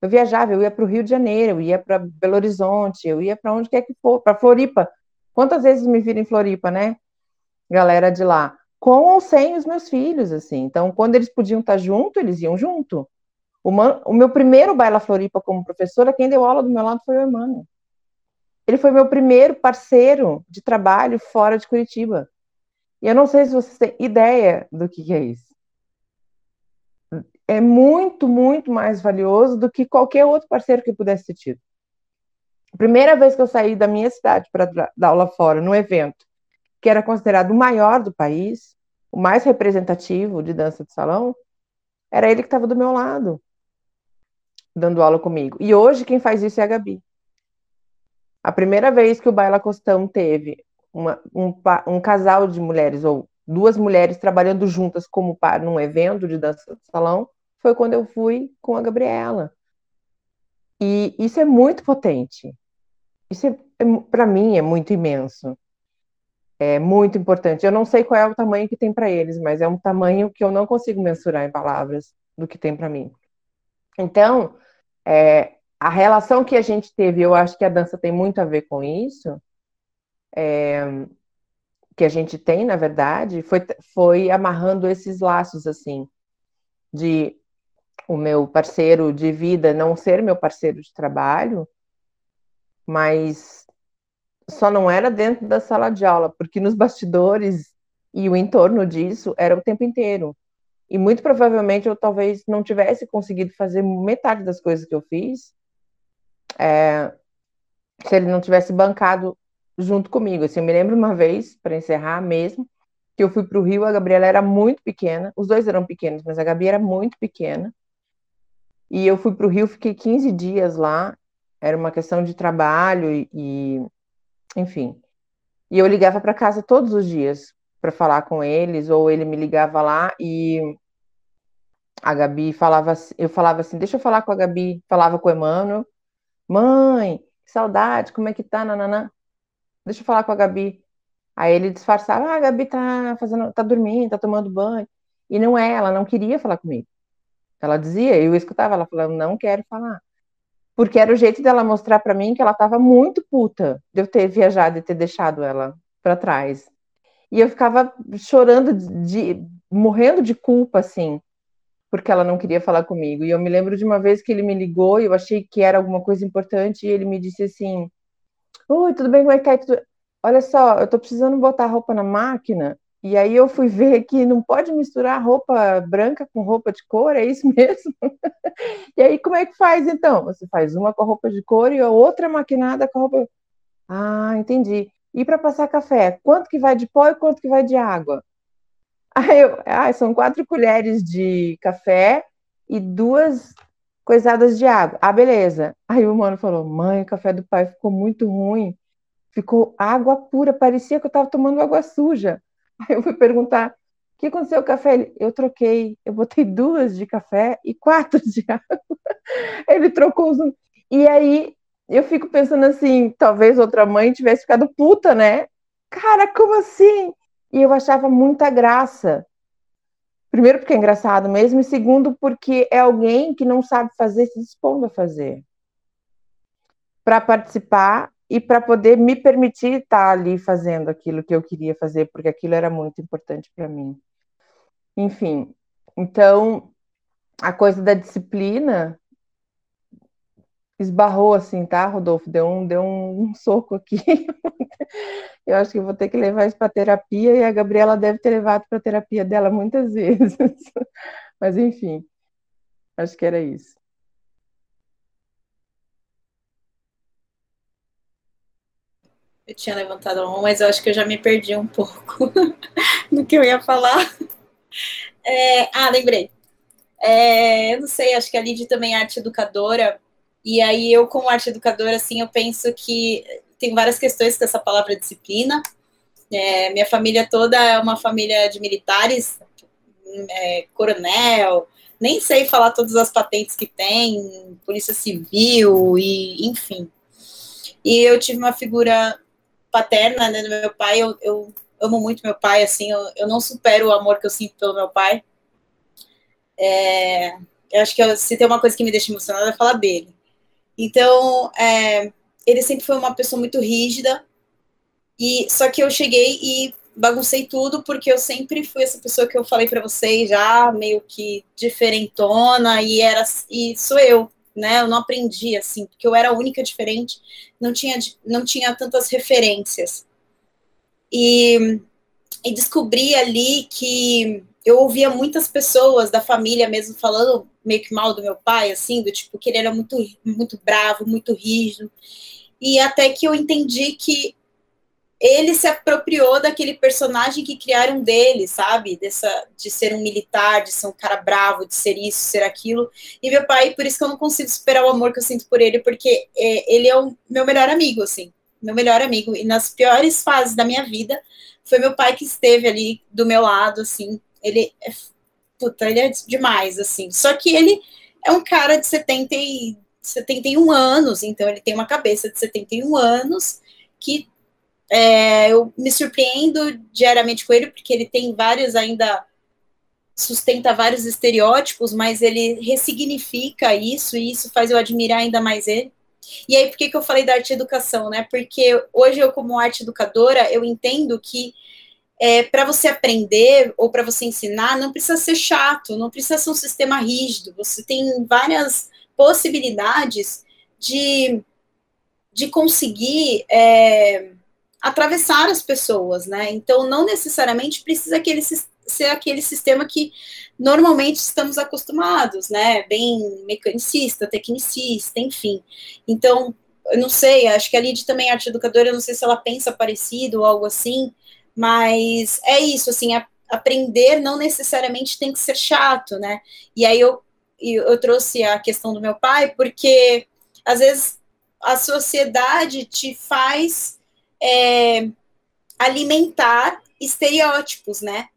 Eu viajava, eu ia para o Rio de Janeiro, eu ia para Belo Horizonte, eu ia para onde quer que for, para Floripa. Quantas vezes me viram em Floripa, né? Galera de lá. Com ou sem os meus filhos, assim. Então, quando eles podiam estar junto, eles iam junto. Uma, o meu primeiro Baila Floripa como professora, quem deu aula do meu lado foi o Emmanuel. Ele foi meu primeiro parceiro de trabalho fora de Curitiba. E eu não sei se vocês têm ideia do que, que é isso. É muito, muito mais valioso do que qualquer outro parceiro que pudesse ter tido. Primeira vez que eu saí da minha cidade para dar aula fora, num evento que era considerado o maior do país, o mais representativo de dança de salão, era ele que estava do meu lado dando aula comigo. E hoje quem faz isso é a Gabi. A primeira vez que o Baila Costão teve uma, um, um, casal de mulheres, ou duas mulheres trabalhando juntas como par num evento de dança de salão, foi quando eu fui com a Gabriela. E isso é muito potente. Isso, é, é para mim, é muito imenso. É muito importante. Eu não sei qual é o tamanho que tem para eles, mas é um tamanho que eu não consigo mensurar em palavras do que tem para mim. Então, é, a relação que a gente teve, eu acho que a dança tem muito a ver com isso, é, que a gente tem, na verdade, foi, foi amarrando esses laços, assim, de o meu parceiro de vida não ser meu parceiro de trabalho, mas só não era dentro da sala de aula, porque nos bastidores e o entorno disso era o tempo inteiro. E muito provavelmente eu talvez não tivesse conseguido fazer metade das coisas que eu fiz é, se ele não tivesse bancado junto comigo. Assim, eu me lembro uma vez, para encerrar mesmo, que eu fui para o Rio, a Gabriela era muito pequena, os dois eram pequenos, mas a Gabi era muito pequena. E eu fui para o Rio, fiquei 15 dias lá, era uma questão de trabalho e, enfim. E eu ligava para casa todos os dias para falar com eles, ou ele me ligava lá e a Gabi falava, eu falava assim, deixa eu falar com a Gabi, falava com o Emmanuel, mãe, que saudade, como é que tá, nananã, deixa eu falar com a Gabi. Aí ele disfarçava, ah, a Gabi tá fazendo, tá dormindo, tá tomando banho. E não é, ela não queria falar comigo. Ela dizia, eu escutava ela falando, não quero falar. Porque era o jeito dela mostrar para mim que ela tava muito puta de eu ter viajado e ter deixado ela para trás. E eu ficava chorando de, de morrendo de culpa assim porque ela não queria falar comigo. E eu me lembro de uma vez que ele me ligou e eu achei que era alguma coisa importante e ele me disse assim: Oi, tudo bem? Como é que tá? Olha só, eu tô precisando botar roupa na máquina. E aí eu fui ver que não pode misturar roupa branca com roupa de cor, é isso [laughs] mesmo? e aí como é que faz então? Você faz uma com a roupa de cor e a outra maquinada com a roupa. Ah, entendi. E para passar café, quanto que vai de pó e quanto que vai de água? [laughs] Aí eu, ah, são quatro colheres de café e duas coisadas de água. Ah, beleza. Aí o mano falou: mãe, o café do pai ficou muito ruim. Ficou água pura, parecia que eu estava tomando água suja. Aí eu fui perguntar: o que aconteceu com o café? Ele, eu troquei, eu botei duas de café e quatro de [laughs] água. Ele trocou os. E aí eu fico pensando assim: talvez outra mãe tivesse ficado puta, né? Cara, como assim? E eu achava muita graça. Primeiro, porque é engraçado mesmo, e segundo, porque é alguém que não sabe fazer, se dispondo a fazer. Para participar e para poder me permitir estar ali fazendo aquilo que eu queria fazer, porque aquilo era muito importante para mim. Enfim, então, a coisa da disciplina esbarrou assim, tá, Rodolfo? Deu um, deu um, [laughs] um soco aqui. eu acho que eu vou ter que levar isso para terapia e a Gabriela deve ter levado para terapia dela muitas [laughs] vezes. Mas enfim, acho que era isso. Eu tinha levantado a mão, mas eu acho que eu já me perdi um pouco [laughs] no que eu ia falar. É, ah, lembrei. É, eu não sei, acho que a Lid também é arte educadora. E aí eu, como arte educadora, assim, eu penso que tem várias questões com essa palavra disciplina. É, minha família toda é uma família de militares, é, coronel, nem sei falar todas as patentes que tem, polícia civil e enfim. E eu tive uma figura paterna né, do meu pai, eu, eu amo muito meu pai, assim, eu, eu, não supero o amor que eu sinto pelo meu pai. É, eu acho que eu, se tem uma coisa que me deixa emocionada é falar dele. Então, é, ele sempre foi uma pessoa muito rígida, e só que eu cheguei e baguncei tudo porque eu sempre fui essa pessoa que eu falei para vocês já meio que diferentona e era e sou eu, né? Eu não aprendi assim, porque eu era a única diferente, não tinha não tinha tantas referências. E, e descobri ali que eu ouvia muitas pessoas da família mesmo falando meio que mal do meu pai, assim, do tipo que ele era muito muito bravo, muito rígido. E até que eu entendi que ele se apropriou daquele personagem que criaram dele, sabe? Dessa, de ser um militar, de ser um cara bravo, de ser isso, ser aquilo. E meu pai, por isso que eu não consigo superar o amor que eu sinto por ele, porque é, ele é o meu melhor amigo, assim, meu melhor amigo. E nas piores fases da minha vida, foi meu pai que esteve ali do meu lado, assim. Ele é, puta, ele é demais, assim. Só que ele é um cara de 70 e, 71 anos, então ele tem uma cabeça de 71 anos que é, eu me surpreendo diariamente com ele, porque ele tem vários ainda sustenta vários estereótipos, mas ele ressignifica isso e isso faz eu admirar ainda mais ele. E aí, por que, que eu falei da arte educação, né? Porque hoje eu, como arte educadora, eu entendo que é, para você aprender ou para você ensinar, não precisa ser chato, não precisa ser um sistema rígido. Você tem várias possibilidades de, de conseguir é, atravessar as pessoas, né? Então, não necessariamente precisa aquele, ser aquele sistema que normalmente estamos acostumados, né? Bem mecanicista, tecnicista, enfim. Então, eu não sei, acho que a Lid também é arte educadora, eu não sei se ela pensa parecido ou algo assim, mas é isso, assim, a, aprender não necessariamente tem que ser chato, né? E aí eu, eu trouxe a questão do meu pai, porque às vezes a sociedade te faz é, alimentar estereótipos, né?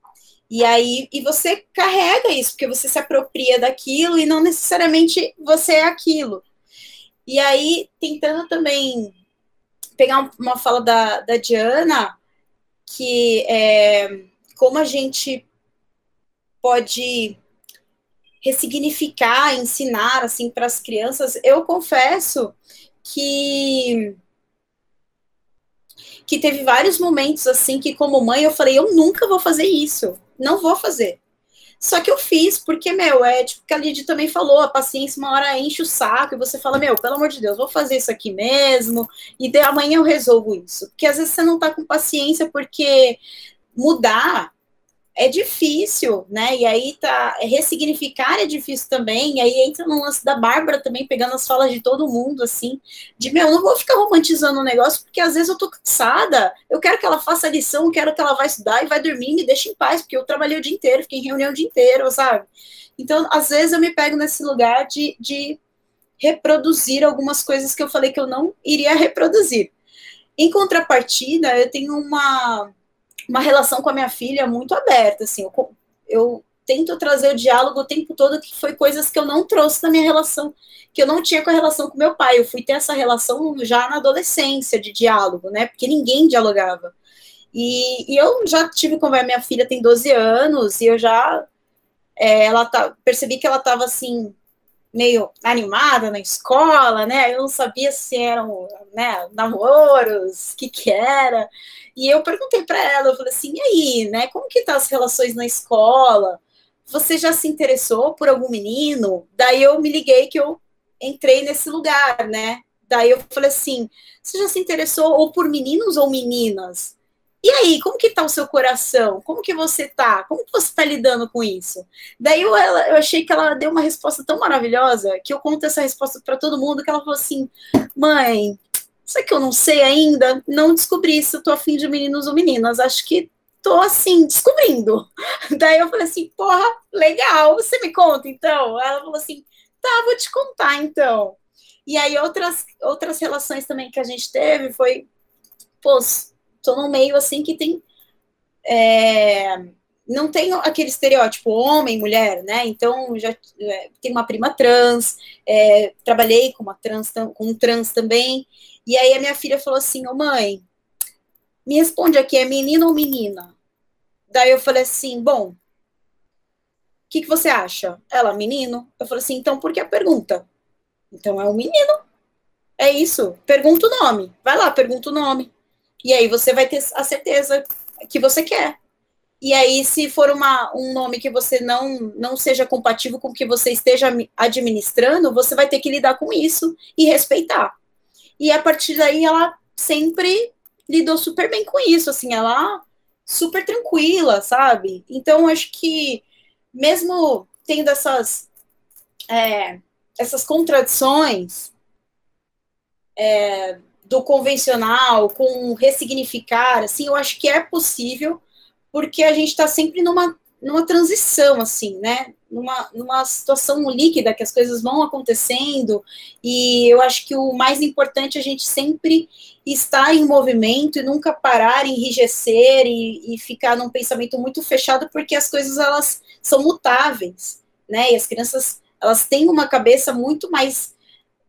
E aí, e você carrega isso, porque você se apropria daquilo e não necessariamente você é aquilo. E aí, tentando também pegar uma fala da, da Diana, que é, como a gente pode ressignificar, ensinar assim para as crianças, eu confesso que que teve vários momentos assim que, como mãe, eu falei, eu nunca vou fazer isso, não vou fazer. Só que eu fiz, porque, meu, é tipo que a Lidia também falou, a paciência uma hora enche o saco e você fala, meu, pelo amor de Deus, vou fazer isso aqui mesmo, e de amanhã eu resolvo isso. Porque às vezes você não tá com paciência, porque mudar é difícil, né? E aí tá ressignificar é difícil também. E aí entra no lance da Bárbara também pegando as falas de todo mundo assim, de meu, não vou ficar romantizando o negócio porque às vezes eu tô cansada. Eu quero que ela faça a lição, quero que ela vá estudar e vai dormir, me deixe em paz, porque eu trabalhei o dia inteiro, fiquei em reunião o dia inteiro, sabe? Então, às vezes eu me pego nesse lugar de, de reproduzir algumas coisas que eu falei que eu não iria reproduzir. Em contrapartida, eu tenho uma uma relação com a minha filha muito aberta, assim, eu, eu tento trazer o diálogo o tempo todo, que foi coisas que eu não trouxe na minha relação, que eu não tinha com a relação com meu pai. Eu fui ter essa relação já na adolescência de diálogo, né? Porque ninguém dialogava. E, e eu já tive com a minha filha tem 12 anos e eu já é, ela tá, percebi que ela estava assim meio animada na escola, né? Eu não sabia se eram né, namoros, o que que era. E eu perguntei para ela, eu falei assim, e aí, né? Como que tá as relações na escola? Você já se interessou por algum menino? Daí eu me liguei que eu entrei nesse lugar, né? Daí eu falei assim, você já se interessou ou por meninos ou meninas? E aí, como que tá o seu coração? Como que você tá? Como que você tá lidando com isso? Daí eu, ela, eu achei que ela deu uma resposta tão maravilhosa que eu conto essa resposta para todo mundo que ela falou assim: "Mãe, Só que eu não sei ainda, não descobri se eu tô afim de meninos ou meninas. Acho que tô assim, descobrindo. [laughs] Daí eu falei assim, porra, legal, você me conta então? Ela falou assim, tá, vou te contar então. E aí outras, outras relações também que a gente teve foi, pô, tô num meio assim que tem. É, não tem aquele estereótipo homem, mulher, né? Então já é, tem uma prima trans, é, trabalhei com uma trans, com um trans também. E aí a minha filha falou assim, ô oh, mãe, me responde aqui, é menino ou menina? Daí eu falei assim, bom, o que, que você acha? Ela, menino. Eu falei assim, então por que a pergunta? Então é um menino. É isso. Pergunta o nome. Vai lá, pergunta o nome. E aí você vai ter a certeza que você quer. E aí, se for uma, um nome que você não, não seja compatível com o que você esteja administrando, você vai ter que lidar com isso e respeitar. E a partir daí, ela sempre lidou super bem com isso, assim, ela super tranquila, sabe? Então, acho que mesmo tendo essas, é, essas contradições é, do convencional com ressignificar, assim, eu acho que é possível, porque a gente está sempre numa, numa transição, assim, né? Numa, numa situação líquida, que as coisas vão acontecendo, e eu acho que o mais importante é a gente sempre estar em movimento e nunca parar, enrijecer e, e ficar num pensamento muito fechado, porque as coisas, elas são mutáveis, né? E as crianças, elas têm uma cabeça muito mais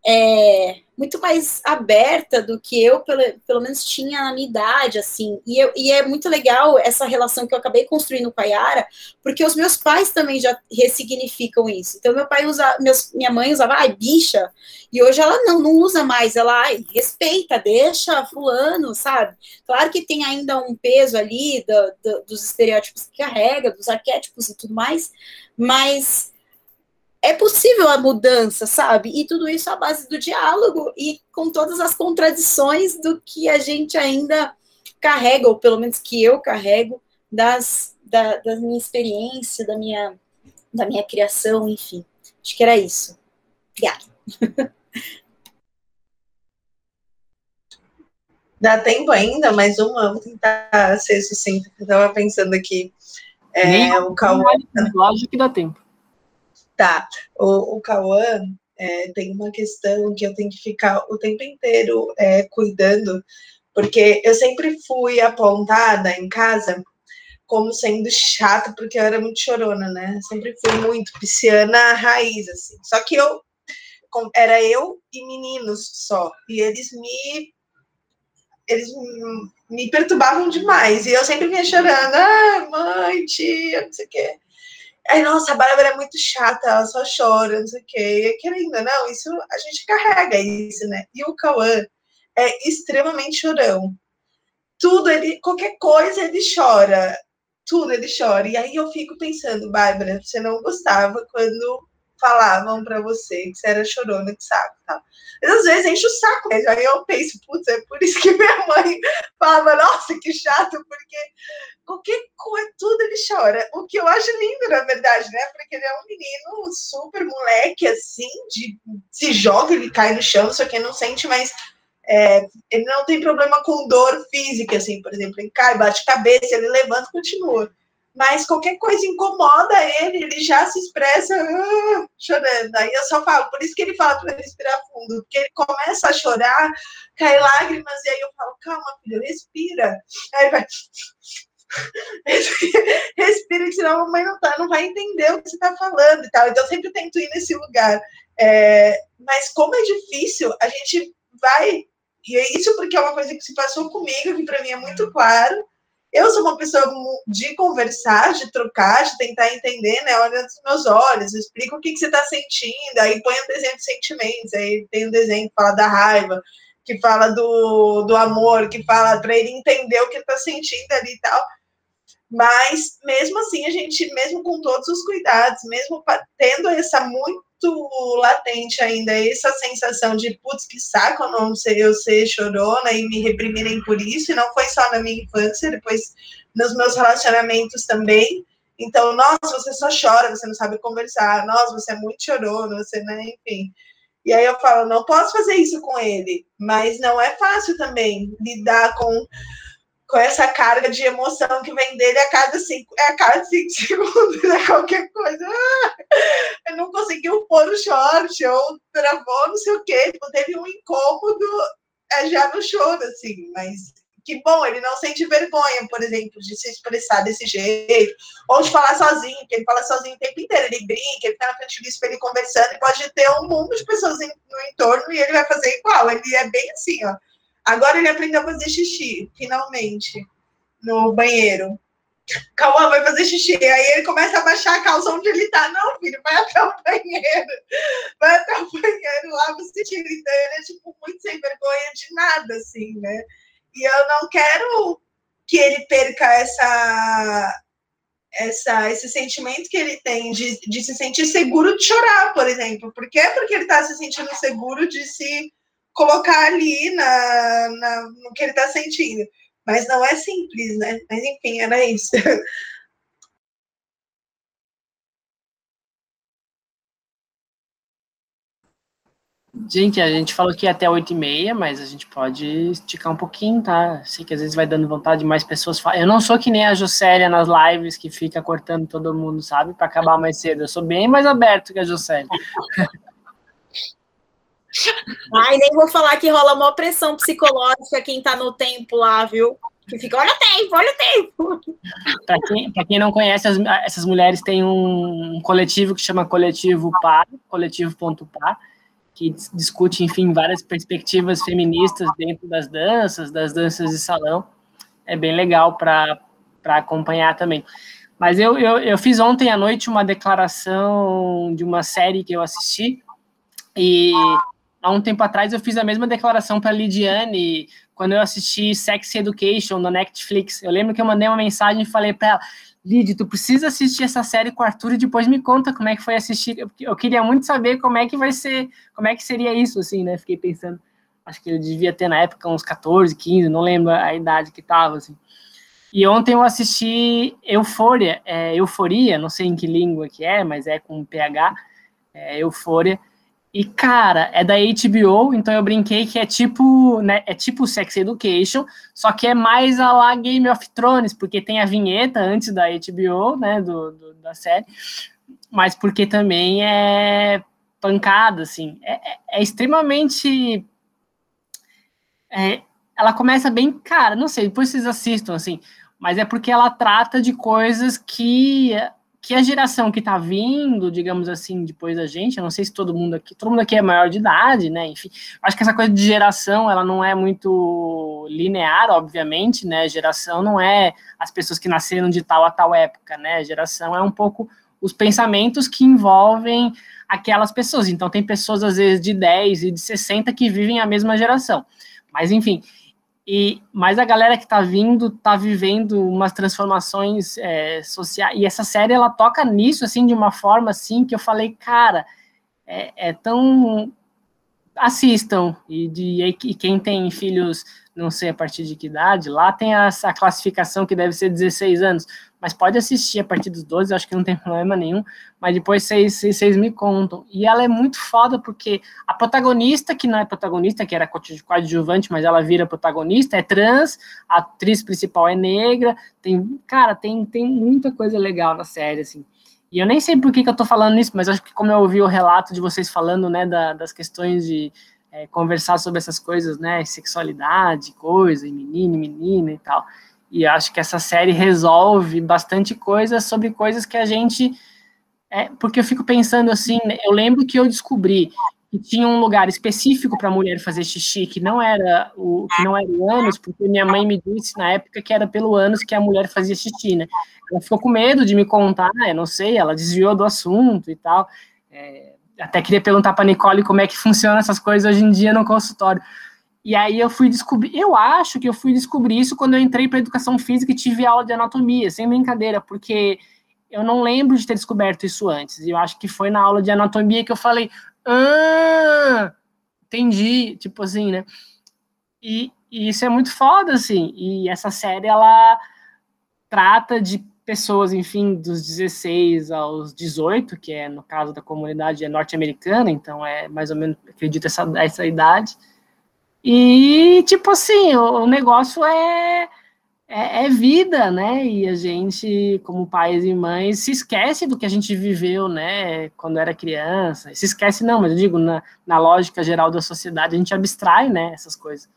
é, muito mais aberta do que eu, pelo, pelo menos, tinha na minha idade, assim. E, eu, e é muito legal essa relação que eu acabei construindo com a Yara, porque os meus pais também já ressignificam isso. Então, meu pai usa, meus, minha mãe usava, ai, bicha, e hoje ela não, não usa mais, ela, ai, respeita, deixa fulano, sabe? Claro que tem ainda um peso ali do, do, dos estereótipos que carrega, dos arquétipos e tudo mais, mas é possível a mudança, sabe? E tudo isso à base do diálogo e com todas as contradições do que a gente ainda carrega, ou pelo menos que eu carrego, das, da, da minha experiência, da minha, da minha criação, enfim. Acho que era isso. Obrigada. [laughs] Dá tempo ainda? Mais uma? Vou tentar ser sucinta. Eu estava pensando aqui. É, o Cauã. Lógico que dá tempo. Tá, o, o Cauã é, tem uma questão que eu tenho que ficar o tempo inteiro é, cuidando, porque eu sempre fui apontada em casa como sendo chata, porque eu era muito chorona, né? Sempre fui muito pisciana raiz, assim. Só que eu era eu e meninos só, e eles me eles me perturbavam demais, e eu sempre vinha chorando, ah, mãe, tia, não sei o quê. Aí, nossa, a Bárbara é muito chata, ela só chora, não sei o quê. E querendo, não, isso a gente carrega isso, né? E o Cauã é extremamente chorão. Tudo, ele, qualquer coisa ele chora. Tudo ele chora. E aí eu fico pensando, Bárbara, você não gostava quando falavam para você que você era chorona de saco, tá? Mas às vezes enche o saco, né? Aí eu penso, putz, é por isso que minha [laughs] mãe falava, nossa, que chato, porque qualquer coisa, tudo ele chora. O que eu acho lindo, na verdade, né? Porque ele é um menino super moleque, assim, de se joga, ele cai no chão, só que não sente mais. É, ele não tem problema com dor física, assim, por exemplo, ele cai, bate cabeça, ele levanta e continua mas qualquer coisa incomoda ele, ele já se expressa uh, chorando. Aí eu só falo, por isso que ele fala para respirar fundo, porque ele começa a chorar, cai lágrimas, e aí eu falo, calma, filho, respira. Aí vai. [laughs] respira, senão a mamãe não, tá, não vai entender o que você está falando e tal. Então eu sempre tento ir nesse lugar. É, mas como é difícil, a gente vai. E é isso porque é uma coisa que se passou comigo, que para mim é muito claro eu sou uma pessoa de conversar, de trocar, de tentar entender, né? Olha nos meus olhos, explica o que, que você está sentindo, aí põe um desenho de sentimentos, aí tem um desenho que fala da raiva, que fala do, do amor, que fala para ele entender o que está sentindo ali e tal. Mas mesmo assim, a gente, mesmo com todos os cuidados, mesmo tendo essa muito latente ainda essa sensação de putz, que saco eu não sei, eu ser chorona e me reprimirem por isso, e não foi só na minha infância, depois nos meus relacionamentos também. Então, nossa, você só chora, você não sabe conversar, nossa, você é muito chorona, você, né, enfim. E aí eu falo, não posso fazer isso com ele, mas não é fácil também lidar com com essa carga de emoção que vem dele a cada cinco, é a cada cinco [laughs] segundos, né? qualquer coisa. Ah, não conseguiu pôr o short, ou travou, não sei o quê. Tipo, teve um incômodo é, já no choro, assim, mas que bom, ele não sente vergonha, por exemplo, de se expressar desse jeito, ou de falar sozinho, porque ele fala sozinho o tempo inteiro, ele brinca, ele tá na frente do espelho conversando, e pode ter um mundo de pessoas no entorno e ele vai fazer igual, ele é bem assim, ó Agora ele aprendeu a fazer xixi, finalmente, no banheiro. Calma, vai fazer xixi. Aí ele começa a baixar a calça onde ele tá. Não, filho, vai até o banheiro. Vai até o banheiro lá, você tira. Então ele é, tipo, muito sem vergonha de nada, assim, né? E eu não quero que ele perca essa, essa, esse sentimento que ele tem de, de se sentir seguro de chorar, por exemplo. Por quê? Porque ele está se sentindo seguro de se colocar ali na, na, no que ele está sentindo. Mas não é simples, né? Mas enfim, era isso. Gente, a gente falou que ia até 8 e meia, mas a gente pode esticar um pouquinho, tá? Sei que às vezes vai dando vontade de mais pessoas. Eu não sou que nem a Juscelia nas lives que fica cortando todo mundo, sabe? Para acabar mais cedo. Eu sou bem mais aberto que a Juscelia. [laughs] Ai, nem vou falar que rola uma pressão psicológica quem tá no tempo lá, viu? Que fica, olha o tempo, olha o tempo. Para quem, quem não conhece, as, essas mulheres têm um, um coletivo que chama Coletivo Par, coletivo.par, que discute, enfim, várias perspectivas feministas dentro das danças, das danças de salão. É bem legal para acompanhar também. Mas eu, eu, eu fiz ontem à noite uma declaração de uma série que eu assisti, e há um tempo atrás eu fiz a mesma declaração para Lidiane quando eu assisti Sex Education no Netflix. Eu lembro que eu mandei uma mensagem e falei para ela: Lid, tu precisa assistir essa série com o Arthur e depois me conta como é que foi assistir. Eu, eu queria muito saber como é que vai ser, como é que seria isso, assim, né? Fiquei pensando, acho que ele devia ter na época uns 14, 15, não lembro a idade que tava, assim. E ontem eu assisti Eufória, é, Euforia, não sei em que língua que é, mas é com PH, é, Eufória e, cara, é da HBO, então eu brinquei que é tipo, né, é tipo Sex Education, só que é mais a lá Game of Thrones, porque tem a vinheta antes da HBO, né, do, do da série, mas porque também é pancada, assim, é, é, é extremamente... É, ela começa bem, cara, não sei, depois vocês assistam, assim, mas é porque ela trata de coisas que que a geração que está vindo, digamos assim, depois da gente, eu não sei se todo mundo aqui, todo mundo aqui é maior de idade, né? Enfim, acho que essa coisa de geração, ela não é muito linear, obviamente, né? Geração não é as pessoas que nasceram de tal a tal época, né? Geração é um pouco os pensamentos que envolvem aquelas pessoas. Então, tem pessoas, às vezes, de 10 e de 60 que vivem a mesma geração. Mas, enfim, e, mas a galera que está vindo está vivendo umas transformações é, sociais. E essa série ela toca nisso assim de uma forma assim que eu falei, cara, é, é tão assistam e, de, e quem tem filhos não sei a partir de que idade, lá tem essa classificação que deve ser 16 anos, mas pode assistir a partir dos 12, acho que não tem [laughs] problema nenhum, mas depois vocês, me contam. E ela é muito foda porque a protagonista, que não é protagonista, que era coadjuvante, mas ela vira protagonista, é trans, a atriz principal é negra, tem, cara, tem, tem muita coisa legal na série, assim. E eu nem sei por que, que eu tô falando isso, mas acho que como eu ouvi o relato de vocês falando, né, da, das questões de é, conversar sobre essas coisas, né, sexualidade, coisa, e menino, menina e tal. E acho que essa série resolve bastante coisa sobre coisas que a gente. É, porque eu fico pensando assim, né, eu lembro que eu descobri que tinha um lugar específico para mulher fazer xixi, que não era o que não era o ânus, porque minha mãe me disse na época que era pelo ânus que a mulher fazia xixi, né? Ela ficou com medo de me contar, eu não sei, ela desviou do assunto e tal. É, até queria perguntar para Nicole como é que funciona essas coisas hoje em dia no consultório. E aí eu fui descobrir, eu acho que eu fui descobrir isso quando eu entrei para educação física e tive aula de anatomia, sem brincadeira, porque eu não lembro de ter descoberto isso antes. E eu acho que foi na aula de anatomia que eu falei, ah, entendi, tipo assim, né? E, e isso é muito foda, assim. E essa série ela trata de pessoas, enfim, dos 16 aos 18, que é no caso da comunidade é norte-americana, então é mais ou menos, acredito, essa, essa idade. E, tipo assim, o, o negócio é, é, é, vida, né? E a gente, como pais e mães, se esquece do que a gente viveu, né? Quando era criança. Se esquece, não, mas eu digo, na, na lógica geral da sociedade, a gente abstrai, né? Essas coisas.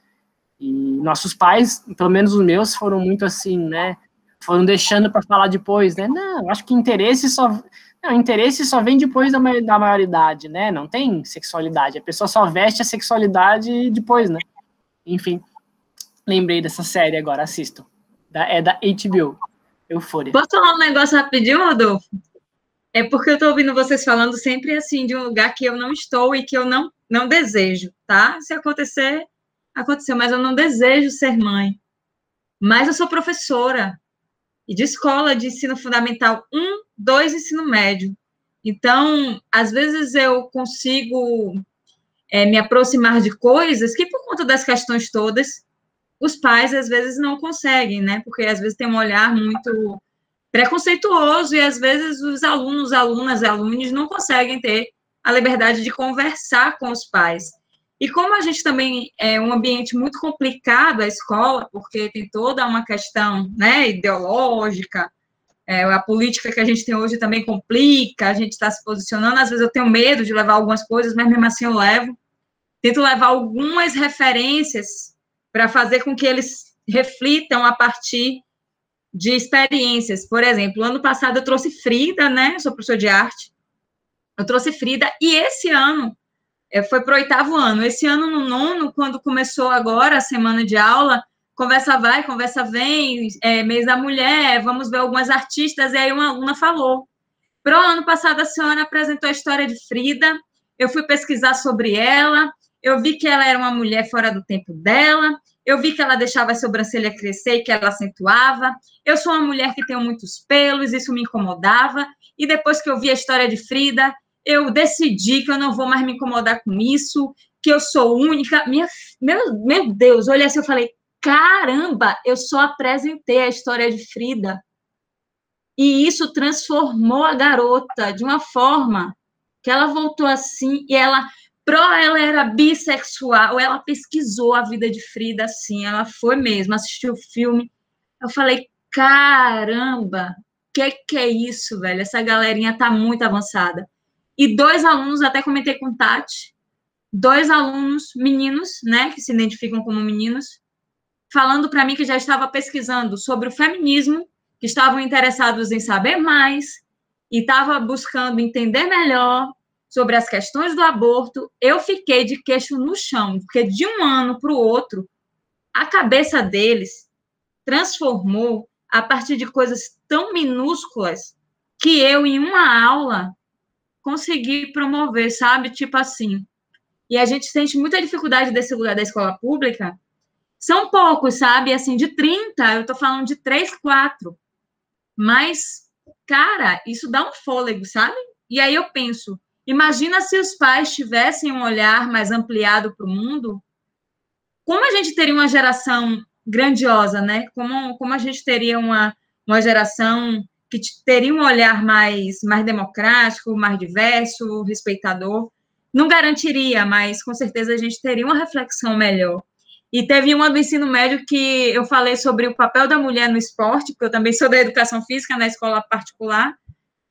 E nossos pais, pelo menos os meus, foram muito assim, né? foram deixando para falar depois, né? Não, acho que interesse só não, interesse só vem depois da, da maioridade, né? Não tem sexualidade. A pessoa só veste a sexualidade depois, né? Enfim, lembrei dessa série agora, assisto. Da, é da HBO, Eufória. Posso falar um negócio rapidinho, Rodolfo? É porque eu estou ouvindo vocês falando sempre assim de um lugar que eu não estou e que eu não, não desejo, tá? Se acontecer, aconteceu, mas eu não desejo ser mãe. Mas eu sou professora e de escola de ensino fundamental 1, 2 ensino médio. Então, às vezes eu consigo é, me aproximar de coisas que, por conta das questões todas, os pais às vezes não conseguem, né? Porque às vezes tem um olhar muito preconceituoso e às vezes os alunos, alunas alunos não conseguem ter a liberdade de conversar com os pais. E como a gente também é um ambiente muito complicado a escola, porque tem toda uma questão né, ideológica, é, a política que a gente tem hoje também complica, a gente está se posicionando, às vezes eu tenho medo de levar algumas coisas, mas mesmo assim eu levo. Tento levar algumas referências para fazer com que eles reflitam a partir de experiências. Por exemplo, ano passado eu trouxe Frida, né? Eu sou professor de arte. Eu trouxe Frida, e esse ano é, foi para o oitavo ano. Esse ano, no nono, quando começou agora a semana de aula, conversa vai, conversa vem, é, mês da mulher, vamos ver algumas artistas, e aí uma aluna falou. Pro ano passado, a senhora apresentou a história de Frida, eu fui pesquisar sobre ela, eu vi que ela era uma mulher fora do tempo dela, eu vi que ela deixava a sobrancelha crescer e que ela acentuava. Eu sou uma mulher que tem muitos pelos, isso me incomodava. E depois que eu vi a história de Frida, eu decidi que eu não vou mais me incomodar com isso, que eu sou única. Minha, meu, meu Deus, olha assim, eu falei, caramba, eu só apresentei a história de Frida. E isso transformou a garota de uma forma que ela voltou assim e ela pro ela era bissexual, ela pesquisou a vida de Frida assim, ela foi mesmo, assistiu o filme. Eu falei, caramba, que que é isso, velho? Essa galerinha tá muito avançada. E dois alunos, até comentei com Tati, dois alunos meninos, né, que se identificam como meninos, falando para mim que já estava pesquisando sobre o feminismo, que estavam interessados em saber mais e estava buscando entender melhor sobre as questões do aborto. Eu fiquei de queixo no chão, porque de um ano para o outro, a cabeça deles transformou a partir de coisas tão minúsculas que eu, em uma aula, conseguir promover, sabe? Tipo assim. E a gente sente muita dificuldade desse lugar da escola pública. São poucos, sabe? Assim, de 30, eu tô falando de 3, 4. Mas, cara, isso dá um fôlego, sabe? E aí eu penso, imagina se os pais tivessem um olhar mais ampliado para o mundo, como a gente teria uma geração grandiosa, né? Como, como a gente teria uma, uma geração que teria um olhar mais, mais democrático, mais diverso, respeitador. Não garantiria, mas com certeza a gente teria uma reflexão melhor. E teve uma do ensino médio que eu falei sobre o papel da mulher no esporte, porque eu também sou da educação física na escola particular,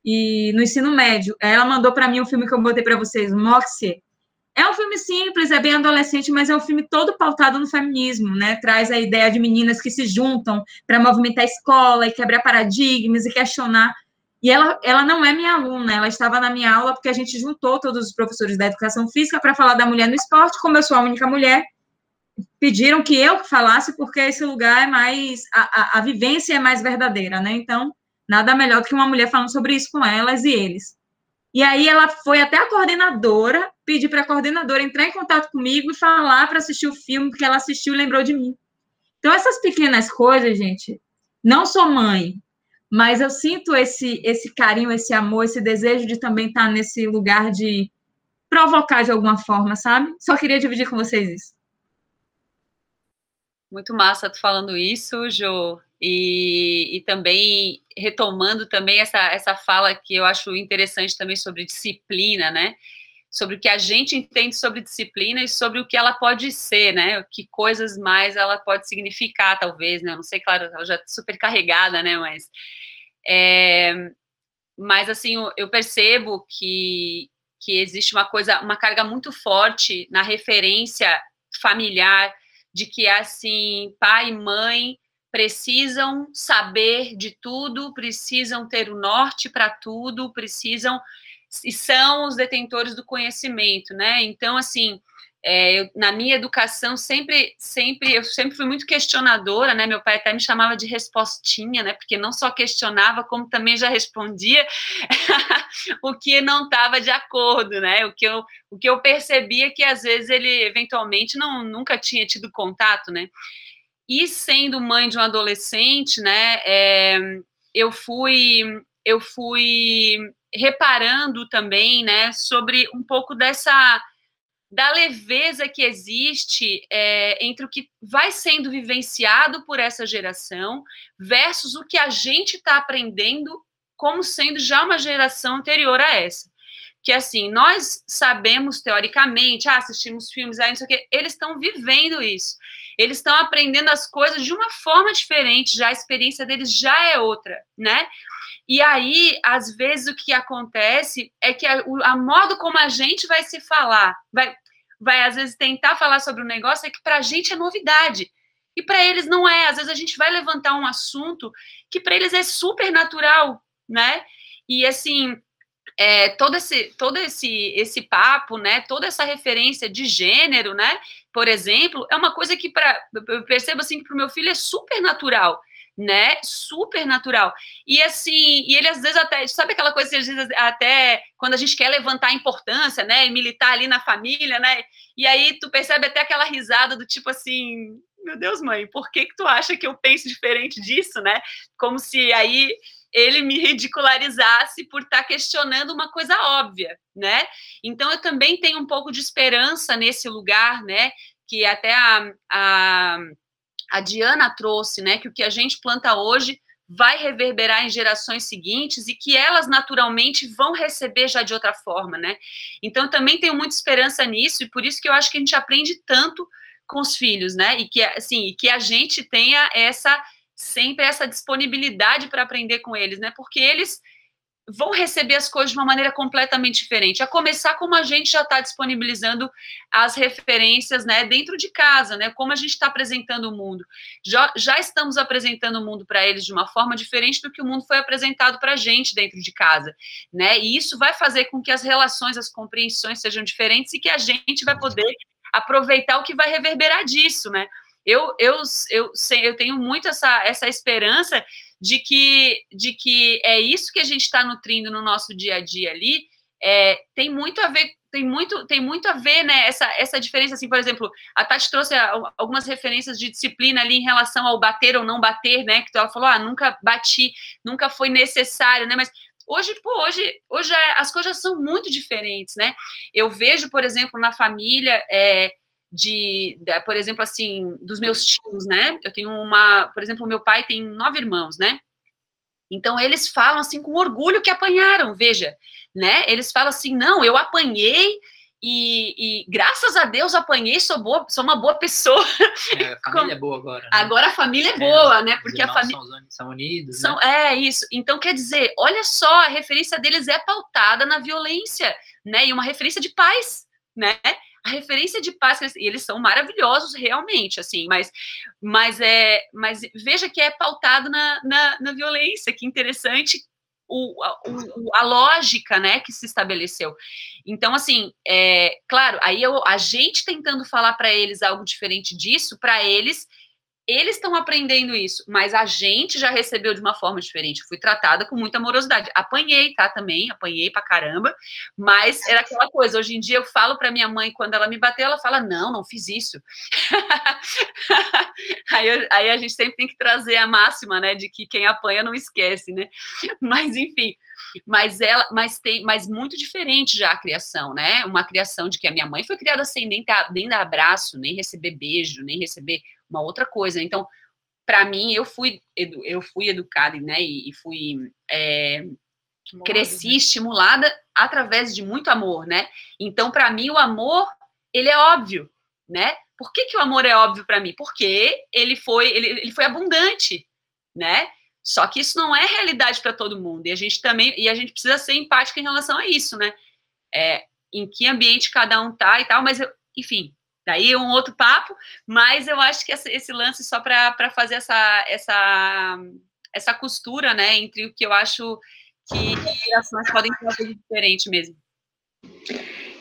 e no ensino médio. Ela mandou para mim um filme que eu botei para vocês, Moxie, é um filme simples, é bem adolescente, mas é um filme todo pautado no feminismo, né? Traz a ideia de meninas que se juntam para movimentar a escola e quebrar paradigmas e questionar. E ela, ela não é minha aluna, ela estava na minha aula porque a gente juntou todos os professores da educação física para falar da mulher no esporte. Como eu sou a única mulher, pediram que eu falasse porque esse lugar é mais. A, a, a vivência é mais verdadeira, né? Então, nada melhor do que uma mulher falando sobre isso com elas e eles. E aí ela foi até a coordenadora, pedir para a coordenadora entrar em contato comigo e falar para assistir o filme, porque ela assistiu e lembrou de mim. Então, essas pequenas coisas, gente, não sou mãe, mas eu sinto esse, esse carinho, esse amor, esse desejo de também estar nesse lugar de provocar de alguma forma, sabe? Só queria dividir com vocês isso. Muito massa tu falando isso, Jo. E, e, também retomando também essa, essa fala que eu acho interessante também sobre disciplina, né? Sobre o que a gente entende sobre disciplina e sobre o que ela pode ser, né? Que coisas mais ela pode significar, talvez, né? Eu não sei, claro, ela já é super carregada, né? Mas, é, mas assim, eu percebo que, que existe uma coisa, uma carga muito forte na referência familiar de que, assim, pai e mãe precisam saber de tudo, precisam ter o norte para tudo, precisam e são os detentores do conhecimento, né? Então, assim, é, eu, na minha educação sempre, sempre, eu sempre fui muito questionadora, né? Meu pai até me chamava de respostinha, né? Porque não só questionava, como também já respondia [laughs] o que não estava de acordo, né? O que eu, o que eu percebia que às vezes ele eventualmente não nunca tinha tido contato, né? E sendo mãe de um adolescente, né, é, eu fui eu fui reparando também, né, sobre um pouco dessa da leveza que existe é, entre o que vai sendo vivenciado por essa geração versus o que a gente está aprendendo como sendo já uma geração anterior a essa. Que assim, nós sabemos teoricamente, ah, assistimos filmes aí, não sei o quê, eles estão vivendo isso eles estão aprendendo as coisas de uma forma diferente, já a experiência deles já é outra, né? E aí, às vezes, o que acontece é que a, a modo como a gente vai se falar, vai, vai às vezes tentar falar sobre um negócio, é que para a gente é novidade. E para eles não é. Às vezes a gente vai levantar um assunto que para eles é super natural, né? E assim, é, todo esse todo esse esse papo, né, toda essa referência de gênero, né, por exemplo, é uma coisa que para eu percebo assim que para o meu filho é super natural, né, super natural. E assim, e ele às vezes até, sabe aquela coisa que às vezes até quando a gente quer levantar a importância, né, e militar ali na família, né, e aí tu percebe até aquela risada do tipo assim, meu Deus, mãe, por que que tu acha que eu penso diferente disso, né? Como se aí ele me ridicularizasse por estar tá questionando uma coisa óbvia, né? Então eu também tenho um pouco de esperança nesse lugar, né? Que até a, a, a Diana trouxe, né? Que o que a gente planta hoje vai reverberar em gerações seguintes e que elas naturalmente vão receber já de outra forma, né? Então também tenho muita esperança nisso e por isso que eu acho que a gente aprende tanto com os filhos, né? E que assim, e que a gente tenha essa sempre essa disponibilidade para aprender com eles, né? Porque eles vão receber as coisas de uma maneira completamente diferente. A começar como a gente já está disponibilizando as referências, né, dentro de casa, né, como a gente está apresentando o mundo. Já, já estamos apresentando o mundo para eles de uma forma diferente do que o mundo foi apresentado para a gente dentro de casa, né, e isso vai fazer com que as relações, as compreensões sejam diferentes e que a gente vai poder aproveitar o que vai reverberar disso, né, eu, eu, eu, eu tenho muito essa, essa esperança de que, de que é isso que a gente está nutrindo no nosso dia a dia ali, é, tem muito a ver tem muito, tem muito a ver, né, essa, essa diferença, assim, por exemplo, a Tati trouxe algumas referências de disciplina ali em relação ao bater ou não bater, né, que ela falou, ah, nunca bati, nunca foi necessário, né, mas hoje, pô, hoje, hoje é, as coisas são muito diferentes, né, eu vejo, por exemplo, na família, é, de, de, por exemplo, assim, dos meus tios, né? Eu tenho uma, por exemplo, meu pai tem nove irmãos, né? Então eles falam assim com orgulho que apanharam, veja, né? Eles falam assim, não, eu apanhei e, e graças a Deus apanhei, sou boa, sou uma boa pessoa. É, a [laughs] família é boa agora. Né? Agora a família é, é boa, né? Porque a família são, são unidos. São, né? É isso. Então quer dizer, olha só, a referência deles é pautada na violência, né? E uma referência de paz, né? A referência de paz, e eles são maravilhosos realmente, assim, mas, mas, é, mas veja que é pautado na, na, na violência, que interessante o, a, o, a, lógica, né, que se estabeleceu. Então, assim, é, claro, aí eu, a gente tentando falar para eles algo diferente disso, para eles eles estão aprendendo isso, mas a gente já recebeu de uma forma diferente. Fui tratada com muita amorosidade. Apanhei, tá? Também, apanhei pra caramba, mas era aquela coisa. Hoje em dia eu falo pra minha mãe, quando ela me bateu, ela fala: Não, não fiz isso. [laughs] aí, eu, aí a gente sempre tem que trazer a máxima, né, de que quem apanha não esquece, né? [laughs] Mas enfim mas ela, mas tem, mas muito diferente já a criação, né? Uma criação de que a minha mãe foi criada sem nem, nem dar abraço, nem receber beijo, nem receber uma outra coisa. Então, para mim, eu fui, eu fui educada, né, e, fui é, cresci né? estimulada através de muito amor, né? Então, para mim, o amor ele é óbvio, né? Por que, que o amor é óbvio para mim? Porque ele foi, ele, ele foi abundante, né? Só que isso não é realidade para todo mundo. E a gente também, e a gente precisa ser empática em relação a isso, né? É, em que ambiente cada um tá e tal, mas eu, enfim, daí é um outro papo, mas eu acho que esse, lance só para fazer essa, essa, essa costura, né, entre o que eu acho que gerações podem fazer diferente mesmo.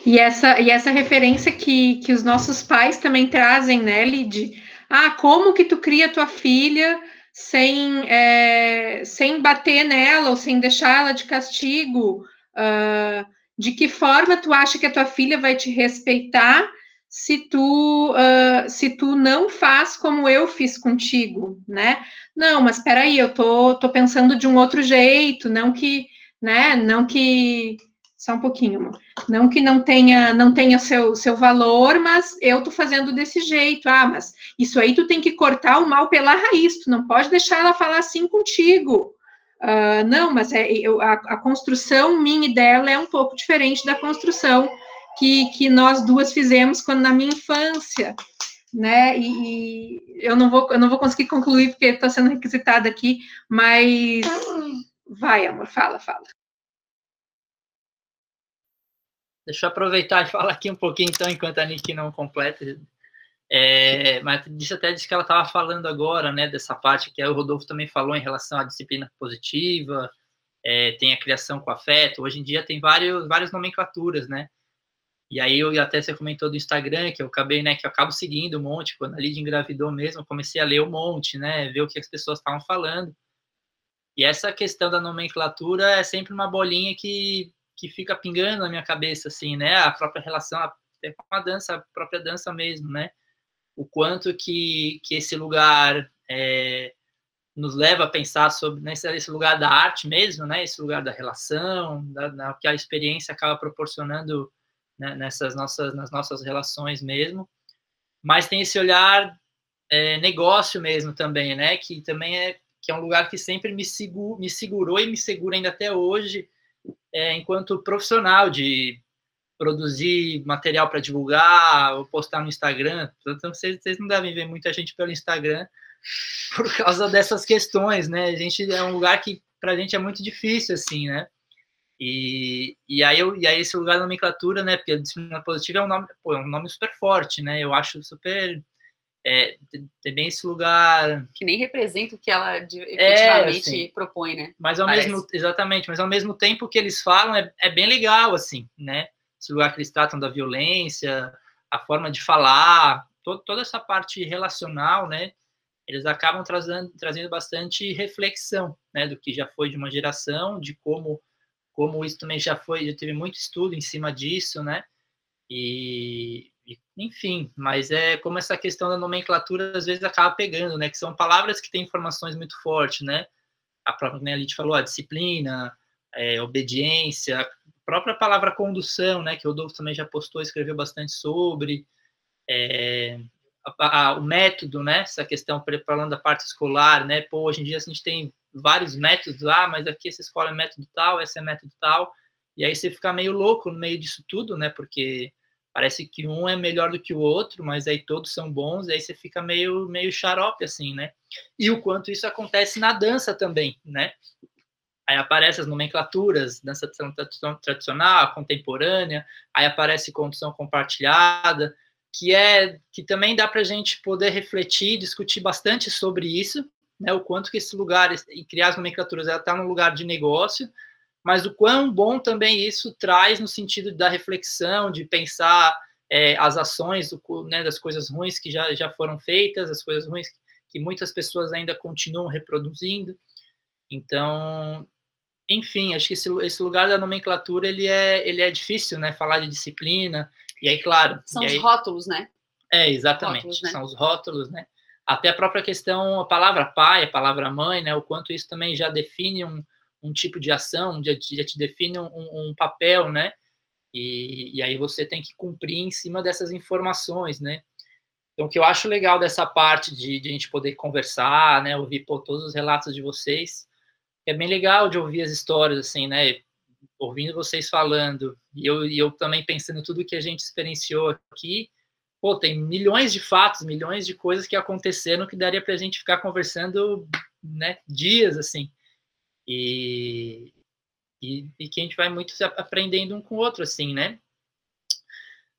E essa, e essa referência que, que os nossos pais também trazem, né, Lid? Ah, como que tu cria tua filha sem, é, sem bater nela ou sem deixar ela de castigo? Uh, de que forma tu acha que a tua filha vai te respeitar se tu uh, se tu não faz como eu fiz contigo, né? Não, mas espera aí, eu tô, tô pensando de um outro jeito, não que, né? Não que só um pouquinho, não que não tenha não tenha seu seu valor, mas eu tô fazendo desse jeito. Ah, mas isso aí tu tem que cortar o mal pela raiz, tu não pode deixar ela falar assim contigo. Uh, não, mas é, eu, a, a construção minha e dela é um pouco diferente da construção que, que nós duas fizemos quando na minha infância, né? E, e eu não vou eu não vou conseguir concluir porque está sendo requisitada aqui, mas vai, amor, fala, fala. Deixa eu aproveitar e falar aqui um pouquinho, então, enquanto a Nick não completa. É, mas disse até disse que ela estava falando agora, né, dessa parte que o Rodolfo também falou em relação à disciplina positiva, é, tem a criação com afeto. Hoje em dia tem vários, várias nomenclaturas, né? E aí eu até você comentou do Instagram, que eu acabei, né, que eu acabo seguindo um monte, quando a Lidia engravidou mesmo, comecei a ler um monte, né, ver o que as pessoas estavam falando. E essa questão da nomenclatura é sempre uma bolinha que, que fica pingando na minha cabeça, assim, né, a própria relação até com a dança, a própria dança mesmo, né, o quanto que, que esse lugar é, nos leva a pensar sobre né, esse lugar da arte mesmo, né, esse lugar da relação, da, da que a experiência acaba proporcionando né, nessas nossas, nas nossas relações mesmo. Mas tem esse olhar é, negócio mesmo também, né? Que também é que é um lugar que sempre me, me segurou e me segura ainda até hoje, é, enquanto profissional de produzir material para divulgar ou postar no Instagram. Então, vocês, vocês não devem ver muita gente pelo Instagram por causa dessas questões, né? A gente é um lugar que para a gente é muito difícil, assim, né? E, e, aí eu, e aí esse lugar da nomenclatura, né, porque a disciplina positiva é um nome, pô, é um nome super forte, né, eu acho super, é, tem bem esse lugar... Que nem representa o que ela efetivamente é, assim, propõe, né? Mas ao Parece. mesmo, exatamente, mas ao mesmo tempo que eles falam é, é bem legal, assim, né, esse lugar que eles tratam da violência, a forma de falar, to, toda essa parte relacional, né, eles acabam trazendo, trazendo bastante reflexão, né, do que já foi de uma geração, de como como isso também já foi, já teve muito estudo em cima disso, né? E, enfim, mas é como essa questão da nomenclatura às vezes acaba pegando, né? Que são palavras que têm informações muito fortes, né? A própria, né, a gente falou, a disciplina, é, obediência, a própria palavra condução, né? Que o Rodolfo também já postou, escreveu bastante sobre. É, a, a, o método, né? Essa questão, falando da parte escolar, né? Pô, hoje em dia a gente tem vários métodos, ah, mas aqui essa escola é método tal, esse é método tal, e aí você fica meio louco no meio disso tudo, né? Porque parece que um é melhor do que o outro, mas aí todos são bons, e aí você fica meio, meio xarope, assim, né? E o quanto isso acontece na dança também, né? Aí aparecem as nomenclaturas, dança tradicional, contemporânea, aí aparece condução compartilhada, que é que também dá para a gente poder refletir, discutir bastante sobre isso, né, o quanto que esse lugar, e criar as nomenclaturas, ela está no lugar de negócio, mas o quão bom também isso traz no sentido da reflexão, de pensar é, as ações do, né, das coisas ruins que já, já foram feitas, as coisas ruins que muitas pessoas ainda continuam reproduzindo. Então, enfim, acho que esse, esse lugar da nomenclatura ele é, ele é difícil, né? Falar de disciplina, e aí, claro. São os aí, rótulos, né? É, exatamente. Rótulos, né? São os rótulos, né? Até a própria questão, a palavra pai, a palavra mãe, né, o quanto isso também já define um, um tipo de ação, já, já te define um, um papel, né, e, e, aí você tem que cumprir em cima dessas informações, né. Então, o que eu acho legal dessa parte de, de a gente poder conversar, né, ouvir pô, todos os relatos de vocês, é bem legal de ouvir as histórias, assim, né, ouvindo vocês falando, e eu, e eu também pensando tudo que a gente experienciou aqui, pô, tem milhões de fatos, milhões de coisas que aconteceram que daria para a gente ficar conversando, né, dias, assim, e, e, e que a gente vai muito aprendendo um com o outro, assim, né,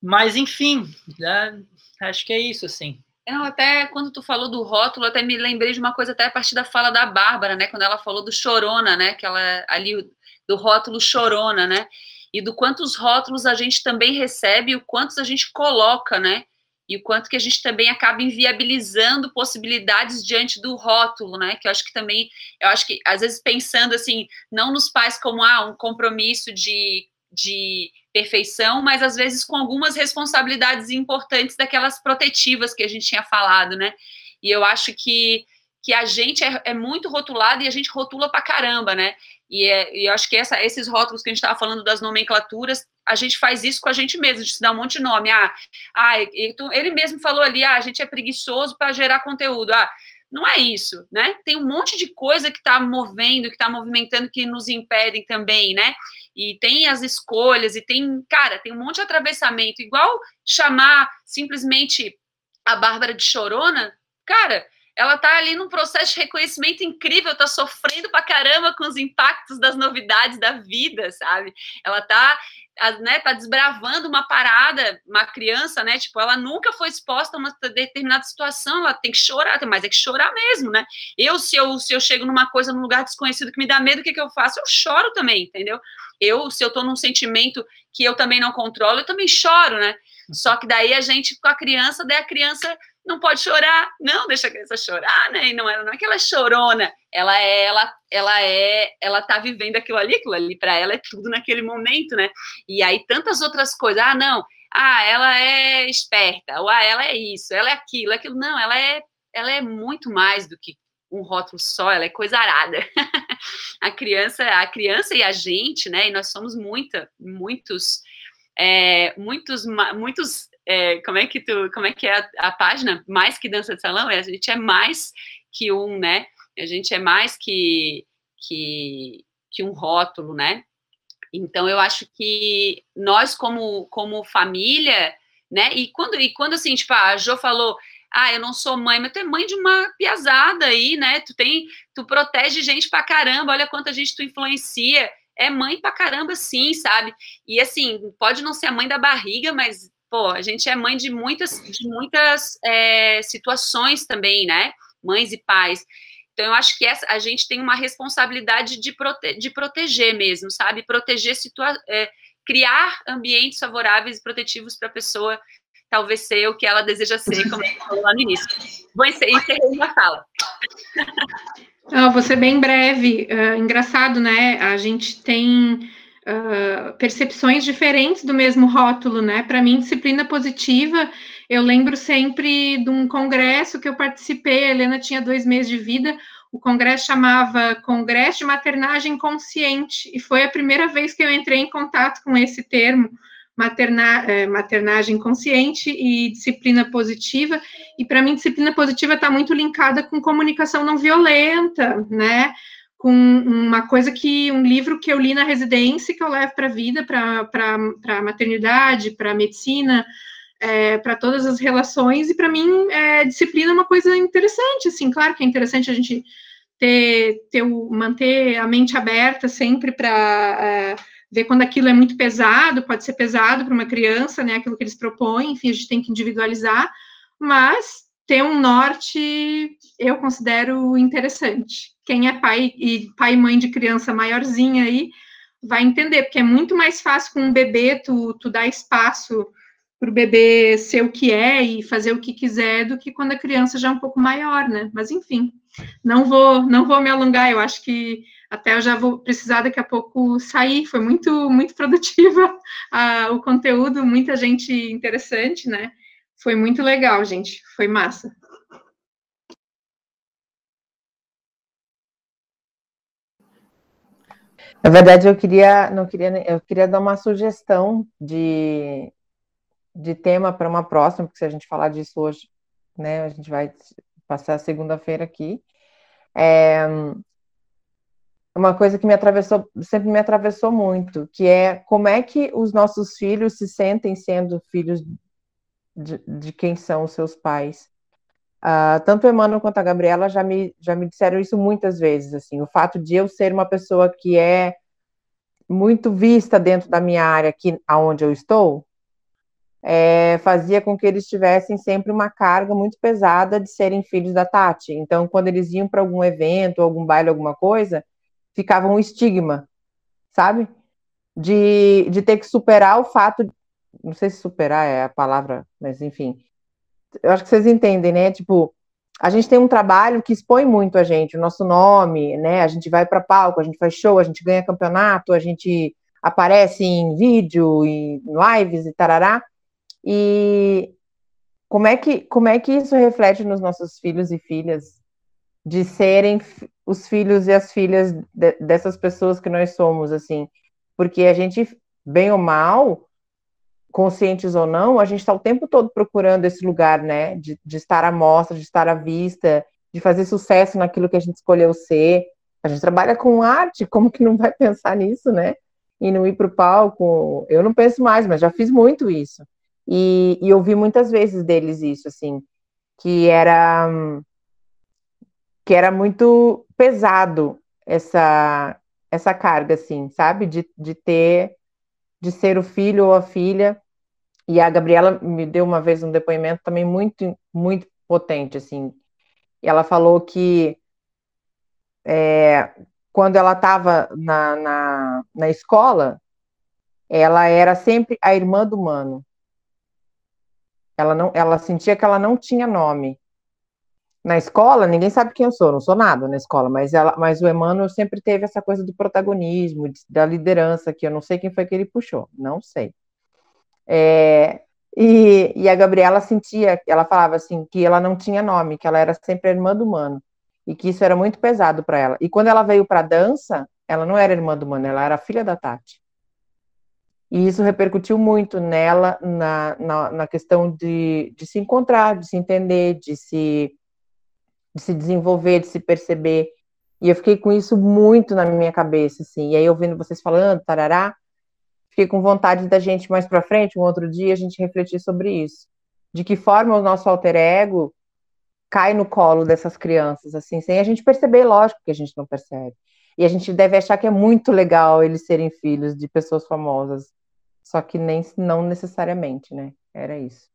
mas, enfim, né, acho que é isso, assim. Não, até quando tu falou do rótulo, até me lembrei de uma coisa até a partir da fala da Bárbara, né? Quando ela falou do chorona, né? Que ela ali do rótulo chorona, né? E do quantos rótulos a gente também recebe, o quantos a gente coloca, né? E o quanto que a gente também acaba inviabilizando possibilidades diante do rótulo, né? Que eu acho que também, eu acho que às vezes pensando assim, não nos pais como ah, um compromisso de, de perfeição, mas às vezes com algumas responsabilidades importantes daquelas protetivas que a gente tinha falado, né? E eu acho que, que a gente é, é muito rotulado e a gente rotula pra caramba, né? E, é, e eu acho que essa, esses rótulos que a gente estava falando das nomenclaturas, a gente faz isso com a gente mesmo, a gente se dá um monte de nome. Ah, ah ele mesmo falou ali, ah, a gente é preguiçoso para gerar conteúdo. Ah, não é isso, né? Tem um monte de coisa que está movendo, que está movimentando, que nos impedem também, né? E tem as escolhas, e tem, cara, tem um monte de atravessamento. Igual chamar simplesmente a Bárbara de chorona, cara, ela tá ali num processo de reconhecimento incrível, tá sofrendo pra caramba com os impactos das novidades da vida, sabe? Ela tá, né, tá desbravando uma parada, uma criança, né? Tipo, ela nunca foi exposta a uma determinada situação, ela tem que chorar, mas é que chorar mesmo, né? Eu, se eu, se eu chego numa coisa, num lugar desconhecido que me dá medo, o que, que eu faço? Eu choro também, entendeu? Eu, se eu tô num sentimento que eu também não controlo, eu também choro, né? Só que daí a gente, com a criança, daí a criança não pode chorar, não, deixa a criança chorar, né? E não, ela não é que ela é chorona, ela é, ela, ela é, ela tá vivendo aquilo ali, aquilo ali para ela é tudo naquele momento, né? E aí tantas outras coisas, ah, não, ah, ela é esperta, ou ah, ela é isso, ela é aquilo, aquilo, não, ela é, ela é muito mais do que um rótulo só, ela é coisa arada. [laughs] a criança, a criança e a gente, né? E nós somos muita, muitos, é, muitos, muitos é, como é que tu, como é que é a, a, página? Mais que dança de salão, é, a gente é mais que um, né? A gente é mais que que, que um rótulo, né? Então eu acho que nós como como família, né? E quando e quando assim, tipo, a Jo falou, ah, eu não sou mãe, mas tu é mãe de uma piazada aí, né? Tu tem, tu protege gente pra caramba, olha quanta gente tu influencia. É mãe pra caramba, sim, sabe? E assim, pode não ser a mãe da barriga, mas pô, a gente é mãe de muitas, de muitas é, situações também, né? Mães e pais. Então, eu acho que essa, a gente tem uma responsabilidade de, prote, de proteger mesmo, sabe? Proteger, situa é, criar ambientes favoráveis e protetivos para a pessoa talvez ser o que ela deseja ser, como eu falou lá no início. Vou encerrar a fala. Não, vou ser bem breve. Uh, engraçado, né? A gente tem uh, percepções diferentes do mesmo rótulo, né? Para mim, disciplina positiva, eu lembro sempre de um congresso que eu participei, a Helena tinha dois meses de vida, o congresso chamava Congresso de Maternagem Consciente, e foi a primeira vez que eu entrei em contato com esse termo, materna, é, maternagem consciente e disciplina positiva, e para mim, disciplina positiva está muito linkada com comunicação não violenta, né? Com uma coisa que um livro que eu li na residência que eu levo para a vida, para a maternidade, para a medicina, é, para todas as relações, e para mim é, disciplina é uma coisa interessante, assim, claro que é interessante a gente ter, ter o, manter a mente aberta sempre para é, ver quando aquilo é muito pesado, pode ser pesado para uma criança, né, aquilo que eles propõem, enfim, a gente tem que individualizar, mas ter um norte eu considero interessante. Quem é pai e pai e mãe de criança maiorzinha aí vai entender, porque é muito mais fácil com um bebê tu, tu dar espaço para o bebê ser o que é e fazer o que quiser do que quando a criança já é um pouco maior, né? Mas enfim, não vou não vou me alongar. Eu acho que até eu já vou precisar daqui a pouco sair. Foi muito muito produtiva [laughs] a, o conteúdo, muita gente interessante, né? Foi muito legal, gente. Foi massa. Na verdade, eu queria, não queria, eu queria dar uma sugestão de, de tema para uma próxima, porque se a gente falar disso hoje, né? A gente vai passar a segunda-feira aqui. É uma coisa que me atravessou, sempre me atravessou muito, que é como é que os nossos filhos se sentem sendo filhos de, de quem são os seus pais. Uh, tanto o Emmanuel quanto a Gabriela já me, já me disseram isso muitas vezes, assim, o fato de eu ser uma pessoa que é muito vista dentro da minha área aqui aonde eu estou, é, fazia com que eles tivessem sempre uma carga muito pesada de serem filhos da Tati. Então, quando eles iam para algum evento, algum baile, alguma coisa, ficava um estigma, sabe? De, de ter que superar o fato, não sei se superar é a palavra, mas enfim, eu acho que vocês entendem, né? Tipo, a gente tem um trabalho que expõe muito a gente, o nosso nome, né? A gente vai para palco, a gente faz show, a gente ganha campeonato, a gente aparece em vídeo, em lives e tarará. E como é que como é que isso reflete nos nossos filhos e filhas de serem os filhos e as filhas de, dessas pessoas que nós somos, assim? Porque a gente, bem ou mal, conscientes ou não, a gente está o tempo todo procurando esse lugar, né? De, de estar à mostra, de estar à vista, de fazer sucesso naquilo que a gente escolheu ser. A gente trabalha com arte, como que não vai pensar nisso, né? E não ir para o palco. Eu não penso mais, mas já fiz muito isso. E, e ouvi muitas vezes deles isso, assim, que era que era muito pesado essa essa carga, assim, sabe? De, de ter de ser o filho ou a filha. E a Gabriela me deu uma vez um depoimento também muito, muito potente, assim. E ela falou que é, quando ela estava na, na, na escola, ela era sempre a irmã do mano. Ela, não, ela sentia que ela não tinha nome na escola, ninguém sabe quem eu sou, não sou nada na escola, mas, ela, mas o Emmanuel sempre teve essa coisa do protagonismo, da liderança, que eu não sei quem foi que ele puxou, não sei. É, e, e, a Gabriela sentia, ela falava assim, que ela não tinha nome, que ela era sempre a irmã do Mano, e que isso era muito pesado para ela. E quando ela veio para dança, ela não era irmã do Mano, ela era filha da Tati. E isso repercutiu muito nela, na, na, na questão de, de se encontrar, de se entender, de se de se desenvolver, de se perceber. E eu fiquei com isso muito na minha cabeça, assim. E aí, ouvindo vocês falando, tarará, fiquei com vontade da gente mais para frente, um outro dia, a gente refletir sobre isso. De que forma o nosso alter ego cai no colo dessas crianças, assim, sem a gente perceber, lógico que a gente não percebe. E a gente deve achar que é muito legal eles serem filhos de pessoas famosas. Só que nem não necessariamente, né? Era isso.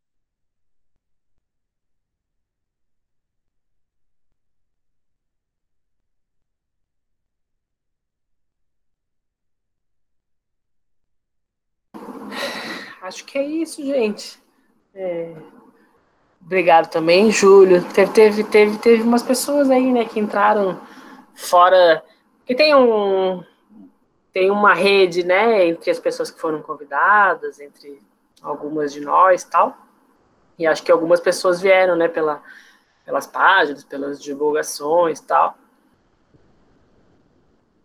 Acho que é isso, gente. É... Obrigado também, Júlio. Teve, teve, teve, teve umas pessoas aí, né, que entraram fora. Que tem um. Tem uma rede, né, entre as pessoas que foram convidadas, entre algumas de nós tal. E acho que algumas pessoas vieram, né, pela, pelas páginas, pelas divulgações tal.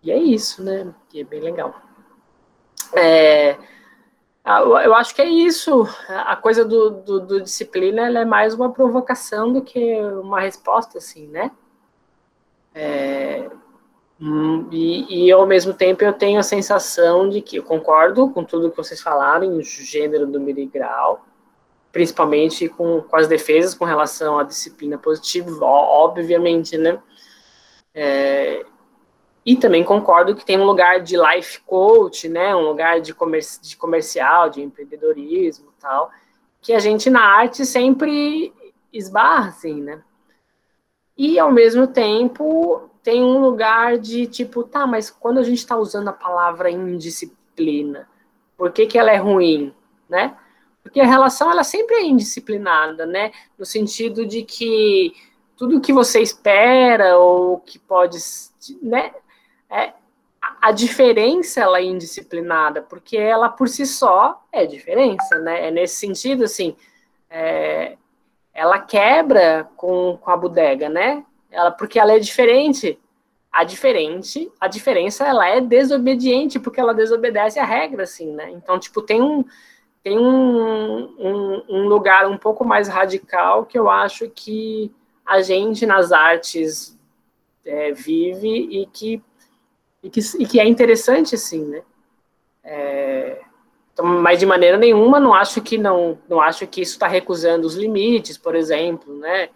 E é isso, né? Que é bem legal. É, eu acho que é isso. A coisa do, do, do disciplina é mais uma provocação do que uma resposta, assim, né? É, hum, e, e, ao mesmo tempo eu tenho a sensação de que eu concordo com tudo que vocês falaram em gênero do miligrau, principalmente com, com as defesas com relação à disciplina positiva, obviamente, né? É, e também concordo que tem um lugar de life coach, né, um lugar de, comerci de comercial, de empreendedorismo tal, que a gente na arte sempre esbarra, assim, né? E ao mesmo tempo tem um lugar de tipo, tá, mas quando a gente está usando a palavra indisciplina, por que, que ela é ruim, né? Porque a relação ela sempre é indisciplinada, né? No sentido de que tudo que você espera ou que pode, né? É, a diferença ela é indisciplinada, porque ela por si só é diferença, né? É nesse sentido, assim, é, ela quebra com, com a bodega, né? Ela, porque ela é diferente. A diferente, a diferença ela é desobediente, porque ela desobedece a regra, assim, né? Então, tipo, tem um tem um, um, um, lugar um pouco mais radical que eu acho que a gente nas artes é, vive e que, e que, e que é interessante, assim, né? É, então, mas de maneira nenhuma não acho que não, não acho que isso está recusando os limites, por exemplo, né?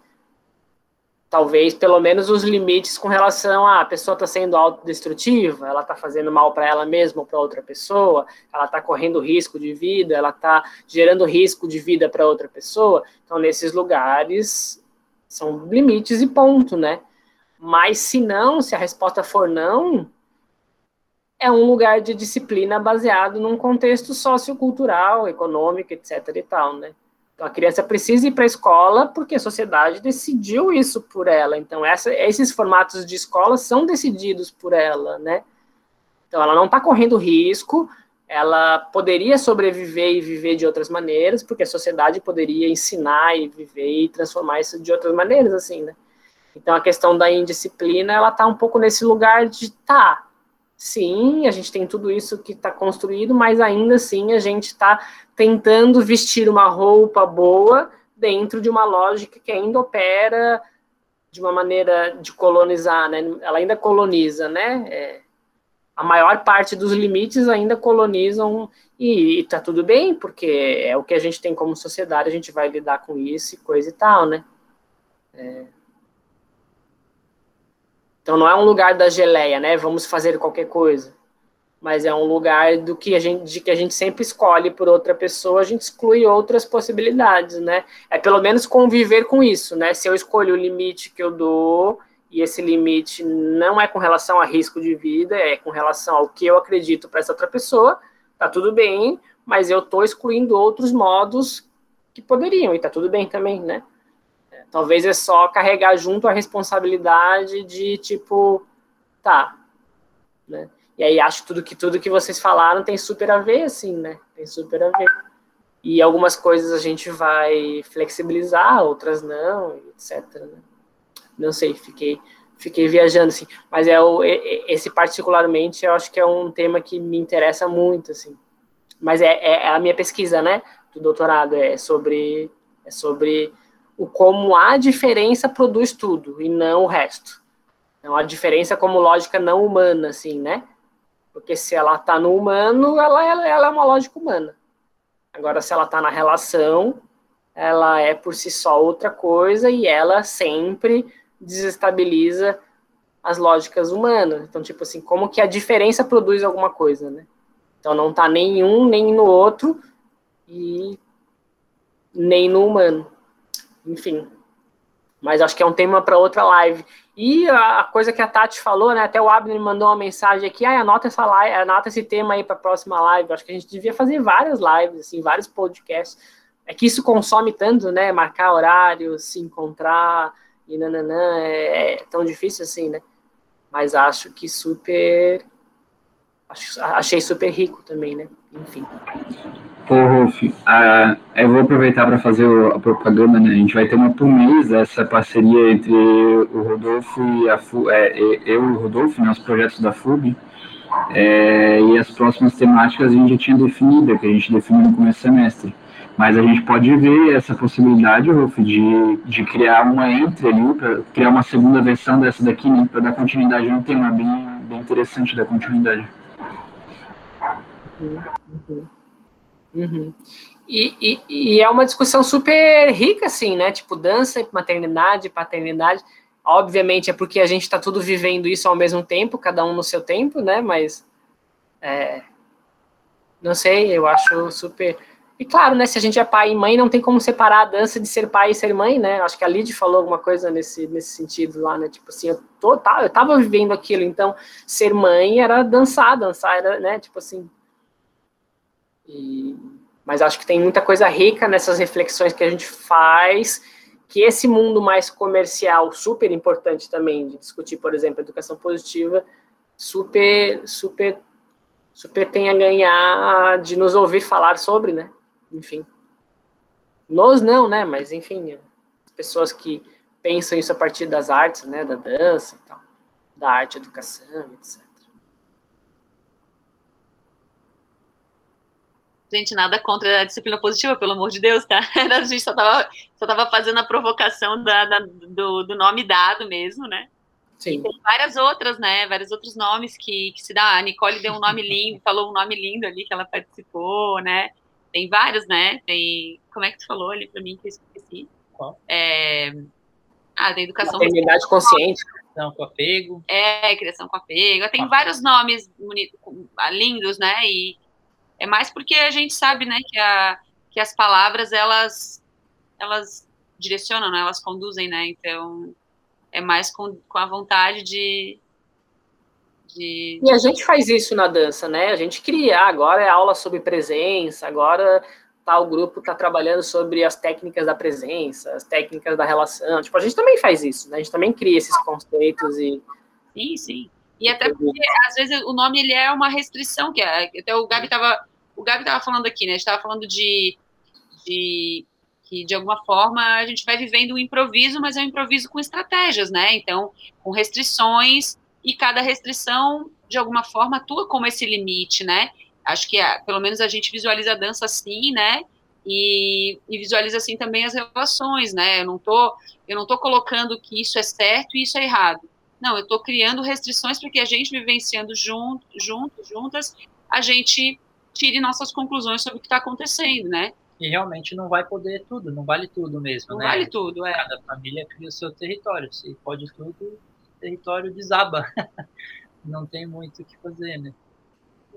talvez pelo menos os limites com relação a, a pessoa está sendo autodestrutiva, ela está fazendo mal para ela mesma ou para outra pessoa, ela está correndo risco de vida, ela está gerando risco de vida para outra pessoa. Então, nesses lugares, são limites e ponto, né? Mas se não, se a resposta for não, é um lugar de disciplina baseado num contexto sociocultural, econômico, etc. e tal, né? Então, a criança precisa ir para a escola porque a sociedade decidiu isso por ela. Então, essa, esses formatos de escola são decididos por ela, né? Então, ela não está correndo risco, ela poderia sobreviver e viver de outras maneiras, porque a sociedade poderia ensinar e viver e transformar isso de outras maneiras, assim, né? Então, a questão da indisciplina, ela está um pouco nesse lugar de, tá, sim, a gente tem tudo isso que está construído, mas ainda assim a gente está tentando vestir uma roupa boa dentro de uma lógica que ainda opera de uma maneira de colonizar, né? Ela ainda coloniza, né? É, a maior parte dos limites ainda colonizam e, está tudo bem, porque é o que a gente tem como sociedade, a gente vai lidar com isso e coisa e tal, né? É. Então não é um lugar da geleia, né? Vamos fazer qualquer coisa mas é um lugar do que a gente, de que a gente sempre escolhe por outra pessoa, a gente exclui outras possibilidades, né? É pelo menos conviver com isso, né? Se eu escolho o limite que eu dou e esse limite não é com relação a risco de vida, é com relação ao que eu acredito para essa outra pessoa, tá tudo bem, mas eu tô excluindo outros modos que poderiam e tá tudo bem também, né? Talvez é só carregar junto a responsabilidade de tipo, tá, né? E aí acho tudo que tudo que vocês falaram tem super a ver, assim, né? Tem super a ver. E algumas coisas a gente vai flexibilizar, outras não, etc. Né? Não sei, fiquei fiquei viajando assim, mas é o esse particularmente eu acho que é um tema que me interessa muito assim. Mas é, é a minha pesquisa, né, do doutorado é sobre é sobre o como a diferença produz tudo e não o resto. Então a diferença como lógica não humana assim, né? Porque se ela está no humano, ela, ela, ela, é uma lógica humana. Agora, se ela está na relação, ela é por si só outra coisa e ela sempre desestabiliza as lógicas humanas. Então, tipo assim, como que a diferença produz alguma coisa, né? Então, não está nem um, nem no outro e nem no humano. Enfim. Mas acho que é um tema para outra live. E a coisa que a Tati falou, né? Até o Abner mandou uma mensagem aqui, ah, anota essa live, anota esse tema aí para a próxima live. Acho que a gente devia fazer várias lives, assim, vários podcasts. É que isso consome tanto, né? Marcar horário, se encontrar e nananã, é, é tão difícil assim, né? Mas acho que super. Acho, achei super rico também, né? Enfim. Pô, Rolf, uh, eu vou aproveitar para fazer a propaganda, né? A gente vai ter uma por mês essa parceria entre o Rodolfo e a FUB, é, eu e o Rodolfo, né, os projetos da FUB, é, e as próximas temáticas a gente já tinha definido, que a gente definiu no começo do semestre. Mas a gente pode ver essa possibilidade, Rolf, de, de criar uma entre ali, para criar uma segunda versão dessa daqui, né, para dar continuidade a um tema bem, bem interessante da continuidade. Uhum. Uhum. E, e, e, é uma discussão super rica, assim, né? Tipo, dança, maternidade, paternidade. Obviamente é porque a gente está tudo vivendo isso ao mesmo tempo, cada um no seu tempo, né? Mas, é, não sei, eu acho super. E claro, né? Se a gente é pai e mãe, não tem como separar a dança de ser pai e ser mãe, né? Acho que a Lid falou alguma coisa nesse, nesse sentido lá, né? Tipo assim, eu, tô, tá, eu tava vivendo aquilo, então ser mãe era dançar, dançar era, né? Tipo assim, e, mas acho que tem muita coisa rica nessas reflexões que a gente faz, que esse mundo mais comercial, super importante também, de discutir, por exemplo, educação positiva, super, super, super tem a ganhar de nos ouvir falar sobre, né? Enfim. Nós não, né? Mas, enfim, as pessoas que pensam isso a partir das artes, né? Da dança e tal, da arte, educação, etc. Gente, nada contra a disciplina positiva, pelo amor de Deus, tá? [laughs] A gente só tava, só tava fazendo a provocação da, da do, do, nome dado mesmo, né? Sim. Tem várias outras, né? Vários outros nomes que, que se dá. A Nicole deu um nome lindo, falou um nome lindo ali que ela participou, né? Tem vários, né? Tem. Como é que tu falou ali para mim que eu esqueci? Qual? É... Ah, da educação. Maternidade consciente. Criação com apego. É, criação com apego. Tem ah. vários nomes bonitos, lindos, né? E é mais porque a gente sabe, né, que, a, que as palavras, elas, elas direcionam, né? Elas conduzem, né? Então, é mais com, com a vontade de, de... E a gente faz isso na dança, né? A gente cria, ah, agora é aula sobre presença, agora tal grupo está trabalhando sobre as técnicas da presença, as técnicas da relação. Tipo, a gente também faz isso, né? A gente também cria esses conceitos e. Sim, sim. E até porque, às vezes, o nome ele é uma restrição, que é, até o Gabi estava o Gabi tava falando aqui, né? A gente estava falando de, de que, de alguma forma, a gente vai vivendo um improviso, mas é um improviso com estratégias, né? Então, com restrições, e cada restrição, de alguma forma, atua como esse limite, né? Acho que, pelo menos, a gente visualiza a dança assim, né? E, e, visualiza assim também as relações, né? Eu não tô, eu não tô colocando que isso é certo e isso é errado. Não, eu estou criando restrições para que a gente vivenciando junto, junto, juntas, a gente tire nossas conclusões sobre o que está acontecendo, né? E realmente não vai poder tudo, não vale tudo mesmo, não né? vale tudo, é. Cada família cria o seu território, se pode tudo, o território desaba. [laughs] não tem muito o que fazer, né?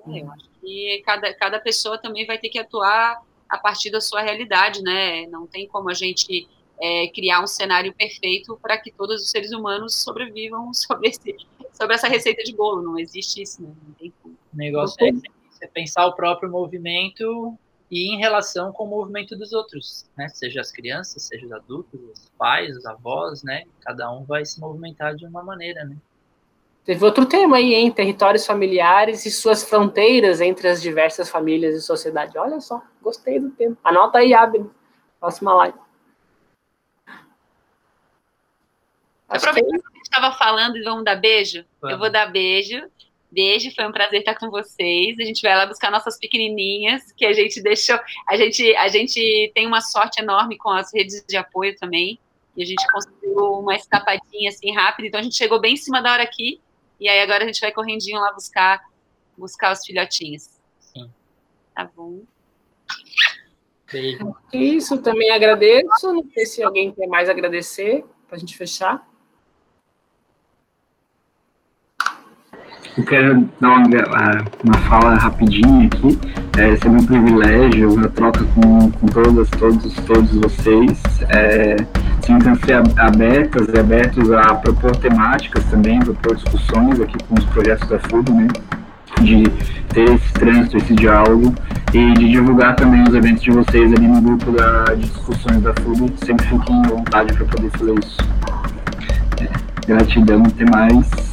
É, eu acho que cada, cada pessoa também vai ter que atuar a partir da sua realidade, né? Não tem como a gente é, criar um cenário perfeito para que todos os seres humanos sobrevivam [laughs] sobre, esse, sobre essa receita de bolo. Não existe isso, né? Não tem como. O negócio é você pensar o próprio movimento e em relação com o movimento dos outros, né? Seja as crianças, seja os adultos, os pais, os avós, né? Cada um vai se movimentar de uma maneira, né? Teve outro tema aí, hein? Territórios familiares e suas fronteiras entre as diversas famílias e sociedade. Olha só, gostei do tema. Anota aí, Abner. Próxima live. Aproveitar que a gente estava falando e vamos dar beijo. Vamos. Eu vou dar beijo. Beijo, foi um prazer estar com vocês. A gente vai lá buscar nossas pequenininhas, que a gente deixou. A gente, a gente tem uma sorte enorme com as redes de apoio também. E a gente conseguiu uma escapadinha assim rápida. Então a gente chegou bem em cima da hora aqui. E aí agora a gente vai correndinho lá buscar, buscar os filhotinhos. Sim. Tá bom. Beijo. Isso, também agradeço. Não sei se alguém quer mais agradecer para a gente fechar. Eu quero dar uma, uma fala rapidinha aqui. É sempre um privilégio a troca com, com todas, todos, todos vocês. É, Sintam-se abertas e abertos a propor temáticas também, propor discussões aqui com os projetos da FUB, né? De ter esse trânsito, esse diálogo e de divulgar também os eventos de vocês ali no grupo da, de discussões da FUB. Sempre fiquem à vontade para poder fazer isso. É, gratidão, até mais.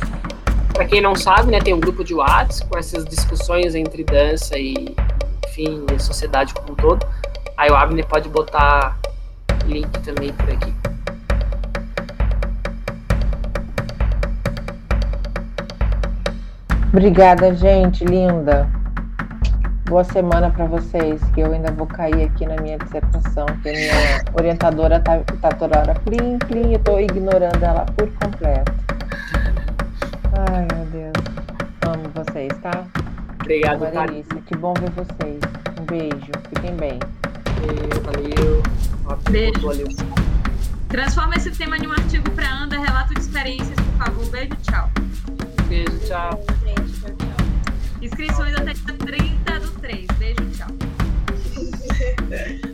Para quem não sabe, né, tem um grupo de WhatsApp com essas discussões entre dança e, enfim, a sociedade como um todo. Aí o Abner pode botar link também por aqui. Obrigada, gente, linda. Boa semana para vocês, que eu ainda vou cair aqui na minha dissertação, que a minha orientadora tá, tá toda hora plim, plim, e tô ignorando ela por completo. Ai, meu Deus. Amo vocês, tá? Obrigado, Uma delícia. Que bom ver vocês. Um beijo. Fiquem bem. Valeu. Beijo. Valeu. Transforma esse tema em um artigo para Anda, relato de experiências, por favor. Beijo, tchau. Beijo, tchau. Gente, tchau, tchau. Inscrições até 30 do 3. Beijo, tchau. [laughs]